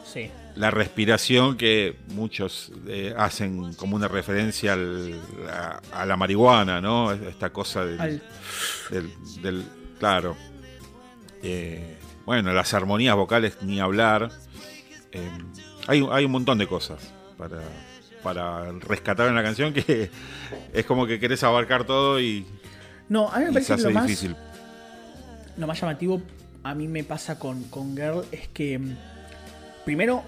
S2: sí. la respiración que muchos eh, hacen como una referencia al- a, a la marihuana, ¿no? Esta cosa del,
S1: Al-
S2: del- del- claro. Eh, bueno, las armonías vocales ni hablar. Eh, hay, hay un montón de cosas para, para rescatar en la canción que es como que querés abarcar todo y,
S1: No, a mí me parece que lo más,
S2: difícil.
S1: lo más llamativo a mí me pasa con, con Girl es que mm, primero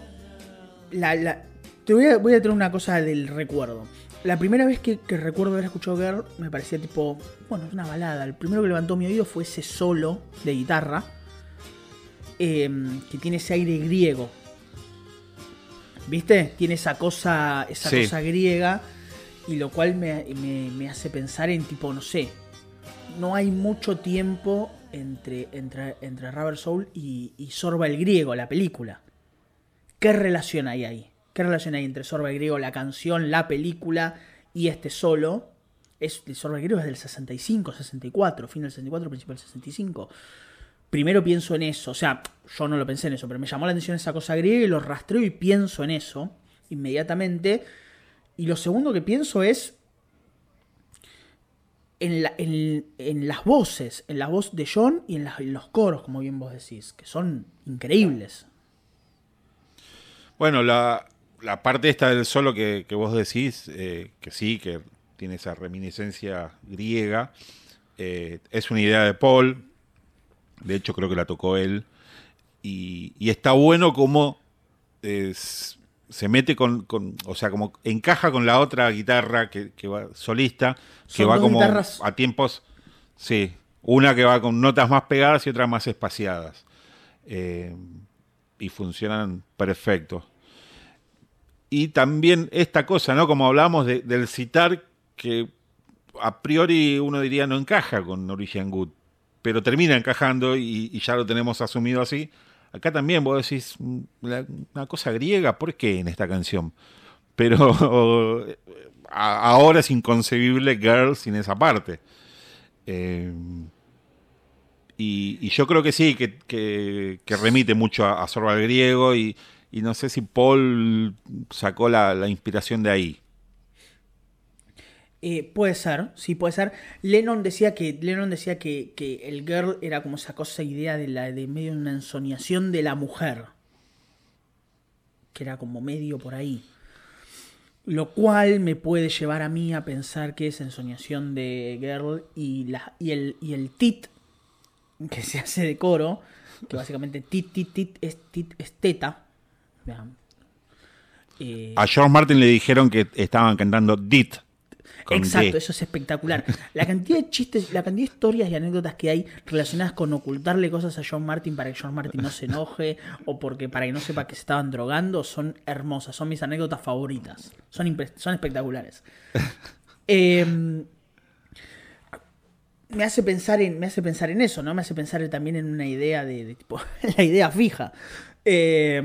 S1: la, la- te voy a, voy a traer una cosa del recuerdo. La primera vez que, que recuerdo haber escuchado Girl me parecía tipo, bueno, es una balada. El primero que levantó mi oído fue ese solo de guitarra em, que tiene ese aire griego. ¿Viste? Tiene esa cosa, esa
S2: Sí.
S1: cosa griega y lo cual me, me- me hace pensar en tipo, no sé, no hay mucho tiempo entre, entre, entre Rubber Soul y, y Sorba el Griego, la película. ¿Qué relación hay ahí? ¿Qué relación hay entre Sorba el Griego, la canción, la película y este solo? Es, el Sorba el Griego es del 65, 64, fin del 64, principio del 65. Primero pienso en eso, o sea, yo no lo pensé en eso, pero me llamó la atención esa cosa griega y lo rastreo y pienso en eso inmediatamente. Y lo segundo que pienso es en, la- en- en las voces, en la voz de John y en, los coros, como bien vos decís, que son increíbles.
S2: Bueno, la, parte esta del solo que, que vos decís, eh, que sí, que tiene esa reminiscencia griega, eh, es una idea de Paul, de hecho creo que la tocó él, y, y está bueno como es- se mete con, con- o sea, como encaja con la otra guitarra que, que va solista, que
S1: Son
S2: va como
S1: guitarras-
S2: a tiempos, sí, una que va con notas más pegadas y otra más espaciadas. Eh, y funcionan perfecto. Y también esta cosa, ¿no? Como hablamos de- del citar, que a priori uno diría no encaja con Norwegian Good, pero termina encajando y, ya lo tenemos asumido así. Acá también vos decís mm, una cosa griega, ¿por qué en esta canción? Pero ahora es inconcebible Girl sin esa parte. Eh, y, yo creo que sí, que, remite mucho a, a Sorba griego y, no sé si Paul sacó la inspiración de ahí.
S1: Eh, puede ser, sí, puede ser. Lennon decía que Lennon decía que, que el girl era como esa cosa idea de la de medio una ensoñación de la mujer. Que era como medio por ahí. Lo cual me puede llevar a mí a pensar que es ensoñación de girl y, la, y, el, y el tit que se hace de coro, que básicamente tit, tit, tit es, tit, es teta. Vean.
S2: A George Martin le dijeron que estaban cantando Dit. Con
S1: Exacto, eso es espectacular. La cantidad de chistes, la cantidad de historias y anécdotas que hay relacionadas con ocultarle cosas a John Martin para que John Martin no se enoje o porque para que no sepa que se estaban drogando son hermosas, son mis anécdotas favoritas. Son, son espectaculares. Eh, me hace pensar en me hace pensar en eso, ¿no? Me hace pensar también en una idea de, de tipo la idea fija. Eh,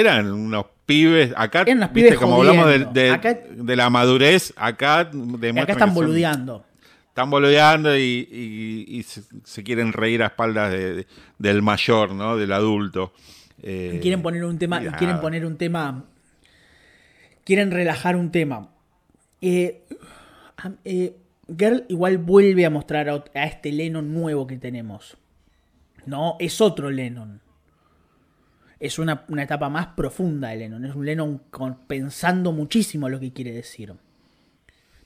S2: Eran unos pibes, acá,
S1: Eran unos
S2: viste,
S1: pibes
S2: como hablamos de,
S1: jodiendo.
S2: de-
S1: Acá-
S2: de la madurez, acá demuestran
S1: acá están
S2: que son-
S1: boludeando.
S2: Están boludeando y, y- y se, se quieren reír a espaldas de- de- del mayor, ¿no? Del adulto. Eh,
S1: Y quieren poner un tema, y quieren poner un tema, quieren relajar un tema. Eh, eh, Girl igual vuelve a mostrar a, a este Lennon nuevo que tenemos. No, es otro Lennon. Es una, una etapa más profunda de Lennon. Es un Lennon pensando muchísimo lo que quiere decir.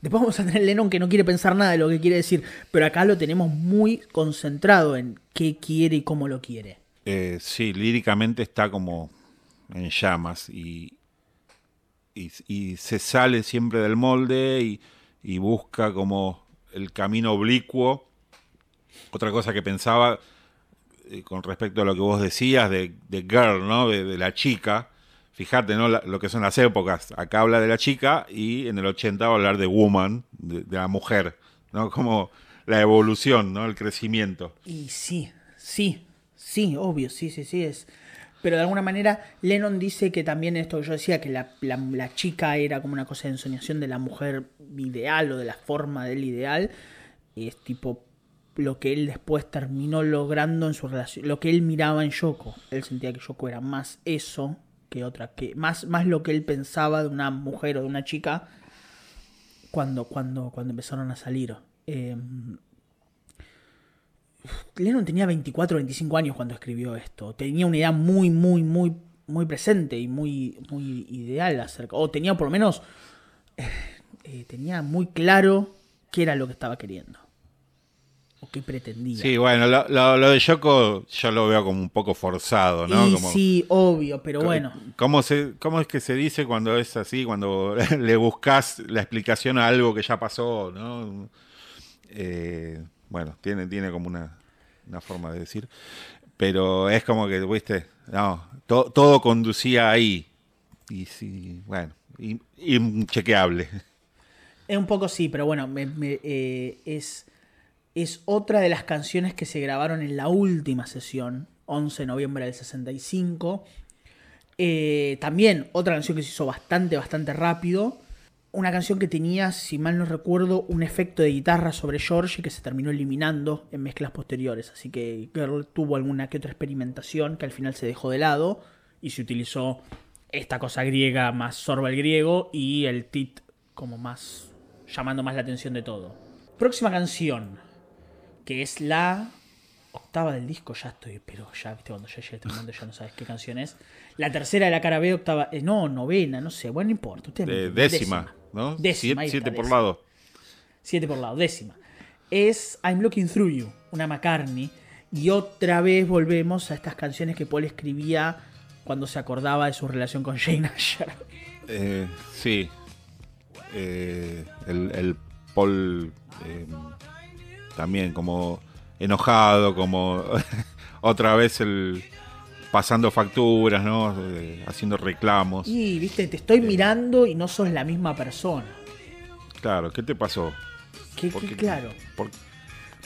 S1: Después vamos a tener Lennon que no quiere pensar nada de lo que quiere decir. Pero acá lo tenemos muy concentrado en qué quiere y cómo lo quiere.
S2: Eh, sí, líricamente está como en llamas y, y, se sale siempre del molde y busca como el camino oblicuo. Otra cosa que pensaba eh, con respecto a lo que vos decías de, de girl, ¿no? De, de la chica. Fíjate, ¿no? Lo que son las épocas. Acá habla de la chica y en el 80 va a hablar de woman, de, la mujer, ¿no? Como la evolución, ¿no? El crecimiento.
S1: Y sí, sí, sí, obvio, sí, sí, sí es. Pero de alguna manera Lennon dice que también esto que yo decía, que la, la- la chica era como una cosa de ensoñación de la mujer ideal o de la forma del ideal. Es tipo lo que él después terminó logrando en su relación, lo que él miraba en Yoko. Él sentía que Yoko era más eso que otra, que más, más lo que él pensaba de una mujer o de una chica cuando, cuando, cuando empezaron a salir. Eh, Lennon tenía 24 o 25 años cuando escribió esto. Tenía una idea muy, muy, muy, muy presente y muy, muy ideal acerca. O tenía por lo menos. eh, tenía muy claro qué era lo que estaba queriendo. O qué pretendía.
S2: Sí, bueno, lo, lo- lo de Yoko yo lo veo como un poco forzado, ¿no?
S1: Y
S2: Como-
S1: sí, obvio, pero bueno.
S2: ¿Cómo, se, ¿Cómo es que se dice cuando es así? Cuando le buscas la explicación a algo que ya pasó, ¿no? Eh, bueno, tiene, tiene como una, una forma de decir. Pero es como que, viste, no, to- todo conducía ahí. Y sí, bueno, inchequeable.
S1: Es un poco sí, pero bueno, me- me, eh, es, es otra de las canciones que se grabaron en la última sesión, 11 de noviembre del 65. Eh, también otra canción que se hizo bastante, bastante rápido. Una canción que tenía, si mal no recuerdo, un efecto de guitarra sobre George que se terminó eliminando en mezclas posteriores. Así que Girl tuvo alguna que otra experimentación que al final se dejó de lado y se utilizó esta cosa griega más sorba el griego y el tit como más llamando más la atención de todo. Próxima canción, que es la octava del disco, ya estoy, pero ya, viste, cuando ya llega este momento ya no sabes qué canción es. La tercera de la cara B, octava, eh, no, novena, no sé, bueno, no importa. ustedes me
S2: Eh,
S1: entienden.
S2: décima, ¿no?
S1: Décima,
S2: siete por
S1: décima.
S2: lado.
S1: Siete por lado, décima. Es I'm Looking Through You, una McCartney. Y otra vez volvemos a estas canciones que Paul escribía cuando se acordaba de su relación con Jane Asher.
S2: Eh, sí. Eh, el, el Paul también como enojado, como otra vez el pasando facturas, ¿no? Eh, haciendo reclamos.
S1: Y, viste, te estoy mirando y no sos la misma persona.
S2: Claro, ¿qué te pasó?
S1: Que,
S2: ¿Por qué-
S1: claro.
S2: ¿Por,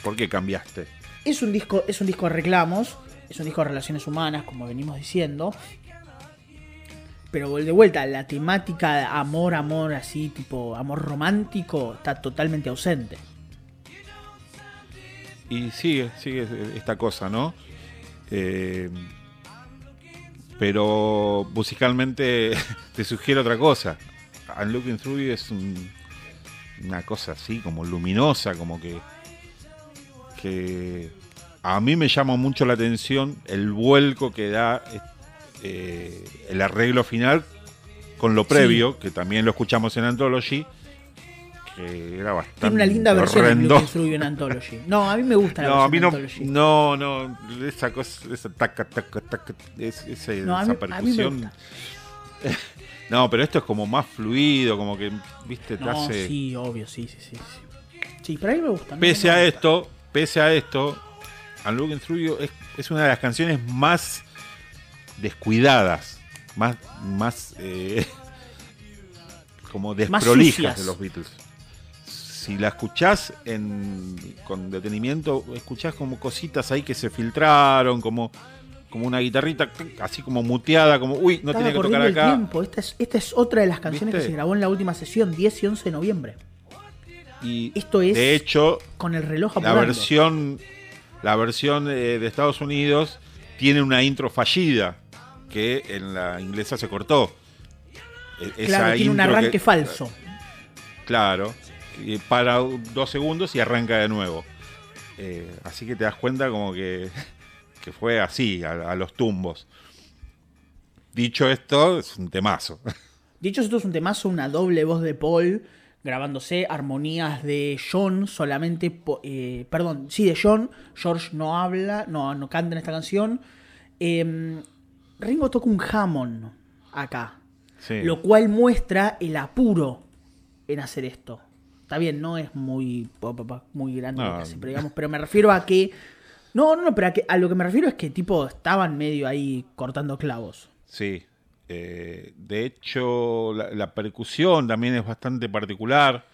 S2: por qué cambiaste?
S1: Es un disco, es un disco de reclamos, es un disco de relaciones humanas, como venimos diciendo. Pero de vuelta, la temática de amor, amor, así, tipo amor romántico, está totalmente ausente.
S2: Y sigue, sigue esta cosa, ¿no? Eh, pero musicalmente te sugiere otra cosa. I'm Looking Through You es un- una cosa así, como luminosa, como que, que a mí me llama mucho la atención el vuelco que da eh, el arreglo final con lo previo, que también lo escuchamos en Anthology, que era bastante
S1: Tiene una linda versión de Through You en Anthology. No, a mí me gusta la
S2: No, a mí
S1: versión
S2: no,
S1: de Anthology.
S2: no, no, esa cosa, esa taca, taca, taca, es- ese-
S1: No,
S2: esa
S1: mí-
S2: percusión. no, pero esto es como más fluido, como que, viste, te
S1: No,
S2: hace.
S1: sí, obvio, sí, sí, sí. Sí, pero a mí me gusta.
S2: Pese
S1: me
S2: a
S1: gusta.
S2: esto, pese a esto, I'm Looking Through You es, es una de las canciones más descuidadas, más, más eh, como desprolijas de los Beatles. Si la escuchás en, con detenimiento, escuchás como cositas ahí que se filtraron, como, como una guitarrita así como muteada, como, uy, no
S1: Estaba
S2: tiene que tocar
S1: el
S2: acá.
S1: tiempo. Esta es, esta es otra de las canciones
S2: ¿Viste?
S1: que se grabó en la última sesión, 10 y 11 de noviembre.
S2: Y
S1: Esto es
S2: de hecho,
S1: con el reloj
S2: la
S1: apurando.
S2: versión la versión eh, de Estados Unidos tiene una intro fallida que en la inglesa se cortó E- esa
S1: Claro, tiene un
S2: que-
S1: arranque falso.
S2: claro para dos segundos y arranca de nuevo Eh, así que te das cuenta como que, que fue así a, a los tumbos dicho esto es un temazo
S1: Dicho esto es un temazo, una doble voz de Paul grabándose, armonías de John solamente, eh, perdón, sí, de John, George no habla, no, no canta en esta canción. Eh, Ringo toca un Hammond acá,
S2: Sí.
S1: lo cual muestra el apuro en hacer esto. Está bien, no es muy, muy grande
S2: No.
S1: hace, pero, digamos, pero me refiero a que... No, no, no, pero a, que, a lo que me refiero es que tipo estaban medio ahí cortando clavos.
S2: Sí. Eh, de hecho, la, la percusión también es bastante particular,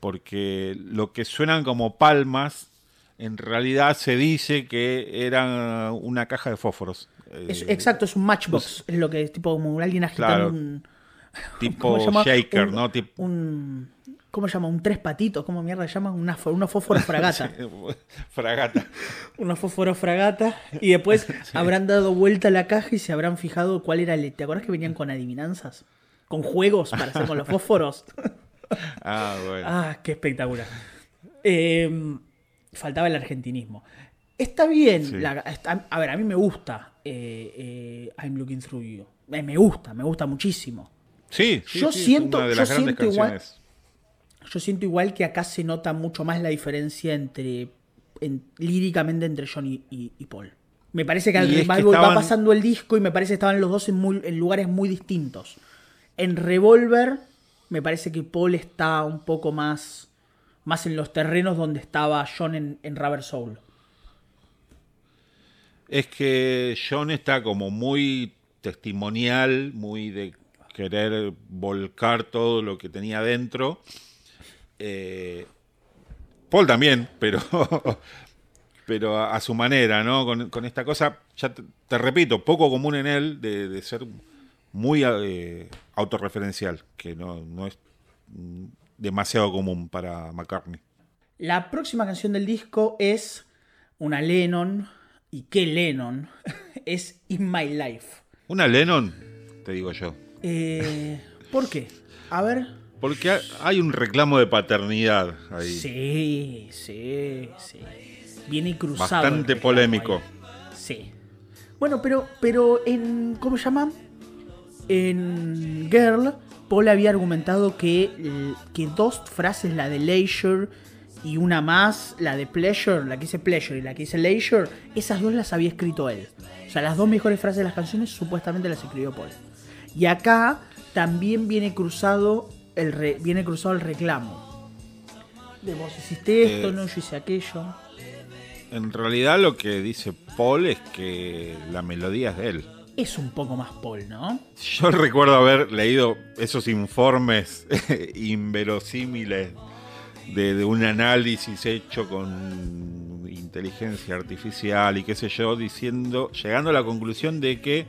S2: porque lo que suenan como palmas, en realidad se dice que eran una caja de fósforos. Eh,
S1: Es- exacto, es un matchbox. es lo que es tipo como alguien agitando
S2: Claro.
S1: un. ¿cómo
S2: Tipo shaker,
S1: Un-
S2: ¿no?
S1: Un. ¿Cómo se llama? Un tres patitos. ¿Cómo mierda se llama? Una, unos fósforos fragata.
S2: Fragata.
S1: unos fósforos fragata. Y después habrán dado vuelta a la caja y se habrán fijado cuál era el. ¿Te acordás que venían con adivinanzas? Con juegos para hacer con los fósforos.
S2: Ah, bueno.
S1: Ah, qué espectacular. Eh, faltaba el argentinismo. Está bien.
S2: Sí.
S1: la- está- a ver, a mí me gusta eh, eh, I'm Looking Through You. Me gusta, me gusta muchísimo.
S2: Sí, sí,
S1: yo
S2: sí, es
S1: siento-
S2: una de
S1: yo
S2: grandes
S1: siento igual-. Yo siento igual que acá se nota mucho más la diferencia entre en- líricamente entre John y, y- y Paul. Me parece que al
S2: Y es que
S1: Revival va
S2: estaban-
S1: pasando el disco y me parece que estaban los dos en, muy- en lugares muy distintos. En Revolver me parece que Paul está un poco más, más en los terrenos donde estaba John en, en Rubber Soul.
S2: Es que John está como muy testimonial, muy de querer volcar todo lo que tenía dentro. Eh, Paul también, pero, pero a, a su manera, ¿no? Con, con esta cosa, ya te, te repito, poco común en él de, de ser muy eh, autorreferencial, que no, no es demasiado común para McCartney.
S1: La próxima canción del disco es una Lennon. ¿Y qué Lennon? es In My Life.
S2: Una Lennon, te digo yo.
S1: Eh, ¿Por qué? A ver.
S2: Porque ha- hay un reclamo de paternidad ahí.
S1: Sí, sí, sí. Viene cruzado.
S2: Bastante polémico.
S1: ahí. Sí. Bueno, pero, pero en. ¿Cómo se llama? En Girl, Paul había argumentado que, que dos frases, la de Leisure y una más, la de Pleasure, la que dice Pleasure y la que dice Leisure, esas dos las había escrito él. O sea, las dos mejores frases de las canciones supuestamente las escribió Paul. Y acá también viene cruzado el, re- viene cruzado el reclamo. De vos hiciste esto,
S2: Eh,
S1: no, yo hice aquello.
S2: En realidad lo que dice Paul es que la melodía es de él.
S1: Es un poco más Paul, ¿no?
S2: Yo recuerdo haber leído esos informes inverosímiles de, de un análisis hecho con inteligencia artificial y qué sé yo, diciendo, llegando a la conclusión de que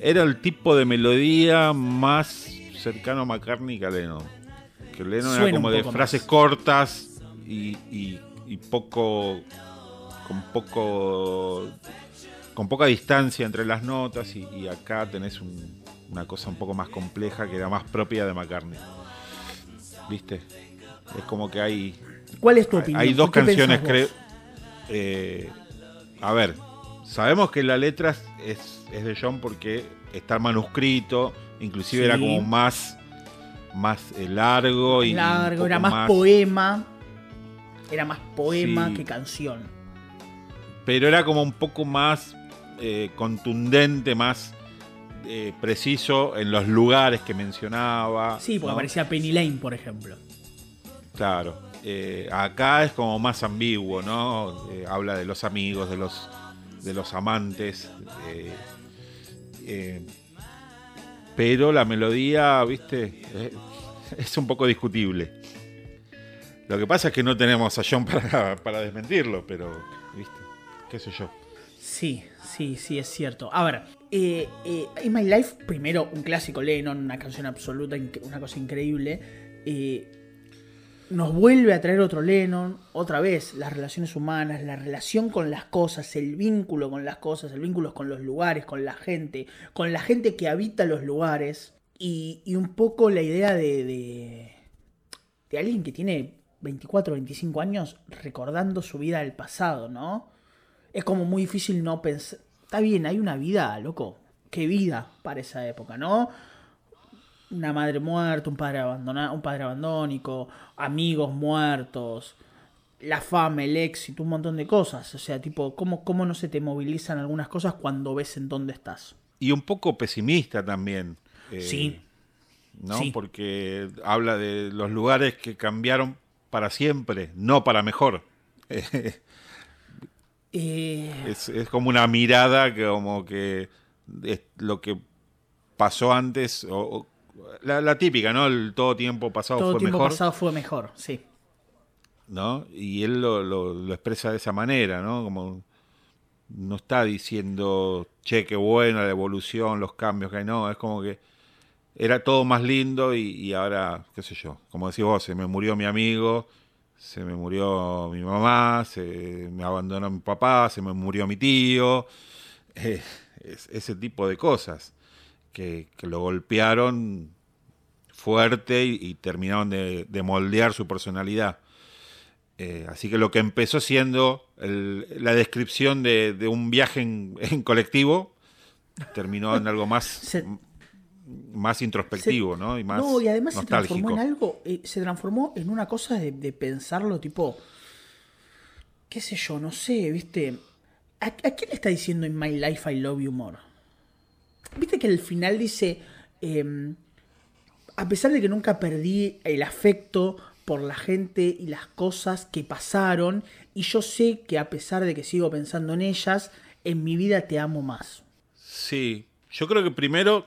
S2: era el tipo de melodía más cercano a McCartney que a Lennon. Que Lennon
S1: Suena
S2: era como de frases
S1: más.
S2: cortas y, y- y poco. con poco. con poca distancia entre las notas y, y acá tenés un- una cosa un poco más compleja que era más propia de McCartney. ¿Viste? Es como que hay
S1: ¿Cuál es tu opinión?
S2: hay dos
S1: ¿Qué
S2: canciones, creo. eh, a ver, sabemos que la letra es, es de John porque está manuscrito, inclusive
S1: Sí.
S2: era como más, más eh, largo y.
S1: Largo, era más, poema. Era más poema
S2: Sí.
S1: que canción.
S2: Pero era como un poco más eh, contundente, más eh, preciso en los lugares que mencionaba.
S1: Sí, porque
S2: ¿no?
S1: aparecía Penny Lane, por ejemplo.
S2: Claro. Eh, acá es como más ambiguo, ¿no? Eh, habla de los amigos, de los, de los amantes. eh, pero la melodía, viste, es un poco discutible. Lo que pasa es que no tenemos a John para, para desmentirlo, pero, viste, qué sé yo.
S1: Sí, sí, sí, es cierto. A ver, eh, eh, In My Life, primero un clásico Lennon, una canción absoluta, una cosa increíble. Eh, nos vuelve a traer otro Lennon, otra vez, las relaciones humanas, la relación con las cosas, el vínculo con las cosas, el vínculo con los lugares, con la gente, con la gente que habita los lugares. Y, y un poco la idea de, de, de alguien que tiene 24, 25 años recordando su vida del pasado, ¿no? es como muy difícil no pensar. Está bien, hay una vida, loco. Qué vida para esa época, ¿no? Una madre muerta, un padre abandonado, un padre abandónico, amigos muertos, la fama, el éxito, un montón de cosas. O sea, tipo, ¿cómo, cómo no se te movilizan algunas cosas cuando ves en dónde estás?
S2: Y un poco pesimista también. eh,
S1: Sí.
S2: ¿no?
S1: Sí.
S2: Porque habla de los lugares que cambiaron para siempre, no para mejor.
S1: Eh,
S2: Es, es como una mirada que como que es lo que pasó antes, o, o- la, la típica, ¿no? El todo tiempo pasado
S1: todo
S2: fue
S1: tiempo
S2: mejor,
S1: pasado fue mejor, sí.
S2: ¿no? Y él lo, lo- lo expresa de esa manera, ¿no? Como no está diciendo, che, qué buena la evolución, los cambios que hay, no, es como que era todo más lindo y, ahora, qué sé yo, como decís vos, se me murió mi amigo, se me murió mi mamá, se me abandonó mi papá, se me murió mi tío, eh, ese tipo de cosas que, lo golpearon fuerte y, terminaron de, moldear su personalidad. Eh, así que lo que empezó siendo la descripción de, un viaje en, colectivo terminó en algo más, más introspectivo, ¿no? Y más
S1: no, y además se transformó en algo, eh, se transformó en una cosa de, pensarlo tipo, qué sé yo, no sé, viste. ¿A, quién le está diciendo en My Life I Love You More? Viste que al final dice, em, a pesar de que nunca perdí el afecto por la gente y las cosas que pasaron, y yo sé que a pesar de que sigo pensando en ellas, en mi vida te amo más.
S2: Sí, yo creo que primero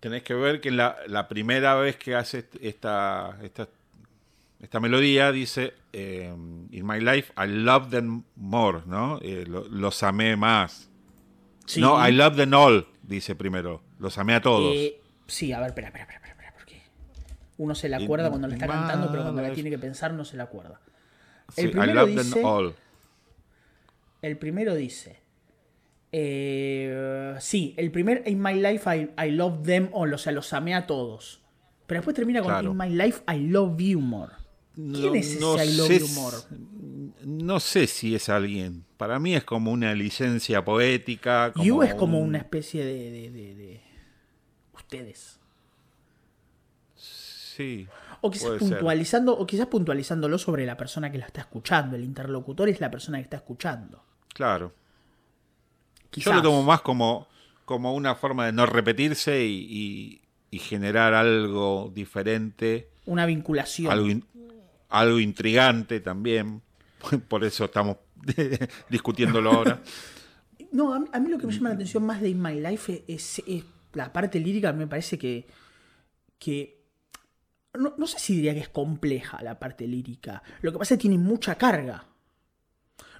S2: tenés que ver que la, la primera vez que hace esta, esta, esta melodía dice, em, In my life I love them more, ¿no? Eh, los amé más. No, I love them all, dice primero. Los amé a todos. Eh,
S1: sí, a ver, espera, espera, espera, espera, porque uno se la acuerda cuando la está cantando, pero cuando la tiene que pensar no se la acuerda. El primero I love dice, them all. El primero dice, eh, sí, el primer In My Life I, Love Them All, o sea, los amé a todos. Pero después termina con In My Life I Love You More. ¿Quién es ese I Love You More?
S2: No sé si es alguien. Para mí es como una licencia poética.
S1: you es como una especie de, de, ustedes.
S2: Sí.
S1: O quizás puntualizando, o quizás puntualizándolo sobre la persona que la está escuchando. El interlocutor es la persona que está escuchando.
S2: Claro. Yo lo tomo más como, como una forma de no repetirse y, generar algo diferente.
S1: Una vinculación.
S2: Algo, algo intrigante también. Por eso estamos discutiéndolo ahora.
S1: No, a mí, lo que me llama la atención más de In My Life es, la parte lírica, me parece que. que no, no, sé si diría que es compleja la parte lírica. Lo que pasa es que tiene mucha carga.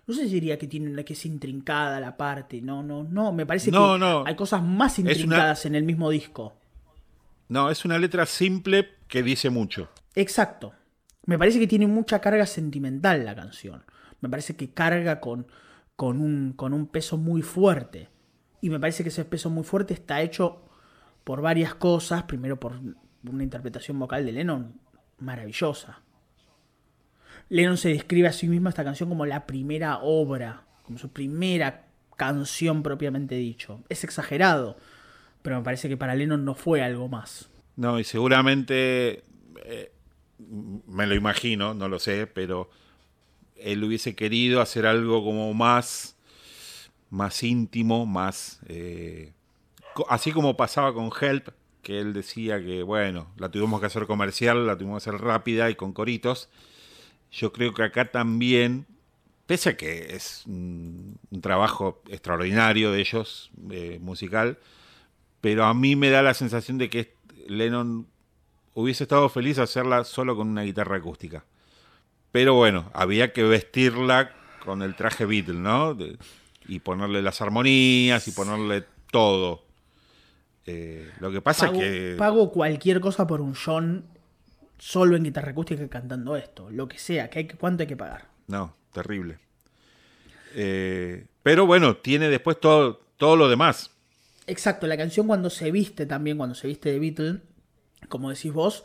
S1: No sé si diría que tiene que es intrincada la parte, no, no, no, me parece que hay cosas más intrincadas en el mismo disco.
S2: No, es una letra simple que dice mucho.
S1: Exacto. Me parece que tiene mucha carga sentimental la canción. Me parece que carga con, con, un, con un peso muy fuerte. Y me parece que ese peso muy fuerte está hecho por varias cosas. Primero por una interpretación vocal de Lennon maravillosa. Lennon se describe a sí mismo esta canción como la primera obra, como su primera canción propiamente dicho. Es exagerado, pero me parece que para Lennon no fue algo más.
S2: No, y seguramente, eh, me lo imagino, no lo sé, pero él hubiese querido hacer algo como más, más íntimo, más... Eh, así como pasaba con Help, que él decía que, bueno, la tuvimos que hacer comercial, la tuvimos que hacer rápida y con coritos. Yo creo que acá también, pese a que es un, trabajo extraordinario de ellos, eh, musical, pero a mí me da la sensación de que Lennon hubiese estado feliz hacerla solo con una guitarra acústica. Pero bueno, había que vestirla con el traje Beatle, ¿no? y ponerle las armonías y ponerle todo. Eh, lo que pasa es que.
S1: Pago cualquier cosa por un John solo en guitarra acústica cantando esto, lo que sea, que hay, ¿cuánto hay que pagar?
S2: No, terrible. Eh, pero bueno, tiene después todo, todo lo demás.
S1: Exacto, la canción cuando se viste también, cuando se viste de Beatle, como decís vos,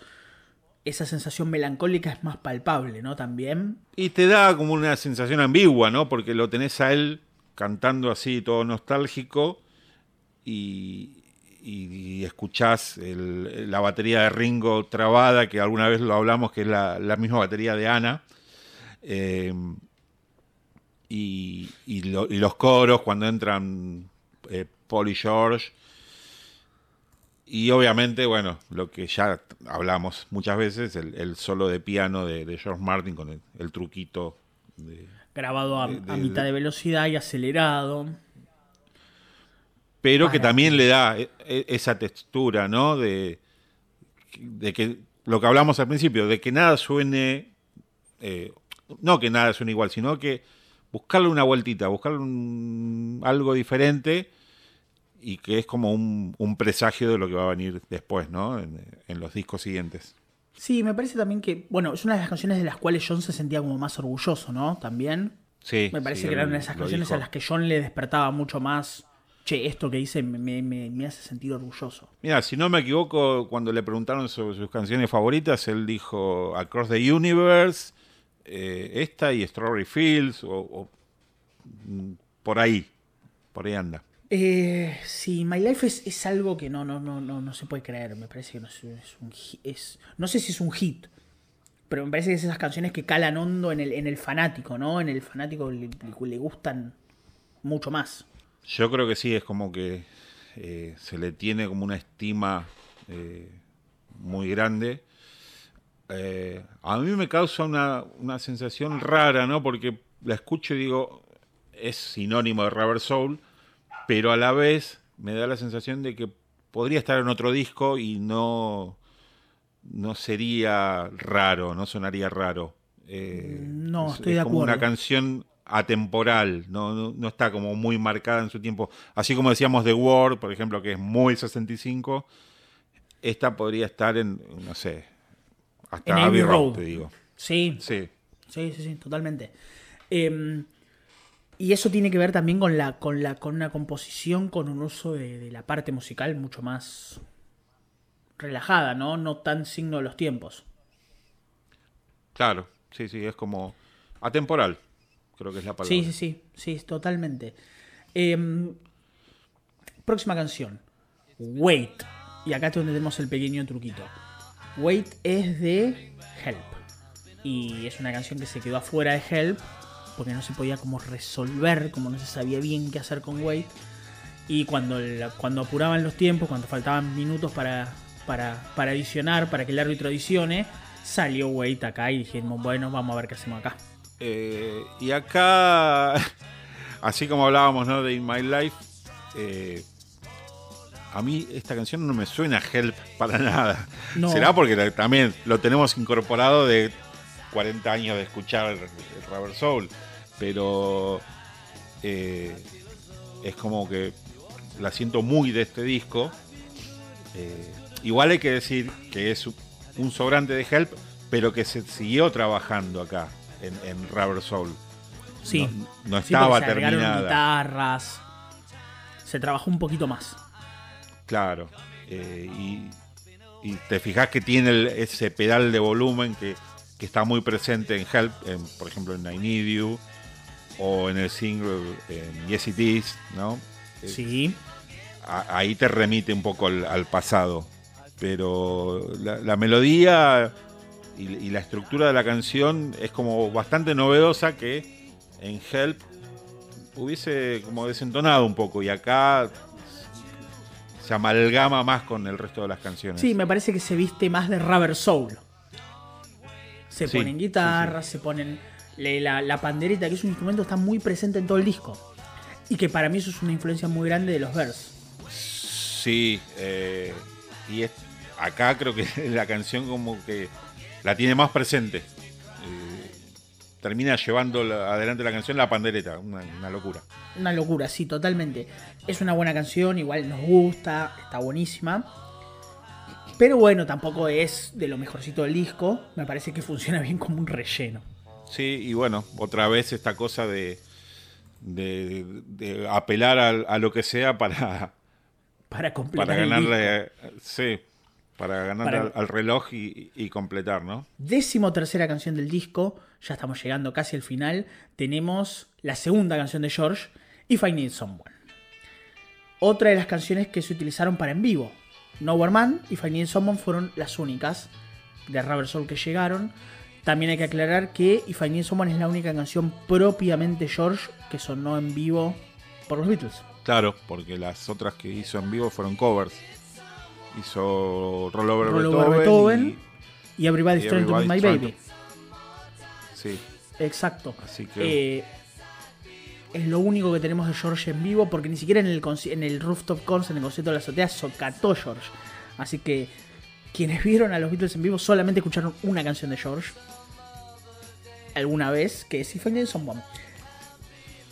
S1: esa sensación melancólica es más palpable, ¿no? También.
S2: Y te da como una sensación ambigua, ¿no? Porque lo tenés a él cantando así, todo nostálgico, y, y, escuchás la batería de Ringo trabada, que alguna vez lo hablamos, que es la, misma batería de Ana. Eh, y, los coros cuando entran eh, Paul y George. Y obviamente, bueno, lo que ya hablamos muchas veces, el, solo de piano de, George Martin con el, truquito.
S1: Grabado a, mitad de velocidad y acelerado
S2: pero que también le da e, e, esa textura, ¿no? De, de, que lo que hablamos al principio, de que nada suene, eh, no que nada suene igual, sino que buscarle una vueltita, buscarle algo diferente y que es como un, un, presagio de lo que va a venir después, ¿no? En, en, los discos siguientes.
S1: Sí, me parece también que, bueno, es una de las canciones de las cuales John se sentía como más orgulloso, ¿no? También.
S2: Sí.
S1: Me parece
S2: sí,
S1: que eran esas canciones
S2: dijo.
S1: a las que John le despertaba mucho más. Che, esto que dice me, me, me hace sentir orgulloso.
S2: Mira, si no me equivoco, cuando le preguntaron sobre sus canciones favoritas, él dijo Across the Universe, eh, esta y Strawberry Fields, o, o, mm, por ahí, por ahí anda.
S1: Eh, sí, My Life es, algo que no, no, no, no, no se puede creer. Me parece que no es, un es No sé si es un hit. Pero me parece que es esas canciones que calan hondo en el, fanático, ¿no? En el fanático le, gustan mucho más.
S2: Yo creo que sí, es como que eh, se le tiene como una estima eh, muy grande. A mí me causa una, una sensación rara, ¿no? Porque la escucho y digo, es sinónimo de Rubber Soul, pero a la vez me da la sensación de que podría estar en otro disco y no, no sería raro, no sonaría raro. Eh,
S1: No,
S2: es-
S1: estoy
S2: es
S1: de
S2: como una
S1: acuerdo.
S2: canción atemporal, no, no, no está como muy marcada en su tiempo. Así como decíamos The Word, por ejemplo, que es muy 65, esta podría estar en, no sé, hasta
S1: En
S2: Abbey
S1: Abbey
S2: Road,
S1: Road.
S2: te digo.
S1: Sí,
S2: Sí,
S1: Sí, sí, sí, totalmente. Eh, y eso tiene que ver también con la, con la, con una composición, con un uso de, de la parte musical mucho más relajada, ¿no? No tan signo de los tiempos.
S2: claro, sí, sí, es como atemporal, creo que es la palabra.
S1: Sí, sí, sí, sí, totalmente. Eh, próxima canción. Wait. Y acá es donde tenemos el pequeño truquito. Wait es de Help. Y es una canción que se quedó afuera de Help porque no se podía como resolver, como no se sabía bien qué hacer con Wait. Y cuando, la- cuando apuraban los tiempos, cuando faltaban minutos para, para, para adicionar, para que el árbitro adicione, salió Wait acá y dijimos, bueno, vamos a ver qué hacemos acá.
S2: Eh, y acá, así como hablábamos ¿no? de In My Life, eh, a mí esta canción no me suena a Help para nada.
S1: No.
S2: Será porque la- también lo tenemos incorporado de 40 años de escuchar el Rubber Soul, pero eh, es como que la siento muy de este disco. Eh, igual hay que decir que es un sobrante de Help, pero que se siguió trabajando acá en, en Rubber Soul.
S1: Sí.
S2: No, no
S1: Sí,
S2: estaba
S1: porque se
S2: terminada.
S1: guitarras. Se trabajó un poquito más.
S2: Claro. Eh, y, y te fijas que tiene el- ese pedal de volumen que, que está muy presente en Help, en, por ejemplo en I Need You, o en el single en Yes It Is, ¿no? Eh,
S1: Sí.
S2: a- ahí te remite un poco al, al pasado. Pero la, la melodía y, y la estructura de la canción es como bastante novedosa que en Help hubiese como desentonado un poco y acá se amalgama más con el resto de las canciones.
S1: Sí, me parece que se viste más de Rubber Soul. Se
S2: Sí,
S1: ponen guitarras, se ponen la, la pandereta, que es un instrumento que está muy presente en todo el disco. Y que para mí eso es una influencia muy grande de los Bears.
S2: Sí, eh, y es- acá creo que la canción como que la tiene más presente. Eh, termina llevando la- adelante la canción la pandereta, una, una locura.
S1: Una locura, sí, totalmente. Es una buena canción, igual nos gusta, está buenísima. Pero bueno, tampoco es de lo mejorcito del disco. Me parece que funciona bien como un relleno.
S2: Sí, y bueno, otra vez esta cosa de, de, de apelar a, lo que sea para,
S1: Para completar
S2: para ganarle, sí, para ganarle
S1: Para-
S2: al, al reloj y, y completar, ¿no?
S1: Décimo tercera canción del disco, ya estamos llegando casi al final. Tenemos la segunda canción de George, If I Need Someone. Otra de las canciones que se utilizaron para en vivo. Nowhere Man y Need Someone fueron las únicas de Rubber Soul que llegaron. También hay que aclarar que If I Need Someone es la única canción propiamente George que sonó en vivo por los Beatles.
S2: Claro, porque las otras que hizo en vivo fueron covers. Hizo Roll Over
S1: Roll
S2: Beethoven,
S1: Over Beethoven
S2: y-
S1: y Everybody's
S2: y
S1: Trying to Be My Baby.
S2: sí,
S1: Exacto.
S2: así que
S1: Eh, es lo único que tenemos de George en vivo, porque ni siquiera en el, en el Rooftop Concert, en el concierto de la azotea, socató George. Así que quienes vieron a los Beatles en vivo solamente escucharon una canción de George. Alguna vez, que es If I Someone.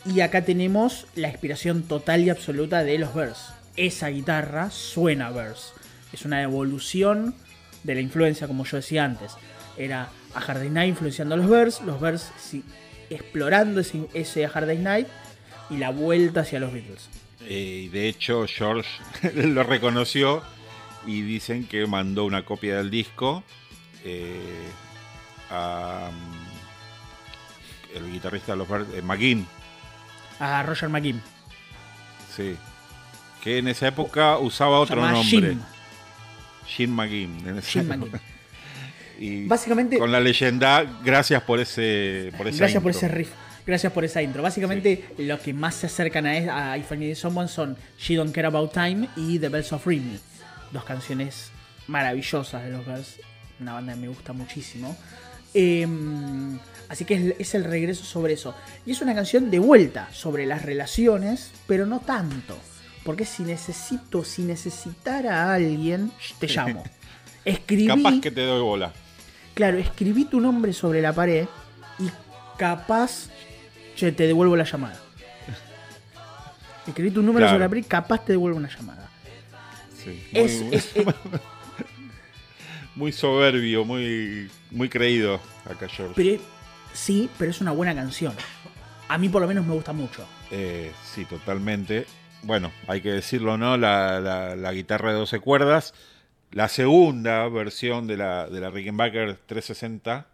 S1: Y acá tenemos la inspiración total y absoluta de los Bears. esa guitarra suena verse. Es una evolución de la influencia, como yo decía antes. Era a Night influenciando a los verse, los verse sí, explorando ese, ese Hard Day's Night y la vuelta hacia los Beatles.
S2: Eh, de hecho, George lo reconoció y dicen que mandó una copia del disco eh, a mm, el guitarrista de los Birds, eh, McGinn,
S1: A Roger McKean.
S2: sí, que en esa época usaba otro nombre,
S1: Jim.
S2: Jim McGinn. en esa
S1: Jim. McGinn.
S2: Y
S1: Básicamente,
S2: con la leyenda, gracias por ese, por esa
S1: gracias por ese riff. Gracias por esa intro. Básicamente, lo que más se acercan a, a If I Needed Someone son She Don't Care About Time y The Bells of Rimney. Dos canciones maravillosas de los Bells. Una banda que me gusta muchísimo. Em, así que es, es el regreso sobre eso. Y es una canción de vuelta sobre las relaciones, pero no tanto. Porque si necesito, si necesitara a alguien, te llamo. Escribí.
S2: Capaz que te doy bola.
S1: Claro, escribí tu nombre sobre la pared y capaz che, te devuelvo la llamada. Escribí tu número
S2: Claro.
S1: sobre la pared y capaz te devuelvo una llamada.
S2: Sí,
S1: Es,
S2: muy,
S1: es- es-
S2: muy soberbio, muy, muy creído acá George.
S1: pero sí, pero es una buena canción. A mí por lo menos me gusta mucho.
S2: Eh, sí, totalmente. Bueno, hay que decirlo, ¿no? La, la- la guitarra de 12 cuerdas. La segunda versión de la, de la Rickenbacker 360,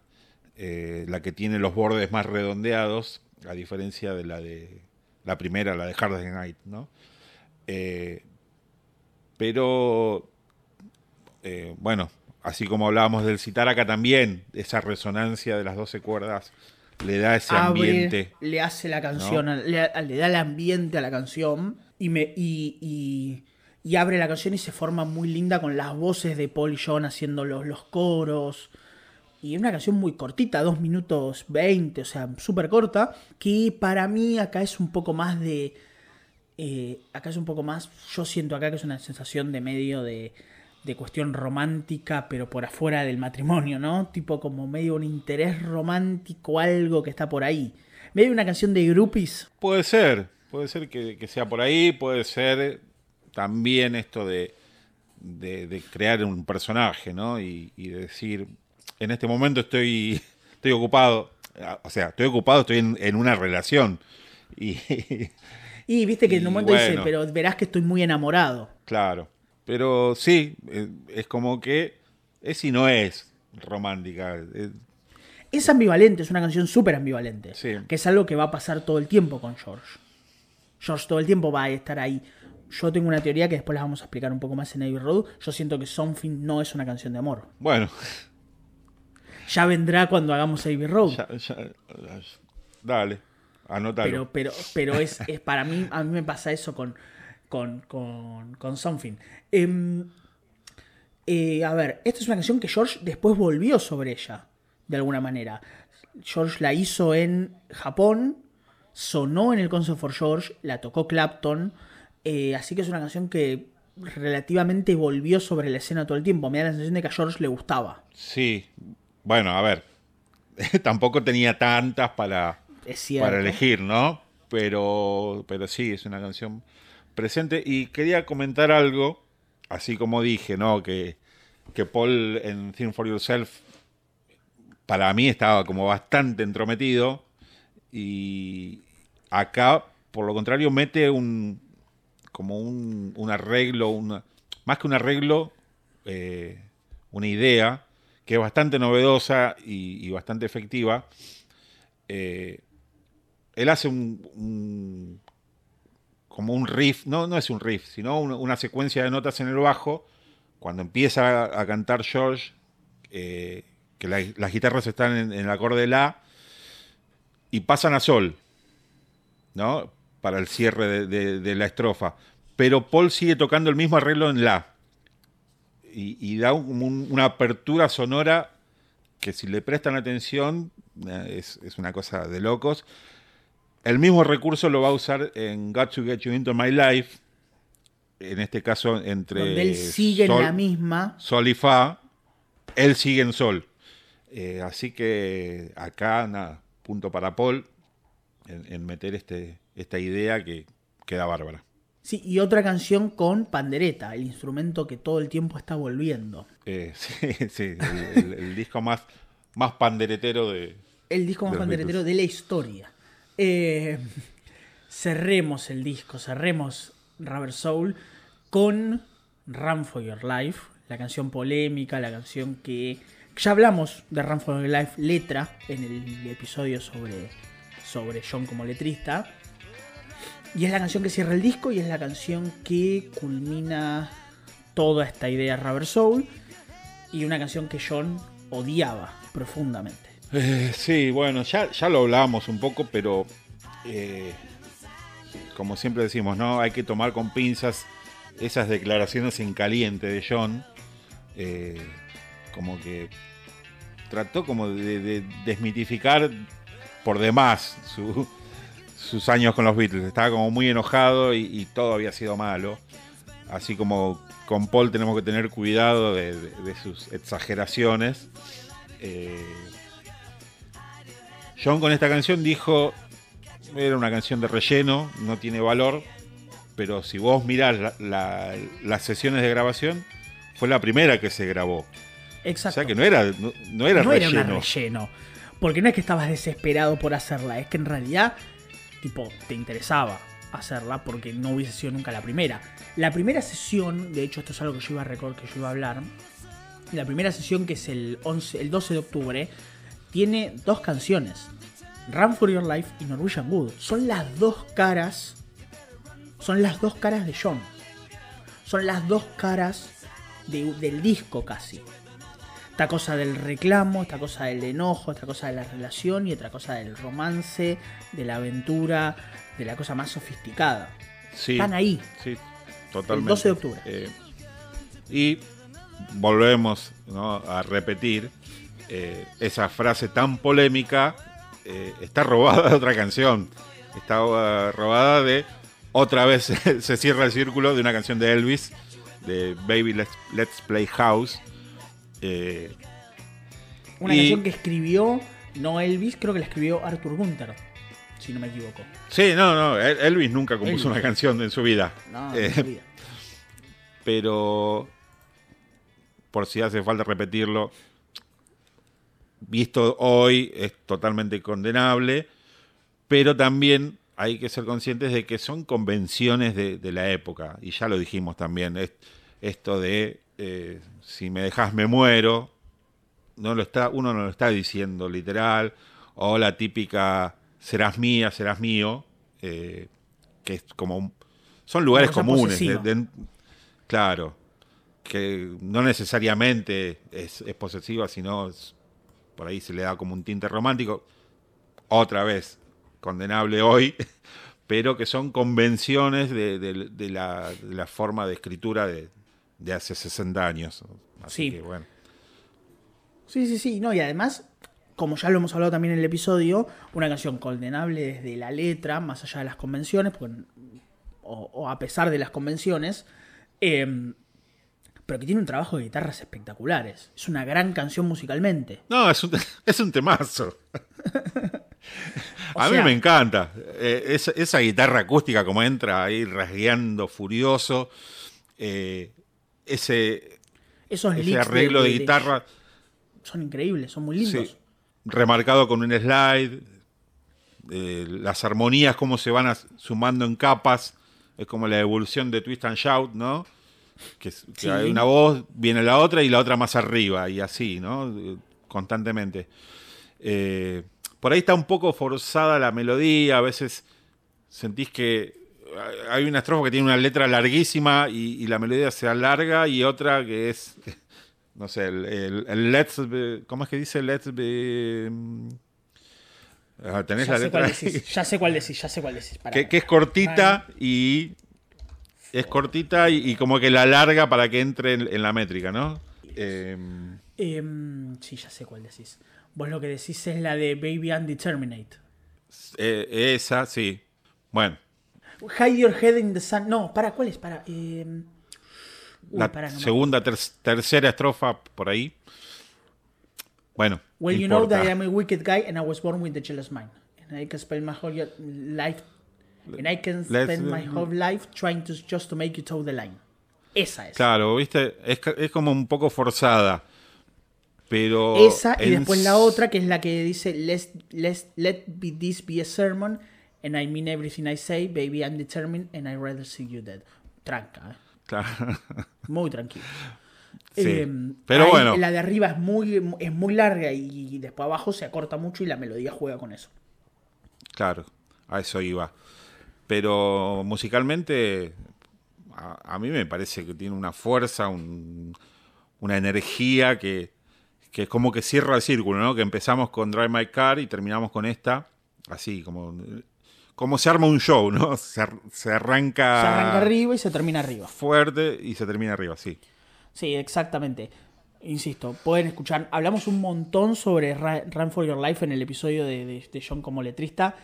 S2: eh, la que tiene los bordes más redondeados, a diferencia de la de la primera, la de Hard Night, ¿no? Eh, pero, eh, bueno, así como hablábamos del citar acá también, esa resonancia de las 12 cuerdas le da ese
S1: Abre,
S2: ambiente.
S1: le hace la canción, le, le da el ambiente a la canción y, me, y, y- y abre la canción y se forma muy linda con las voces de Paul y John haciendo los, los coros. Y es una canción muy cortita, 2 minutos 20, o sea, súper corta, que para mí acá es un poco más de... eh, acá es un poco más, yo siento acá que es una sensación de medio de, de cuestión romántica, pero por afuera del matrimonio, ¿no? Tipo como medio un interés romántico, algo que está por ahí. Medio una canción de groupies.
S2: Puede ser, puede ser que, que sea por ahí, puede ser también esto de, de- de crear un personaje, ¿no? Y, y decir, en este momento estoy, estoy ocupado, o sea, estoy ocupado, estoy en, en una relación. Y
S1: Y viste que en un momento dice, pero verás que estoy muy enamorado.
S2: claro, pero sí, eh, es como que es y no es romántica. eh,
S1: Es ambivalente, es una canción súper ambivalente.
S2: Sí.
S1: Que es algo que va a pasar todo el tiempo con George. George todo el tiempo va a estar ahí. Yo tengo una teoría que después la vamos a explicar un poco más en Abbey Road. Yo siento que Something no es una canción de amor.
S2: bueno,
S1: Ya vendrá cuando hagamos Abbey Road.
S2: ya- ya- dale, anótalo.
S1: pero pero, pero es, es para mí, a mí me pasa eso con, con, con, con Something. Em, eh, a ver, esta es una canción que George después volvió sobre ella, de alguna manera. George la hizo en Japón, sonó en el Concert for George, la tocó Clapton, eh, así que es una canción que relativamente volvió sobre la escena todo el tiempo. Me da la sensación de que a George le gustaba.
S2: Sí, bueno, a ver, tampoco tenía tantas para, para elegir, ¿no? Pero, pero sí, es una canción presente. Y quería comentar algo, así como dije, ¿no? Que, que Paul en Think for Yourself, para mí estaba como bastante entrometido. Y acá, por lo contrario, mete un como un, un arreglo, más que un arreglo, eh, una idea que es bastante novedosa y, bastante efectiva. Eh, él hace un, como un riff, no, no es un riff, sino una, secuencia de notas en el bajo. Cuando empieza a, cantar George, eh, que la- las guitarras están en, en el acorde de La y pasan a Sol, ¿no? Para el cierre de, de- de la estrofa. Pero Paul sigue tocando el mismo arreglo en La y, y da un- un- una apertura sonora que si le prestan atención eh, es, es una cosa de locos. El mismo recurso lo va a usar en Got to Get You Into My Life, en este caso entre
S1: Donde él sigue
S2: Sol,
S1: en la misma.
S2: Sol y Fa, él sigue en Sol. Eh, así que acá, nada, punto para Paul en, en meter este, esta idea que queda bárbara.
S1: Sí, y otra canción con pandereta, el instrumento que todo el tiempo está volviendo.
S2: Eh, sí, sí, el, el- el disco más, más panderetero de.
S1: El disco más panderetero de la historia. Eh, cerremos el disco, cerremos Rubber Soul con Run for Your Life, la canción polémica, la canción que ya hablamos de Run for Your Life letra en el episodio sobre, sobre John como letrista. Y es la canción que cierra el disco y es la canción que culmina toda esta idea Rubber Soul y una canción que John odiaba profundamente.
S2: Eh, sí, bueno, ya, ya lo hablábamos un poco, pero eh, como siempre decimos, ¿no? Hay que tomar con pinzas esas declaraciones en caliente de John. eh, como que trató como de, de desmitificar por demás su- sus años con los Beatles. Estaba como muy enojado y, y todo había sido malo. Así como con Paul tenemos que tener cuidado de, de- de sus exageraciones. Eh, John con esta canción dijo, era una canción de relleno, no tiene valor, pero si vos mirás la- la- las sesiones de grabación, fue la primera que se grabó. O
S1: Exacto.
S2: sea que no era, no, no era
S1: no
S2: relleno.
S1: era un relleno. Porque no es que estabas desesperado por hacerla, es que en realidad, tipo, te interesaba hacerla porque no hubiese sido nunca la primera. La primera sesión, de hecho, esto es algo que yo iba a recordar, que yo iba a hablar. La primera sesión, que es el, 11, el 12 de octubre, tiene dos canciones: Run for Your Life y Norwegian Wood. Son las dos caras. Son las dos caras de John. Son las dos caras de- del disco casi esta cosa del reclamo, esta cosa del enojo, esta cosa de la relación y otra cosa del romance, de la aventura, de la cosa más sofisticada.
S2: Sí,
S1: Están ahí.
S2: Sí, totalmente.
S1: El 12 de octubre.
S2: Eh, y volvemos ¿no? a repetir eh, esa frase tan polémica. eh, está robada de otra canción. Está uh, robada de. Otra vez se cierra el círculo de una canción de Elvis, de Baby Let's, Let's Play House. Eh,
S1: Una
S2: Y-
S1: canción que escribió, no Elvis, creo que la escribió Arthur Gunther, si no me equivoco.
S2: sí, no, no, El- Elvis nunca compuso
S1: Elvis.
S2: una canción en su vida.
S1: No,
S2: Eh,
S1: no sabía.
S2: pero por si hace falta repetirlo, visto hoy es totalmente condenable, pero también hay que ser conscientes de que son convenciones de, de la época, y ya lo dijimos también, es- esto de eh, si me dejas me muero, no lo está, uno no lo está diciendo literal, o la típica serás mía, serás mío, eh, que es como son lugares comunes, de-
S1: posesiva.
S2: de- claro, que no necesariamente es, es posesiva, sino es- por ahí se le da como un tinte romántico, otra vez, condenable hoy, pero que son convenciones de, de- de la, de la forma de escritura de, de hace 60 años. Así
S1: Sí.
S2: que bueno.
S1: Sí, sí, sí. No, y además, como ya lo hemos hablado también en el episodio, una canción condenable desde la letra, más allá de las convenciones, porque- o, o a pesar de las convenciones, eh, pero que tiene un trabajo de guitarras espectaculares. Es una gran canción musicalmente.
S2: No, es un, es un temazo. A mí
S1: sea-
S2: me encanta. Eh, esa, esa guitarra acústica como entra ahí rasgueando, furioso. eh, ese,
S1: Esos
S2: ese arreglo de, guitarra
S1: son increíbles, son muy lindos.
S2: sí, remarcado con un slide. eh, las armonías, cómo se van sumando en capas. Es como la evolución de Twist and Shout, ¿no? Que, es- que
S1: Sí.
S2: hay una voz, viene la otra y la otra más arriba, y así, ¿no? Constantemente. Eh, por ahí está un poco forzada la melodía, a veces sentís que hay una estrofa que tiene una letra larguísima y, y la melodía se alarga y otra que es, no sé, el, el- el Let's Be, ¿cómo es que dice Let's Be? mm, ah, tenés
S1: Ya
S2: la
S1: sé,
S2: letra
S1: decís, ya sé cuál decís, ya sé cuál decís. Pará,
S2: que, es cortita y es cortita y, y como que la larga para que entre en, en la métrica, ¿no? Eh,
S1: Em, sí, ya sé cuál decís. Vos lo que decís es la de Baby Undeterminate.
S2: eh, esa, sí. Bueno,
S1: Hide Your Head in the Sun. No, para, ¿cuál es? Para. uy,
S2: la
S1: no
S2: segunda, ter- tercera estrofa por ahí. Bueno,
S1: Well, you know that I'm a wicked guy and I was born with the jealous mind. And I can spend my whole life And I can
S2: Let's-
S1: spend my whole life trying to just to make you toe the line. Esa es.
S2: Claro, viste, es, es como un poco forzada. Pero.
S1: Esa y
S2: en
S1: después la otra que es la que dice let's, let's, let be, this be a sermon and I mean everything I say, baby I'm determined and I'd rather see you dead. Tranca, ¿eh?
S2: Claro.
S1: muy tranquilo.
S2: Sí.
S1: Eh,
S2: Pero
S1: ahí
S2: bueno.
S1: La de arriba es muy, es muy larga y después abajo se acorta mucho y la melodía juega con eso.
S2: Claro, a eso iba. Pero musicalmente, a, a mí me parece que tiene una fuerza, un- una energía que, que es como que cierra el círculo, ¿no? Que empezamos con Drive My Car y terminamos con esta, así, como, como se arma un show, ¿no? Se, ar- se arranca,
S1: Se arranca arriba y se termina arriba.
S2: fuerte y se termina arriba, sí.
S1: Sí, exactamente. Insisto, pueden escuchar. Hablamos un montón sobre Run for Your Life en el episodio de, de- de John como letrista.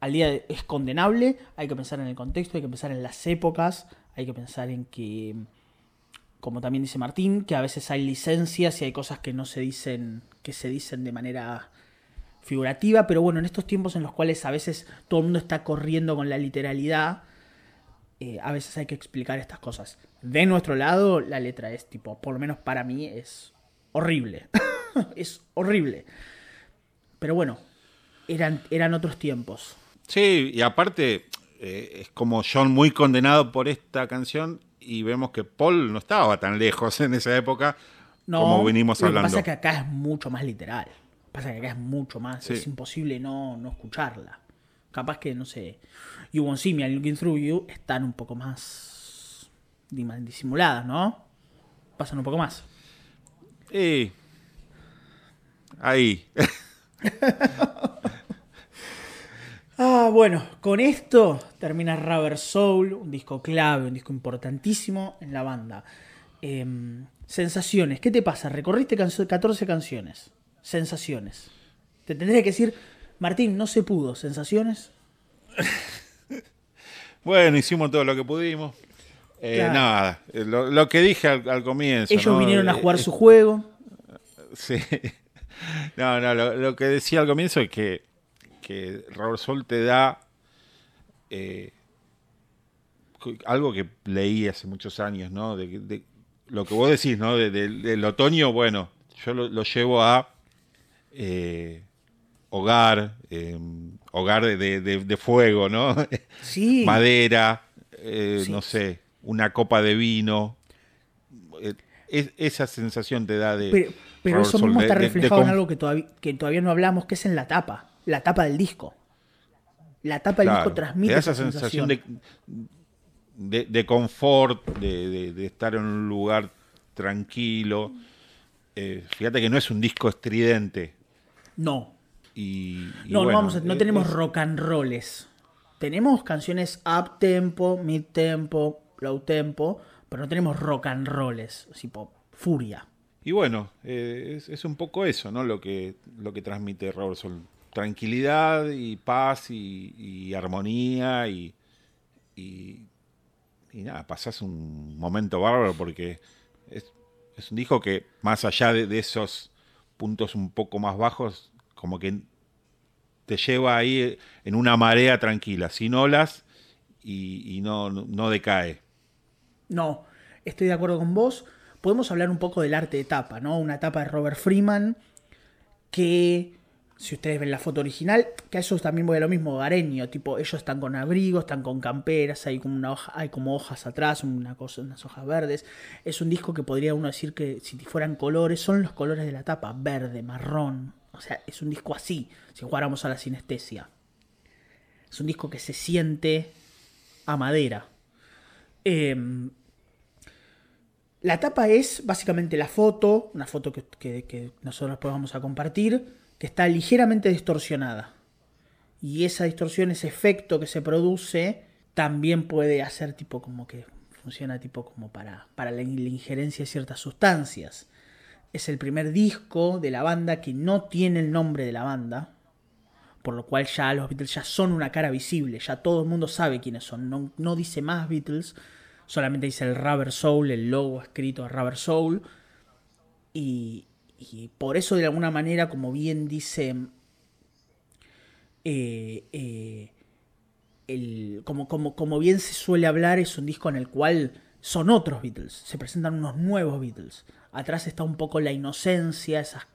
S1: Al día de- es condenable. Hay que pensar en el contexto, hay que pensar en las épocas, hay que pensar en que, como también dice Martín, que a veces hay licencias y hay cosas que no se dicen, que se dicen de manera figurativa. Pero bueno, en estos tiempos en los cuales a veces todo el mundo está corriendo con la literalidad eh, a veces hay que explicar estas cosas. De nuestro lado, la letra es tipo, por lo menos para mí, es horrible. es horrible. Pero bueno, eran, eran otros tiempos.
S2: Sí, y aparte eh, es como John muy condenado por esta canción y vemos que Paul no estaba tan lejos en esa época
S1: No,
S2: como venimos
S1: lo
S2: hablando.
S1: que pasa es que acá es mucho más literal. Pasa que acá es mucho más.
S2: Sí.
S1: Es imposible no, no escucharla. Capaz que, no sé, You Won't See Me and Looking Through You están un poco más disimuladas, ¿no? Pasan un poco más.
S2: Y ahí.
S1: Ah, bueno, con esto termina Rubber Soul, un disco clave, un disco importantísimo en la banda. Em, sensaciones, ¿qué te pasa? Recorriste canso- 14 canciones. Sensaciones. Te tendría que decir, Martín, no se pudo. ¿Sensaciones?
S2: Bueno, hicimos todo lo que pudimos. Eh,
S1: Claro.
S2: Nada, eh, lo, lo que dije al, al comienzo.
S1: Ellos
S2: ¿no?
S1: vinieron a
S2: Eh,
S1: jugar
S2: eh,
S1: su juego.
S2: Sí. No, no, lo, lo que decía al comienzo es que, que Robert Sol te da eh, algo que leí hace muchos años, ¿no? De, de- lo que vos decís, ¿no? De- de- del otoño, bueno, yo lo, lo llevo a eh, hogar, eh, hogar de, de- de- fuego, ¿no?
S1: Sí.
S2: Madera, eh,
S1: Sí.
S2: no sé, una copa de vino. Es- esa sensación te da de...
S1: Pero, pero eso mismo está
S2: de
S1: reflejado en algo que todavía, que todavía no hablamos, que es en la tapa. La tapa del disco. La tapa del
S2: Claro,
S1: disco
S2: te
S1: transmite
S2: da
S1: esa sensación.
S2: de, de, de confort, de, estar en un lugar tranquilo. Eh, fíjate que no es un disco estridente.
S1: No,
S2: Y, y
S1: No, no, vamos a- no
S2: es-
S1: tenemos
S2: es-
S1: rock and rolls. Tenemos canciones up tempo, mid tempo, low tempo, pero no tenemos rock and rolls, tipo furia.
S2: Y bueno, eh, es, es un poco eso, ¿no? Lo que, lo que transmite Robert Soul. Tranquilidad y paz y, y armonía y, y, y nada, pasás un momento bárbaro porque es, es un disco que más allá de, de esos puntos un poco más bajos, como que te lleva ahí en una marea tranquila, sin olas y, y no, no, decae.
S1: No, estoy de acuerdo con vos. Podemos hablar un poco del arte de tapa, ¿no? Una tapa de Robert Freeman que, si ustedes ven la foto original, que a eso también voy a lo mismo, hogareño, tipo, ellos están con abrigos, están con camperas, hay como, una hoja, hay como hojas atrás, una cosa, unas hojas verdes. Es un disco que podría uno decir que si fueran colores, son los colores de la tapa, verde, marrón. O sea, es un disco así, si jugáramos a la sinestesia. Es un disco que se siente a madera. Em, la tapa es básicamente la foto, una foto que nosotros después vamos a compartir, está ligeramente distorsionada. Y esa distorsión, ese efecto que se produce, también puede hacer tipo como que funciona tipo como para, para la injerencia de ciertas sustancias. Es el primer disco de la banda que no tiene el nombre de la banda, por lo cual ya los Beatles ya son una cara visible, ya todo el mundo sabe quiénes son. No, no dice más Beatles, solamente dice el Rubber Soul, el logo escrito Rubber Soul. Y, y por eso de alguna manera, como bien dice eh, eh, el, como, como, como bien se suele hablar, es un disco en el cual son otros Beatles, se presentan unos nuevos Beatles. Atrás está un poco la inocencia, esas,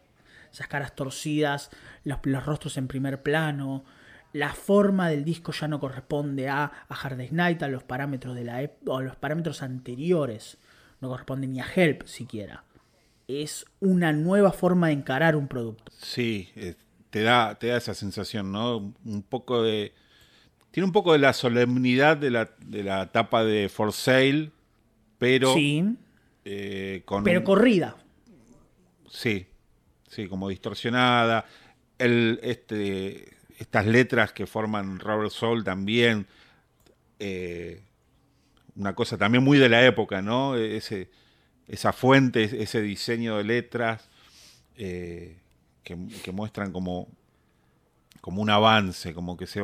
S1: esas caras torcidas, los, los rostros en primer plano, la forma del disco ya no corresponde a, a Hard Night, a los parámetros de la o a los parámetros anteriores. No corresponde ni a Help siquiera. Es una nueva forma de encarar un producto.
S2: Sí, eh, te da, te da esa sensación, ¿no? Un poco de. Tiene un poco de la solemnidad de la, de la tapa de For Sale, pero.
S1: sí,
S2: eh, con.
S1: pero corrida.
S2: Sí, sí, como distorsionada. El, este, estas letras que forman Robert Soul también. eh, una cosa también muy de la época, ¿no? Ese, esa fuente, ese diseño de letras eh, que, muestran como, como un avance, como que se,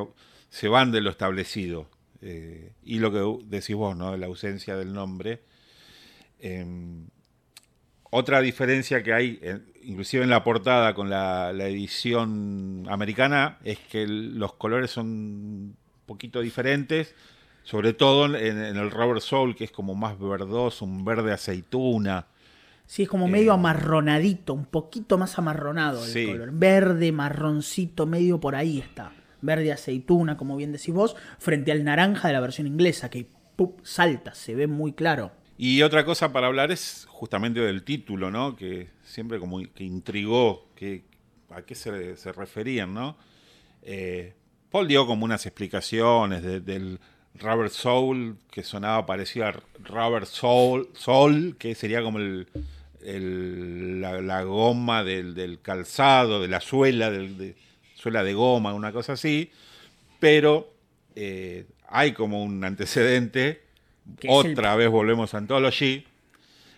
S2: se van de lo establecido. Eh, y lo que decís vos, ¿no? La ausencia del nombre. Em, otra diferencia que hay, inclusive en la portada con la, edición americana, es que los colores son un poquito diferentes, sobre todo en, en el Robert Soul, que es como más verdoso, un verde aceituna.
S1: Sí, es como medio amarronadito, un poquito más amarronado el
S2: Sí.
S1: color. Verde, marroncito, medio por ahí está. Verde aceituna, como bien decís vos, frente al naranja de la versión inglesa, que ¡pup! salta, se ve muy claro.
S2: Y otra cosa para hablar es justamente del título, ¿no? Que siempre como que intrigó que, a qué se, se referían, ¿no? Eh, Paul dio como unas explicaciones de- del Rubber Soul, que sonaba parecido a Rubber Soul, Soul que sería como el, el- la, la goma del, del calzado, de la suela, del, de, suela de goma, una cosa así. Pero eh, hay como un antecedente.
S1: El-
S2: Otra vez volvemos a Anthology.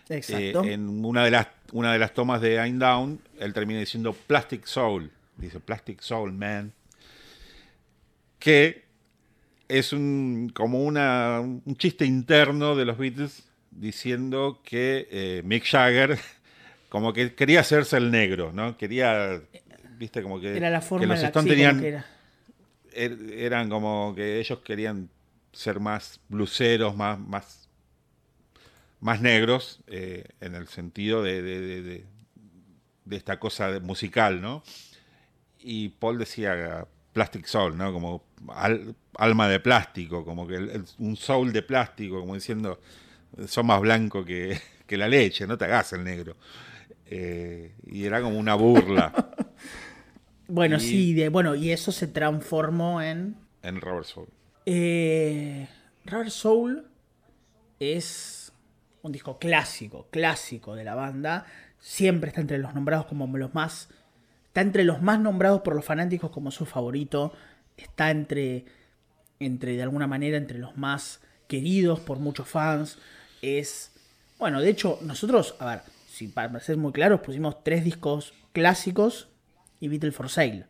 S2: Eh,
S1: Exacto.
S2: en una de, las, una de las tomas de I'm Down, él termina diciendo Plastic Soul. Dice Plastic Soul, man. Que es un, como una, un chiste interno de los Beatles diciendo que eh, Mick Jagger como que quería hacerse el negro, ¿no? Quería, viste, como que,
S1: Era la forma
S2: que los Stones tenían,
S1: que era.
S2: er- eran como que ellos querían ser más bluseros, más, más, más negros, eh, en el sentido de, de- de- de- esta cosa musical, ¿no? Y Paul decía Plastic Soul, ¿no? Como al- alma de plástico, como que el- un soul de plástico, como diciendo, son más blanco que, que la leche, no te hagas el negro. Eh, y era como una burla
S1: Bueno,
S2: y-
S1: sí, de, bueno, y eso se transformó en
S2: en Robert Soul.
S1: Eh, Rubber Soul es un disco clásico, clásico de la banda. Siempre está entre los nombrados como los más. Está entre los más nombrados por los fanáticos como su favorito. Está entre. Entre, de alguna manera, entre los más queridos por muchos fans. Es. Bueno, de hecho, nosotros, a ver, si para ser muy claros, pusimos tres discos clásicos y Beatle for Sale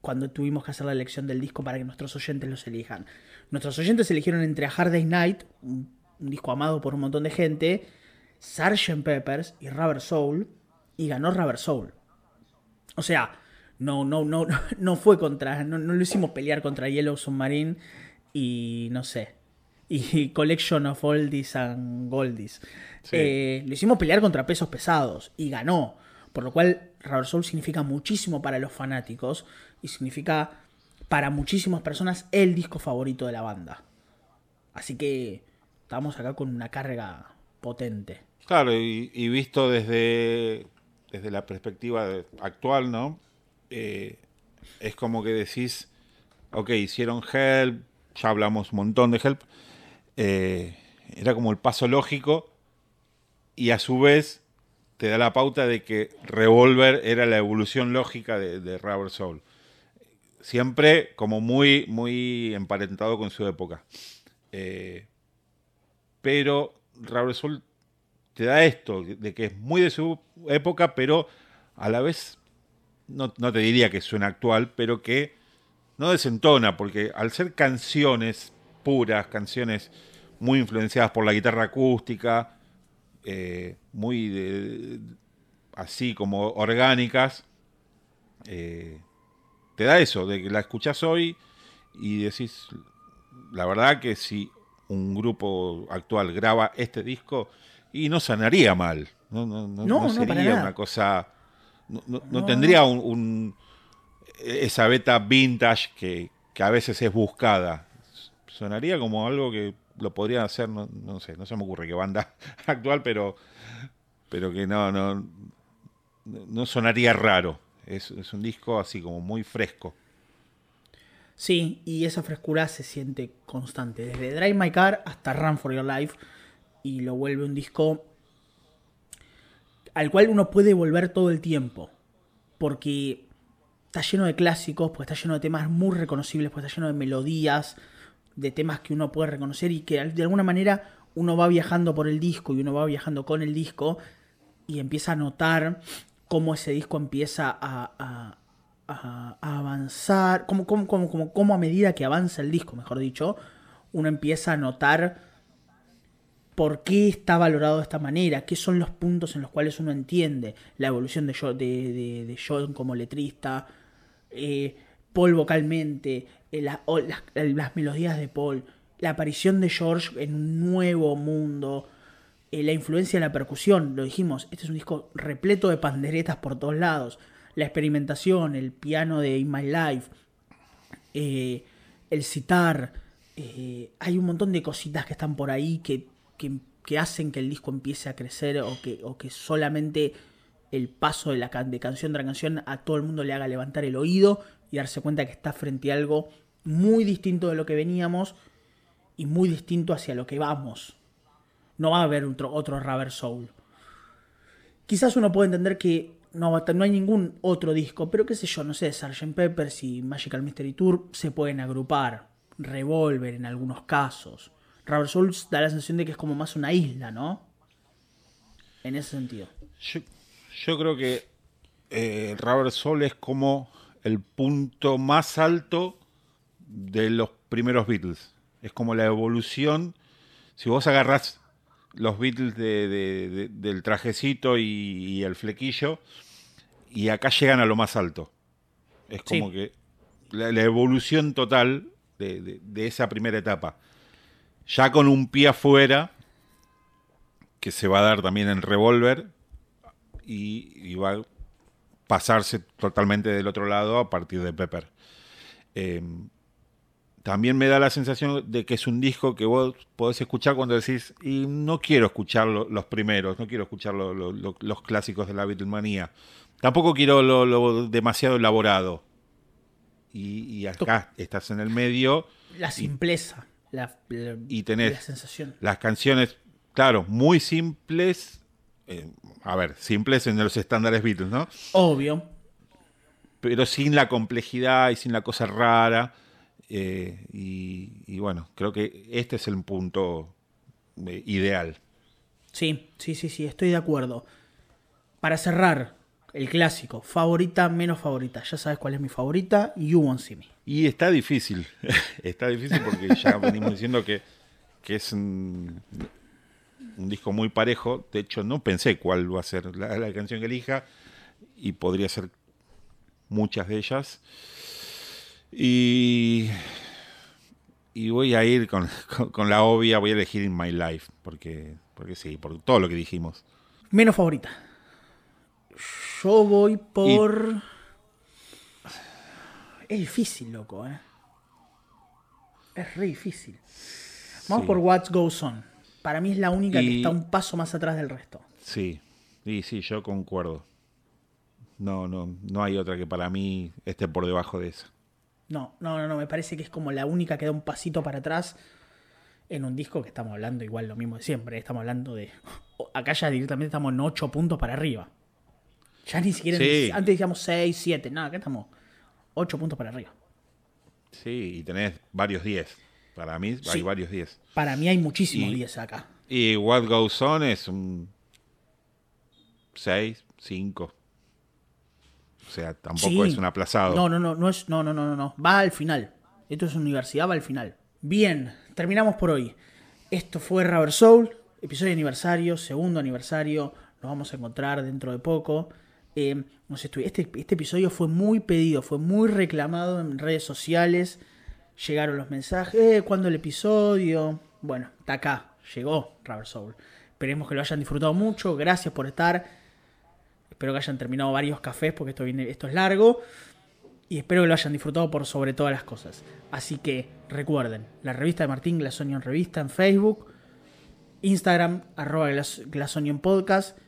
S1: cuando tuvimos que hacer la elección del disco para que nuestros oyentes los elijan. Nuestros oyentes eligieron entre A Hard Day's Night, un, un disco amado por un montón de gente, Sgt. Peppers y Rubber Soul, y ganó Rubber Soul. O sea, no, no, no, no fue contra, no, no lo hicimos pelear contra Yellow Submarine y no sé, y Collection of Oldies and Goldies.
S2: Sí.
S1: Eh, lo hicimos pelear contra pesos pesados y ganó. Por lo cual, Rubber Soul significa muchísimo para los fanáticos y significa para muchísimas personas el disco favorito de la banda. Así que estamos acá con una carga potente.
S2: Claro, y, y visto desde, desde la perspectiva actual, ¿no? Eh, es como que decís, ok, hicieron Help, ya hablamos un montón de Help, eh, era como el paso lógico, y a su vez te da la pauta de que Revolver era la evolución lógica de, de Rubber Soul. Siempre como muy, muy emparentado con su época. Eh, pero Rubber Soul te da esto, de que es muy de su época, pero a la vez, no, no te diría que suena actual, pero que no desentona, porque al ser canciones puras, canciones muy influenciadas por la guitarra acústica, eh, muy de- así como orgánicas, eh, te da eso, de que la escuchás hoy y decís, la verdad que si un grupo actual graba este disco, y no sonaría mal. No, no, no, no sería una cosa. No, tendría un, esa beta vintage que, que, a veces es buscada. Sonaría como algo que lo podrían hacer, no, sé, no se me ocurre qué banda actual, pero, pero que no, no, no sonaría raro. Es, es un disco así como muy fresco.
S1: Sí, y esa frescura se siente constante, desde Drive My Car hasta Run for Your Life, y lo vuelve un disco al cual uno puede volver todo el tiempo, porque está lleno de clásicos, pues está lleno de temas muy reconocibles, pues está lleno de melodías, de temas que uno puede reconocer y que de alguna manera uno va viajando por el disco y uno va viajando con el disco y empieza a notar cómo ese disco empieza a, avanzar, como, como, como, a medida que avanza el disco, mejor dicho, uno empieza a notar por qué está valorado de esta manera, qué son los puntos en los cuales uno entiende la evolución de, John, como letrista, eh, Paul vocalmente, eh, las, melodías de Paul, la aparición de George en un nuevo mundo, eh, la influencia de la percusión, lo dijimos, este es un disco repleto de panderetas por todos lados, la experimentación, el piano de In My Life, el citar, hay un montón de cositas que están por ahí que que, hacen que el disco empiece a crecer o que, o que solamente el paso de la de canción tras canción a todo el mundo le haga levantar el oído y darse cuenta que está frente a algo muy distinto de lo que veníamos y muy distinto hacia lo que vamos. No va a haber otro, otro Rubber Soul. Quizás uno puede entender que no, no hay ningún otro disco, pero qué sé yo, no sé, Sgt. Peppers y Magical Mystery Tour se pueden agrupar. Revolver en algunos casos. Rubber Souls da la sensación de que es como más una isla, ¿no? En ese sentido.
S2: Yo, creo que eh, Rubber Soul es como el punto más alto de los primeros Beatles. Es como la evolución. Si vos agarrás los Beatles del trajecito y, el flequillo, y acá llegan a lo más alto. Es como que la, evolución total de, esa primera etapa ya con un pie afuera, que se va a dar también en revólver, y, va a pasarse totalmente del otro lado a partir de Pepper. Em, también me da la sensación de que es un disco que vos podés escuchar cuando decís, y no quiero escuchar los primeros, no quiero escuchar los clásicos de la Beatlemanía. Tampoco quiero lo, demasiado elaborado. Y, acá estás en el medio.
S1: La simpleza la,
S2: y tenés sensación. las canciones, claro, muy simples. Eh, a ver, simples en los estándares Beatles, ¿no?
S1: Obvio.
S2: Pero sin la complejidad y sin la cosa rara. Eh, y, bueno, creo que este es el punto eh, ideal.
S1: Sí, sí, sí, sí, estoy de acuerdo. Para cerrar, el clásico, favorita, menos favorita. Ya sabes cuál es mi favorita, You Won't See Me.
S2: Y está difícil, está difícil porque ya venimos diciendo que, es un, disco muy parejo. De hecho, no pensé cuál va a ser la, canción que elija y podría ser muchas de ellas. Y, y voy a ir con, la obvia, voy a elegir In My Life, porque, porque sí, por todo lo que dijimos.
S1: Menos favorita. Yo voy por... Es difícil, loco, ¿eh? Es re difícil. Vamos por What Goes On. Para mí es la única que está un paso más atrás del resto.
S2: Sí, y sí, yo concuerdo. No, no, no hay otra que para mí esté por debajo de esa.
S1: No, no, no, no, me parece que es como la única que da un pasito para atrás en un disco que estamos hablando igual lo mismo de siempre. Estamos hablando de... Acá ya directamente estamos en 8 puntos para arriba. Ya ni siquiera... Antes decíamos 6, 7. No, acá estamos 8 puntos para arriba.
S2: Sí, y tenés varios 10. Para mí hay varios 10.
S1: Para mí hay muchísimos 10 acá.
S2: Y What Goes On es un 6, 5. O sea, tampoco es un aplazado.
S1: No, no, no, no es, no, no, no, no, Va al final. Esto es universidad, va al final. Bien, terminamos por hoy. Esto fue Rubber Soul, episodio de aniversario, segundo aniversario. Nos vamos a encontrar dentro de poco. Eh, este, este, episodio fue muy pedido, fue muy reclamado en redes sociales. llegaron los mensajes. Eh, ¿Cuándo el episodio? Bueno, está acá. Llegó Rubber Soul. Esperemos que lo hayan disfrutado mucho. Gracias por estar. Espero que hayan terminado varios cafés porque esto, viene, esto es largo. Y espero que lo hayan disfrutado por sobre todas las cosas. Así que recuerden, la revista de Martín Glasonion Revista en Facebook, Instagram, arroba Glasonion Podcast,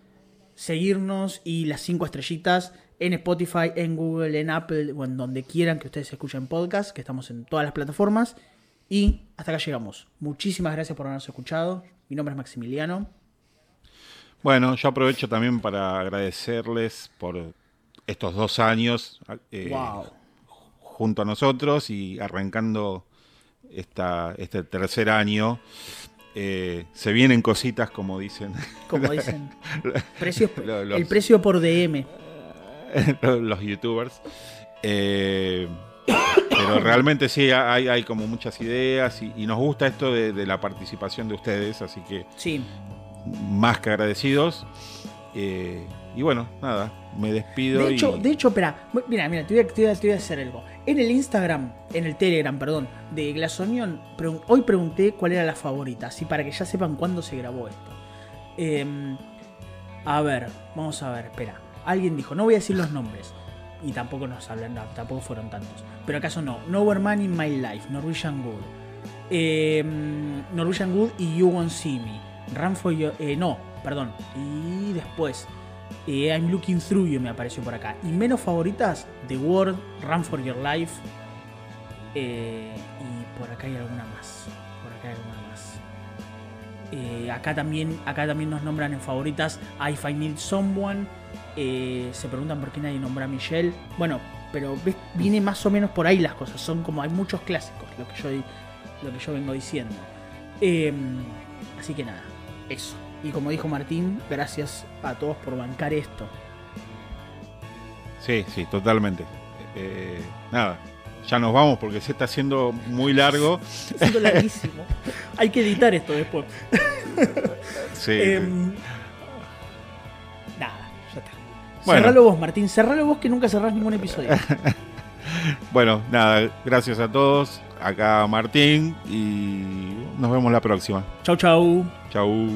S1: seguirnos y las cinco estrellitas en Spotify, en Google, en Apple o en donde quieran que ustedes escuchen podcast, que estamos en todas las plataformas. Y hasta acá llegamos. Muchísimas gracias por habernos escuchado. Mi nombre es Maximiliano.
S2: Bueno, yo aprovecho también para agradecerles por estos dos años eh, junto a nosotros y arrancando esta, este tercer año. Eh, se vienen cositas, como dicen.
S1: Como dicen. el precio por DM.
S2: los youtubers. Eh, pero realmente sí, hay, hay, como muchas ideas y, nos gusta esto de, la participación de ustedes, así que
S1: sí.
S2: más que agradecidos. Eh, y bueno, nada, me despido.
S1: De hecho, de hecho espera, mira, mira, te voy, a, te, a, hacer algo. En el Instagram, en el Telegram, perdón, de Glass hoy pregunté cuál era la favorita, así para que ya sepan cuándo se grabó esto. Em, a ver, vamos a ver, espera. Alguien dijo, no voy a decir los nombres. Y tampoco nos hablan, tampoco fueron tantos. Pero acaso no. Nowhere Man in My Life, Norwegian Good. Em, Norwegian Good y You Won't See Me. Run for Your... Eh, no, perdón. Y después... Eh, I'm Looking Through You me apareció por acá. Y menos favoritas, The World, Run for Your Life. Eh, y por acá hay alguna más. Por acá hay alguna más. Eh, acá, también, acá también nos nombran en favoritas If I Need Someone. se preguntan por qué nadie nombra a Michelle. Bueno, pero viene más o menos por ahí las cosas. Son como hay muchos clásicos, lo que yo, lo que yo vengo diciendo. Em, así que nada, eso. Y como dijo Martín, gracias a todos por bancar esto.
S2: Sí, sí, totalmente. Eh, nada, ya nos vamos porque se está haciendo muy largo.
S1: Está haciendo larguísimo. Hay que editar esto después.
S2: sí. Em,
S1: nada, ya está. Bueno. Cerralo vos, Martín. Cerralo vos que nunca cerrás ningún episodio.
S2: bueno, nada, gracias a todos. Acá Martín y nos vemos la próxima.
S1: Chau, chau.
S2: Chau.